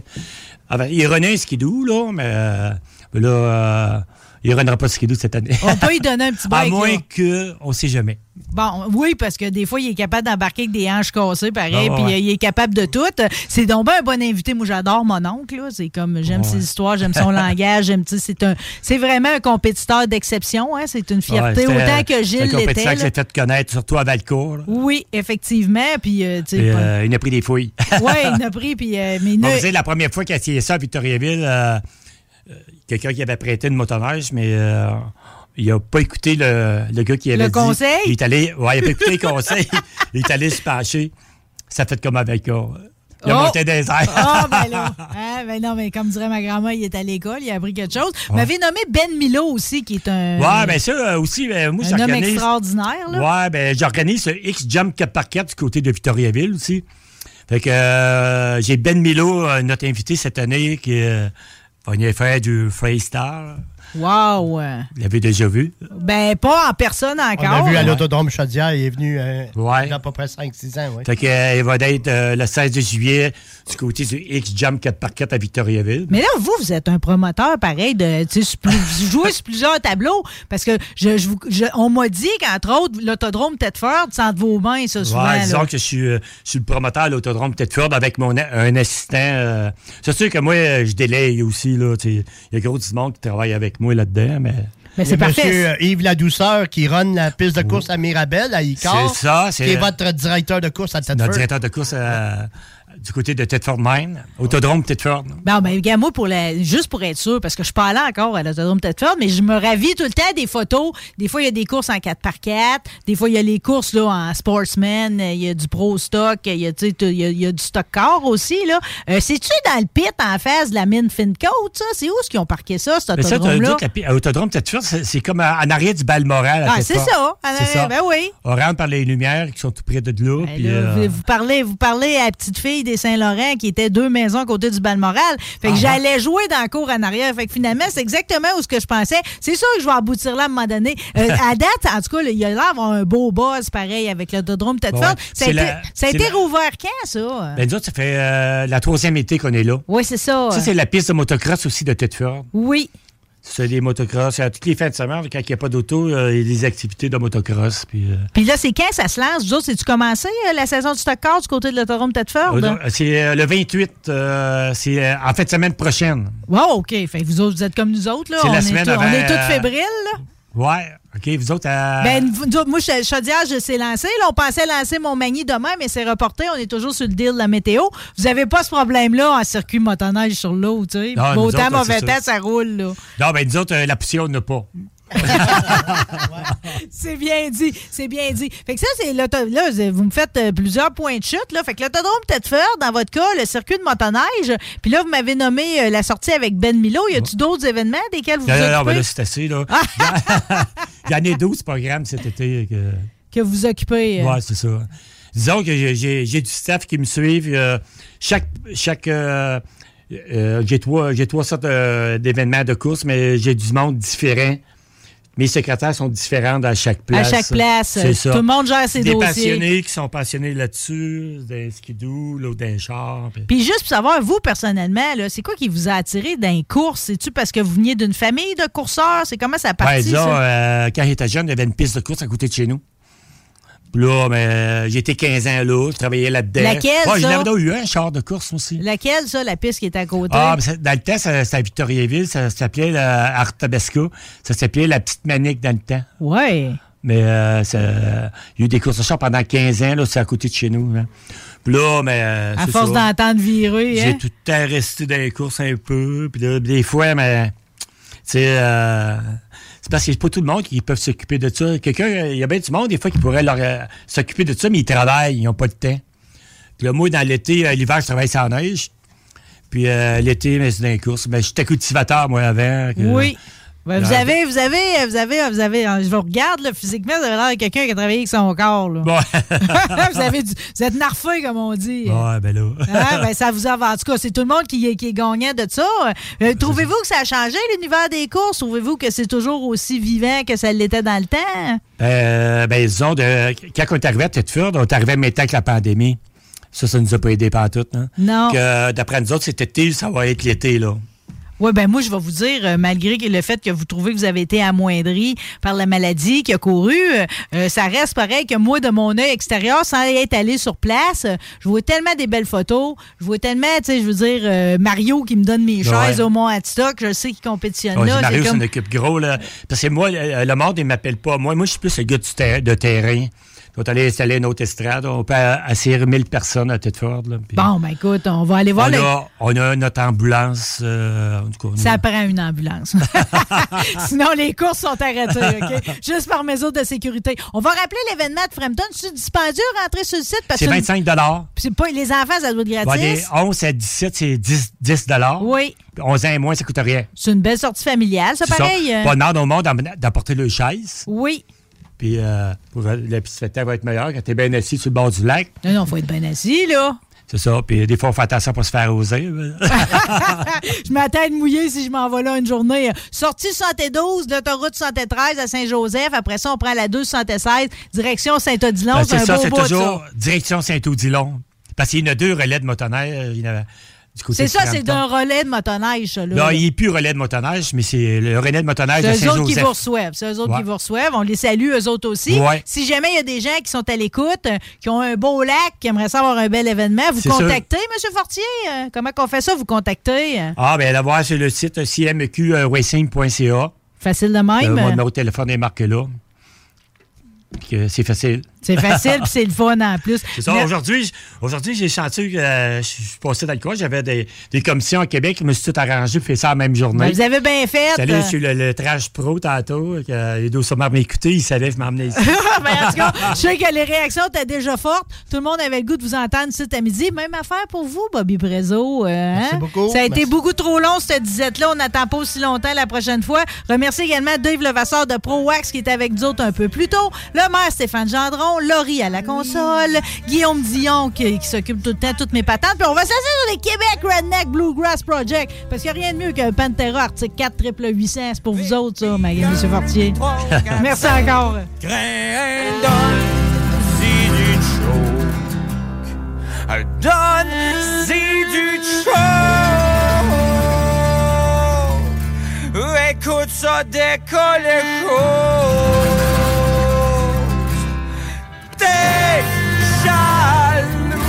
Ben, il renaît un skidoo, là, mais euh, là, euh, il ne reviendra pas skidoo cette année. on peut lui donner un petit à break. moins là. que, on ne sait jamais. Bon, oui, parce que des fois, il est capable d'embarquer avec des hanches cassées, pareil, puis ouais. il est capable de tout. C'est donc ben un bon invité. Moi, j'adore mon oncle. là. C'est comme, j'aime Ouais. ses histoires, j'aime son langage, j'aime, c'est un, c'est vraiment un compétiteur d'exception. Hein? C'est une fierté, Ouais, autant que Gilles C'est un compétiteur l'était. qui s'est fait connaître, surtout à Valcourt. là. Oui, effectivement. Puis, euh, euh, il a pris des fouilles. ouais, il a pris, puis, euh, mais Bon, ne- vous savez, la première fois qu'il a essayé ça à Victoriaville, euh, quelqu'un qui avait prêté une motoneige, mais euh, il n'a pas écouté le, le gars qui avait Le dit. conseil? Il est allé, ouais, il n'a pas écouté le conseil. il est allé se pencher. Ça fait comme avec euh, Il a Oh! monté des airs. Ah, ben là. Hein, ben non, mais comme dirait ma grand-mère, il est à l'école, il a appris quelque chose. Vous m'avez nommé Ben Milo aussi, qui est un. Ouais, ben ça euh, aussi, ben, moi, un homme extraordinaire, là. Ouais, ben j'organise ce X-Jump 4x4 du côté de Victoriaville aussi. Fait que euh, j'ai Ben Milo, euh, notre invité cette année, qui euh, venir faire du freestyle. Wow! Vous l'avez déjà vu? Ben, pas en personne On encore. l'a vu à Ouais. l'autodrome Chaudière, il est venu euh, Ouais. il y a à peu près 5-6 ans. Oui. Fait que, euh, il va être euh, le 16 juillet du côté du X-Jump 4x4 à Victoriaville. Mais là, vous, vous êtes un promoteur pareil de. Vous jouez sur plusieurs tableaux. Parce que je, je vous- je- on m'a dit qu'entre autres, l'autodrome Tedford, c'est entre vos mains, ça, souvent. Ouais, là. disons que je suis, euh, je suis le promoteur à l'autodrome Tedford avec mon un assistant. euh, c'est sûr que moi, je délaye aussi. Il y a gros du monde qui travaille avec moi là-dedans, mais... Mais a Monsieur euh, Yves Ladouceur qui run la piste de course à Mirabel, à Icar. C'est ça, c'est- Qui est votre directeur de course à Tedford. Notre directeur de course euh, du côté de Tedford Mine, Autodrome Tedford. Bon, ben, regarde, moi, pour la, juste pour être sûr, parce que je suis pas allée encore à l'autodrome Tedford, mais je me ravis tout le temps des photos. Des fois, il y a des courses en 4x4. Des fois, il y a les courses là, en sportsman. Il y a du pro stock. Il y a, tu il y a, il y a du stock car aussi. là. Euh, C'est-tu dans le pit en face de la mine Fincoat, ça? C'est où est-ce qu'ils ont parqué ça, cet tu autodrome-là? Autodrome Tedford, c'est c'est comme en arrière du Balmoral. à Ah, c'est ça. en C'est ça. Ben oui. On rentre par les lumières qui sont tout près de là. Là, euh, vous parlez, vous parlez à la petite fille des Saint-Laurent qui était deux maisons à côté du Balmoral. Fait que Ah, j'allais jouer dans la cour en arrière. Fait que finalement, c'est exactement où ce que je pensais. C'est sûr que je vais aboutir là à un moment donné. Euh, à date, en tout cas, là, il y a l'air d'avoir un beau buzz pareil avec l'autodrome Tedford. Ouais. ça a été, la- ça a été la- rouvert quand, ça? ben, nous autres, ça fait euh, la troisième été qu'on est là. oui, c'est ça. Ça, c'est la piste de motocross aussi de Tedford. Oui. C'est des motocross. À toutes les fins de semaine, quand il n'y a pas d'auto, euh, il y a des activités de motocross. Puis, euh, Puis là, c'est quand ça se lance? Vous autres, c'est-tu commencé euh, la saison du stock car du côté de l'autodrome Tedford? c'est le 28, euh, c'est en fin de semaine prochaine. Wow, OK. Fait que vous autres, vous êtes comme nous autres. là. C'est la on, semaine est tout- on est toutes fébriles. là. Ouais, OK, vous autres, euh, Ben, moi, Ch- Chaudière, je sais lancer. Là, on pensait lancer mon Magny demain, mais c'est reporté. On est toujours sur le deal de la météo. Vous n'avez pas ce problème-là en circuit motoneige sur l'eau, tu sais. Non, Beau temps, autres, mauvais temps, ça. ça roule, là. non, ben, nous autres, euh, la poussière, on n'a pas. C'est bien dit, c'est bien dit. Fait que ça, c'est là, vous me faites euh, plusieurs points de chute, là. Fait que l'autodrome Tedford, dans votre cas, le circuit de motoneige. Puis là, vous m'avez nommé euh, la sortie avec Ben Milo. Y a-tu d'autres événements desquels vous Non, vous non, non, occupez? ben là, c'est assez, là. Il y en a 12 programmes cet été. Que... que vous occupez? euh? Ouais, c'est ça. Disons que j'ai- du staff qui me suivent. euh, chaque. chaque euh, euh, j'ai trois, trois sortes euh, d'événements de course, mais j'ai du monde différent. Mes secrétaires sont différents à chaque place. chaque place, C'est ça. tout le monde gère ses Des dossiers. passionnés qui sont passionnés là-dessus, des skidoo, l'autre d'un char. puis- Puis juste pour savoir, vous, personnellement, c'est quoi qui vous a attiré dans les courses? C'est-tu parce que vous veniez d'une famille de courseurs? C'est comment ça a Ouais, parti, disons, ça? euh, quand j'étais jeune, il y avait une piste de course à côté de chez nous. Là, ben, j'étais 15 ans là, je travaillais là-dedans. Laquelle, Ouais, j'en ça? avais eu un char de course aussi. Laquelle, ça, la piste qui est à côté? Ah, ça- dans le temps, c'était à Victoriaville, ça, s'appelait la Artabesca. Ça s'appelait la petite manique dans le temps. Ouais. Mais euh, ça- il y a eu des courses de char pendant 15 ans, là, c'est à côté de chez nous. Puis là, mais. euh, À force d'entendre virer, J'ai hein? tout le temps resté dans les courses un peu. Puis là, des fois, mais. Tu sais, euh, c'est parce que c'est pas tout le monde qui peut s'occuper de ça. Quelqu'un, il y a bien du monde, des fois, qui pourrait leur, euh, s'occuper de ça, mais ils travaillent, ils n'ont pas de temps. Puis là, moi, dans l'été, euh, l'hiver, je travaille sans neige. Puis euh, l'été, c'est dans les courses. Mais j'étais cultivateur, moi, avant. Oui. Ben, vous avez, vous avez, vous avez, vous avez, je vous regarde là, physiquement, vous avez l'air de quelqu'un qui a travaillé avec son corps. Là. vous, avez du- vous êtes narfé, comme on dit. Ouais, ben là. Hein? Ben, ça vous a, en tout cas, c'est tout le monde qui, est- qui est gagnant de ça. Euh, Trouvez-vous que ça a changé l'univers des courses? Trouvez-vous que c'est toujours aussi vivant que ça l'était dans le temps? Euh, ben, disons, de, quand on est arrivé à Thetford, on est arrivé temps que la pandémie. Ça, ça nous a pas aidé pantoute. Hein? Non. Que, d'après nous autres, c'était été, ça va être l'été, là. Oui, ben moi, je vais vous dire, euh, malgré le fait que vous trouvez que vous avez été amoindri par la maladie qui a couru, euh, euh, ça reste pareil que moi, de mon œil extérieur, sans être allé sur place, je vois tellement des belles photos, je vois tellement, tu sais, je veux dire, euh, Mario qui me donne mes Ouais. chaises au Mont Atstock, je sais qu'il compétitionne Ouais, là. Mario c'est comme- occupe gros, là. Parce que moi, le, le monde, il m'appelle pas. Moi, moi je suis plus le gars du ter- de terrain. On est allé installer une autre estrade. On peut assurer 1000 personnes à. Là, puis Bon, ben écoute, on va aller voir on, a, on a notre ambulance. euh, en tout cas, Ça prend une ambulance. Sinon, les courses sont arrêtées, OK? Juste par mesure de sécurité. On va rappeler l'événement de Frampton. C'est dispendieux rentrer sur le site? parce c'est que 25 dollars. Puis c'est pas les enfants, ça doit être Ouais, gratis. des 11 à 17, c'est 10, 10 Oui. 11 ans et moins, ça coûte rien. C'est une belle sortie familiale, ça, pareil. Euh. Pas demande au monde d'apporter le chaise. Oui. Puis euh, la va être meilleure quand t'es bien assis sur le bord du lac. Non, non, faut être bien assis, là. C'est ça. Puis des fois, on fait attention pour se faire oser. je m'attends à être mouillé si je m'en vais là une journée. Sortie 72, l'autoroute 73 à Saint-Joseph. Après ça, on prend la 276, direction Saint-Odilon. Ben, c'est ça, c'est toujours ça. direction Saint-Odilon. Parce qu'il y en a deux relais de motoneige. Il y en a C'est ça, c'est d'un relais de motoneige, ça, là. Là, il n'est plus relais de motoneige, mais c'est le relais de motoneige de C'est eux autres qui Saint-Joseph. vous reçoivent. C'est eux autres Ouais. qui vous reçoivent. On les salue, eux autres aussi. Ouais. Si jamais il y a des gens qui sont à l'écoute, euh, qui ont un beau lac, qui aimeraient savoir un bel événement, vous contactez, M. Fortier. Euh, Comment qu'on fait ça? Vous contactez? euh? Ah, bien, la voir sur le site cmqracing.ca. Facile de même. Euh, mon numéro de téléphone est marqué là. C'est facile. C'est facile, puis c'est le fun en plus. C'est ça. Mais- Aujourd'hui, aujourd'hui, j'ai senti que euh, je suis passé dans le coin. J'avais des, des commissions à Québec. Je me suis tout arrangé pour faire ça la même journée. Ben, vous avez bien fait. Allé euh. sur le, le Trash Pro tantôt. que, euh, les deux sûrement m'écouter. Ils savaient que je m'emmenais ici. Ben, en tout cas, je sais que les réactions étaient déjà fortes. Tout le monde avait le goût de vous entendre ici à midi. Même affaire pour vous, Bobby Prezo. euh, hein? beaucoup. Ça a été Merci. beaucoup trop long, cette disette-là. On n'attend pas aussi longtemps la prochaine fois. Remercie également Dave Levasseur de ProWax qui est avec nous autres un peu plus tôt. Le maire Stéphane Gendron, Laurie à la console, Guillaume Dion qui, qui s'occupe tout le temps de toutes mes patentes. Puis on va s'asseoir sur les Québec Redneck Bluegrass Project parce qu'il n'y a rien de mieux qu'un Pantera Arctic 4 triple 800. C'est pour vous autres, ça, ma- M. Fortier. Merci encore. Donne-y du. Écoute ça décoller T'es jaloux.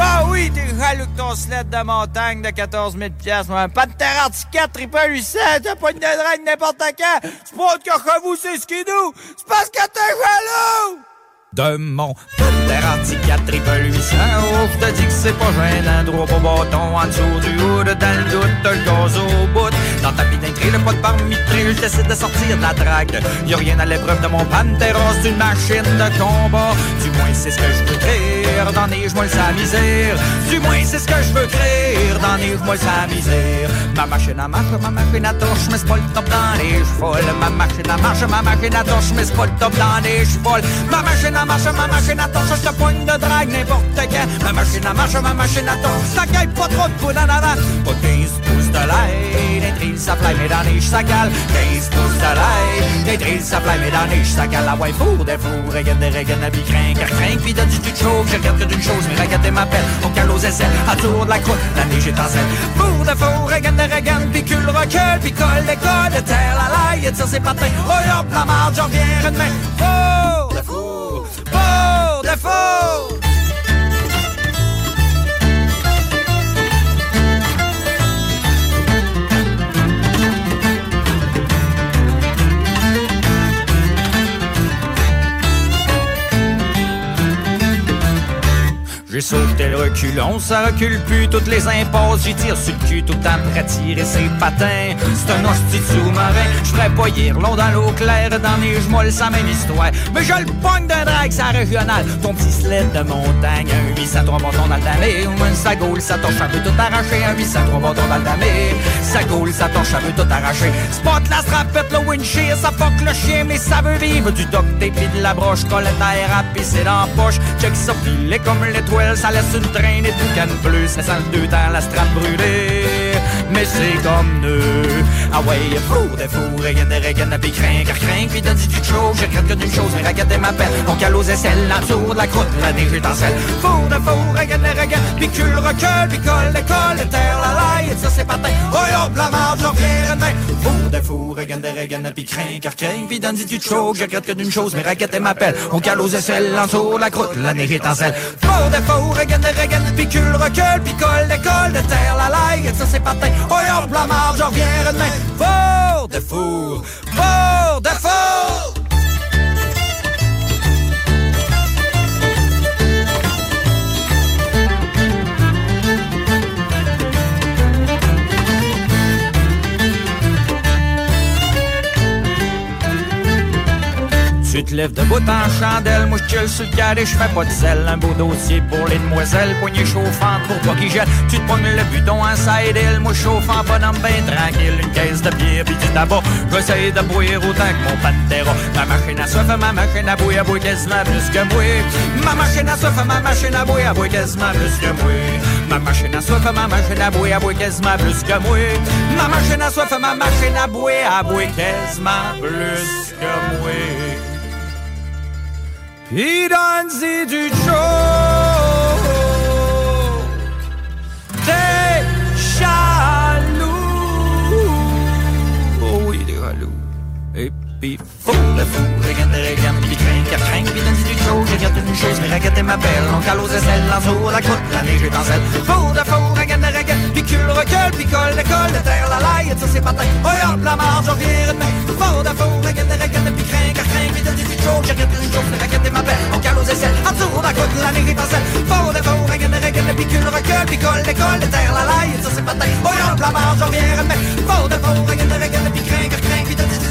Ah oui, t'es jaloux que ton sled de montagne de 14 000 piastres. Un Pantera Arctica triple 800, t'as pas une drague n'importe quand. C'est pas autre que vous, c'est skidoo. C'est parce que t'es jaloux de mon Pantera Arctica triple 800. Oh, je te dis que c'est pas gênant, droit au bâton, en dessous du hood, dans le doute, le gaz au bout. Dans ta bidinterie, le pas de barmitré, je décide de sortir de la drague. Y a rien à l'épreuve de mon Pantera, c'est une machine de combat. Du moins, c'est ce que je veux créer, dans les moi sa misère. Du moins, c'est ce que je veux créer, dans les moi sa misère. Ma machine à marche, ma machine à touche, mais c'est pas le top dans les chevaux. Ma machine à marche, ma machine à touche, mais c'est pas le top dans les chevaux. Ma machine à marche, ma machine à touche, je te poigne de drague n'importe quand. Ma machine à marche, ma machine à touche, ça gagne pas trop de coups en avant. Pas 15 pouces de l'ail, des trilles, ça plaît, mais dans les ça cale. 15 pouces de l'ail, des trilles, ça plaît, mais dans les ça cale. La ouais, four, des fours, regarde des regarde, la car craint, puis de du tout chaud. Je regarde que d'une chose, mais regardez m'appelle. On cale aux essais, à tour de la croûte, la neige est en selle. Four de four, des regarde, puis cul recule, puis colle l'école, de terre la laille, tire ses patins. Oh hop, la marge, j'en reviens demain. Four de four, four de four. Sauf tel reculon, ça recule plus toutes les impasses. J'y tire sur le cul tout le temps pour attirer ses patins. C'est un hostie de sous-marin, je ferais pas long dans l'eau claire, dans les gemolles, ça même histoire. Mais je le pogne d'un drag, ça régional. Ton petit sled de montagne, un 803 bâtons dans le damé. Un sagoule, ça torche un peu tout arraché. Un 803 bâtons dans le damé. Sagoule, ça torche un peu tout arraché. Spot la strapette, le windshield, ça fuck le chien, mais ça veut vivre. Du duct tape de la broche, colette à à pisser dans la poche. Check ça filet comme l'étoile, ça laisse une traînée de canne bleue. Ça sent le deux dans la strap brûlée. Mais c'est comme nous. Ah ouais, four de four, regarde, regarde, puis craint, car craint, puis dit quelque chose. Je regrette que d'une chose, mais regarde m'appelle. On cale aux aisselles, la de la croûte, la neige étincelle. Four de four, regarde, regarde, puis cul recule, puis colle, décolle, terre la laille, et ça c'est patin. Oh hop, la marge, j'en reviens demain. Four de four, regarde, regarde, puis craint, car craint, puis dit quelque chose. Je regrette que d'une chose, mais regarde m'appelle. On cale aux aisselles, la de la croûte, la neige étincelle. Four de four, regarde, regarde, puis cul recule, puis colle, décolle, terre la laille, et ça c'est patin. Oh hop, la marge, j'en reviens demain. Four de four, four de four. Tu te lèves debout en chandelle, moi je chill sur le carré, je fais pas de sel, un beau dossier pour les demoiselles, poignée chauffante pour pas qu'ils jettent, tu te pognes le bidon en side hill, moi chauffant bonhomme ben tranquille, une caisse de bière pis du tabac, j'essaie de boire autant que mon pantera, ma machine à soif, ma machine à à boire quasiment plus que moi, ma machine à soif, ma machine à à boire quasiment plus que moi, ma machine à soif, ma machine à à boire quasiment plus que moi, ma machine à soif, ma machine à à boire quasiment plus que moi. Pis donne-y du joke T'es jaloux. Oh oui, il est jaloux. Et puis fou, le fou, regarde, puis craint, car craint, puis donne-y du joke Regarde une chose, mais regarde ma belle. On cale aux aisselles, en sur la croûte, la neige étincelle Fou de fou, regarde, regarde, puis cul recule, puis colle, décolle, de terre la laille, ça c'est patin. Oh hop, la marge, on vient demain Fou de fou, regarde, puis craint, car craint, puis donne-y du joke Regarde une chose, mais regarde ma belle. On cale aux aisselles, en dessous la côte, la neige étincelle Faux de faux, regarde, regarde, puis cul recule, puis colle, décolle, de terre la laille, ça c'est patin. Oh hop, la marge, on Regarde une chose, mais regarde ma belle On cale aux aisselles, en dessous la côte, la neige étincelle Faux de faux, regarde, regarde, puis cul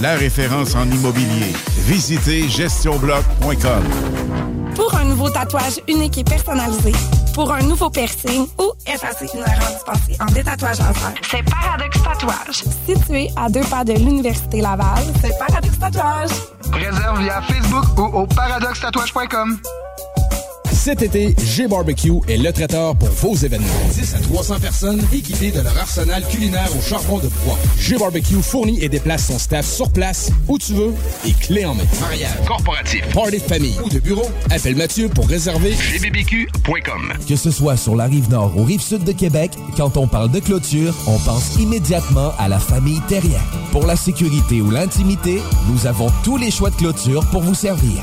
la référence en immobilier. Visitez gestionbloc.com. Pour un nouveau tatouage unique et personnalisé, pour un nouveau piercing ou effacer une erreur dispensée en détatouage laser, c'est Paradox Tatouage. Situé à deux pas de l'Université Laval, c'est Paradox Tatouage. Réserve via Facebook ou au paradoxtatouage.com. Cet été, G-Barbecue est le traiteur pour vos événements. 10 à 300 personnes équipées de leur arsenal culinaire au charbon de bois. G-Barbecue fournit et déplace son staff sur place, où tu veux, et clé en main. Mariage, corporatif, party de famille ou de bureau, appelle Mathieu pour réserver gbbq.com. Que ce soit sur la rive nord ou rive sud de Québec, quand on parle de clôture, on pense immédiatement à la famille Terrien. Pour la sécurité ou l'intimité, nous avons tous les choix de clôture pour vous servir.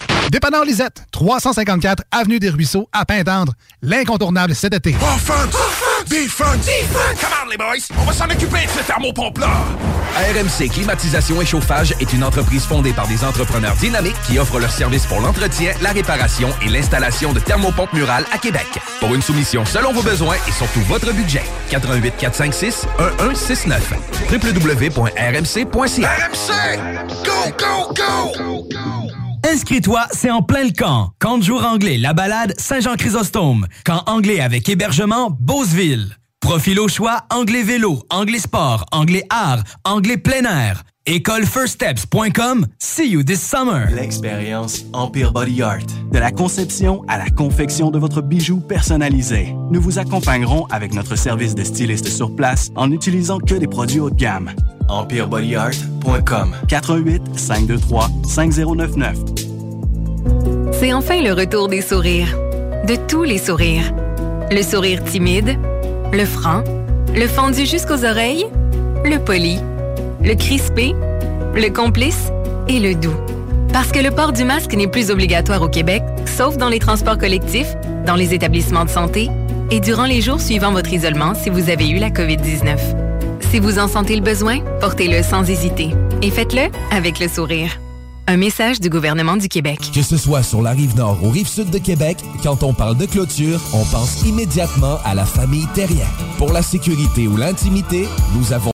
Dépanneur Lisette, 354 Avenue des Ruisseaux, à Pintendre. L'incontournable cet été. Offense! Defense! Defense! Come on, les boys! On va s'en occuper de ce thermopompe-là! RMC Climatisation et Chauffage est une entreprise fondée par des entrepreneurs dynamiques qui offrent leurs services pour l'entretien, la réparation et l'installation de thermopompes murales à Québec. Pour une soumission selon vos besoins et surtout votre budget. 88 456 1169 www.rmc.ca RMC! Go, go, go! Inscris-toi, c'est en plein le camp. Camp de jour anglais, la balade Saint-Jean-Chrysostome. Camp anglais avec hébergement Beauceville. Profil au choix, anglais vélo, anglais sport, anglais art, anglais plein air. Écolefirststeps.com. See you this summer. L'expérience Empire Body Art. De la conception à la confection de votre bijou personnalisé. Nous vous accompagnerons avec notre service de styliste sur place en n'utilisant que des produits haut de gamme. EmpireBodyArt.com 418 523 5099 C'est enfin le retour des sourires. De tous les sourires. Le sourire timide, le franc, le fendu jusqu'aux oreilles, le poli, le crispé, le complice et le doux. Parce que le port du masque n'est plus obligatoire au Québec, sauf dans les transports collectifs, dans les établissements de santé et durant les jours suivant votre isolement si vous avez eu la COVID-19. Si vous en sentez le besoin, portez-le sans hésiter et faites-le avec le sourire. Un message du gouvernement du Québec. Que ce soit sur la rive nord ou rive sud de Québec, quand on parle de clôture, on pense immédiatement à la famille Terrien. Pour la sécurité ou l'intimité, nous avons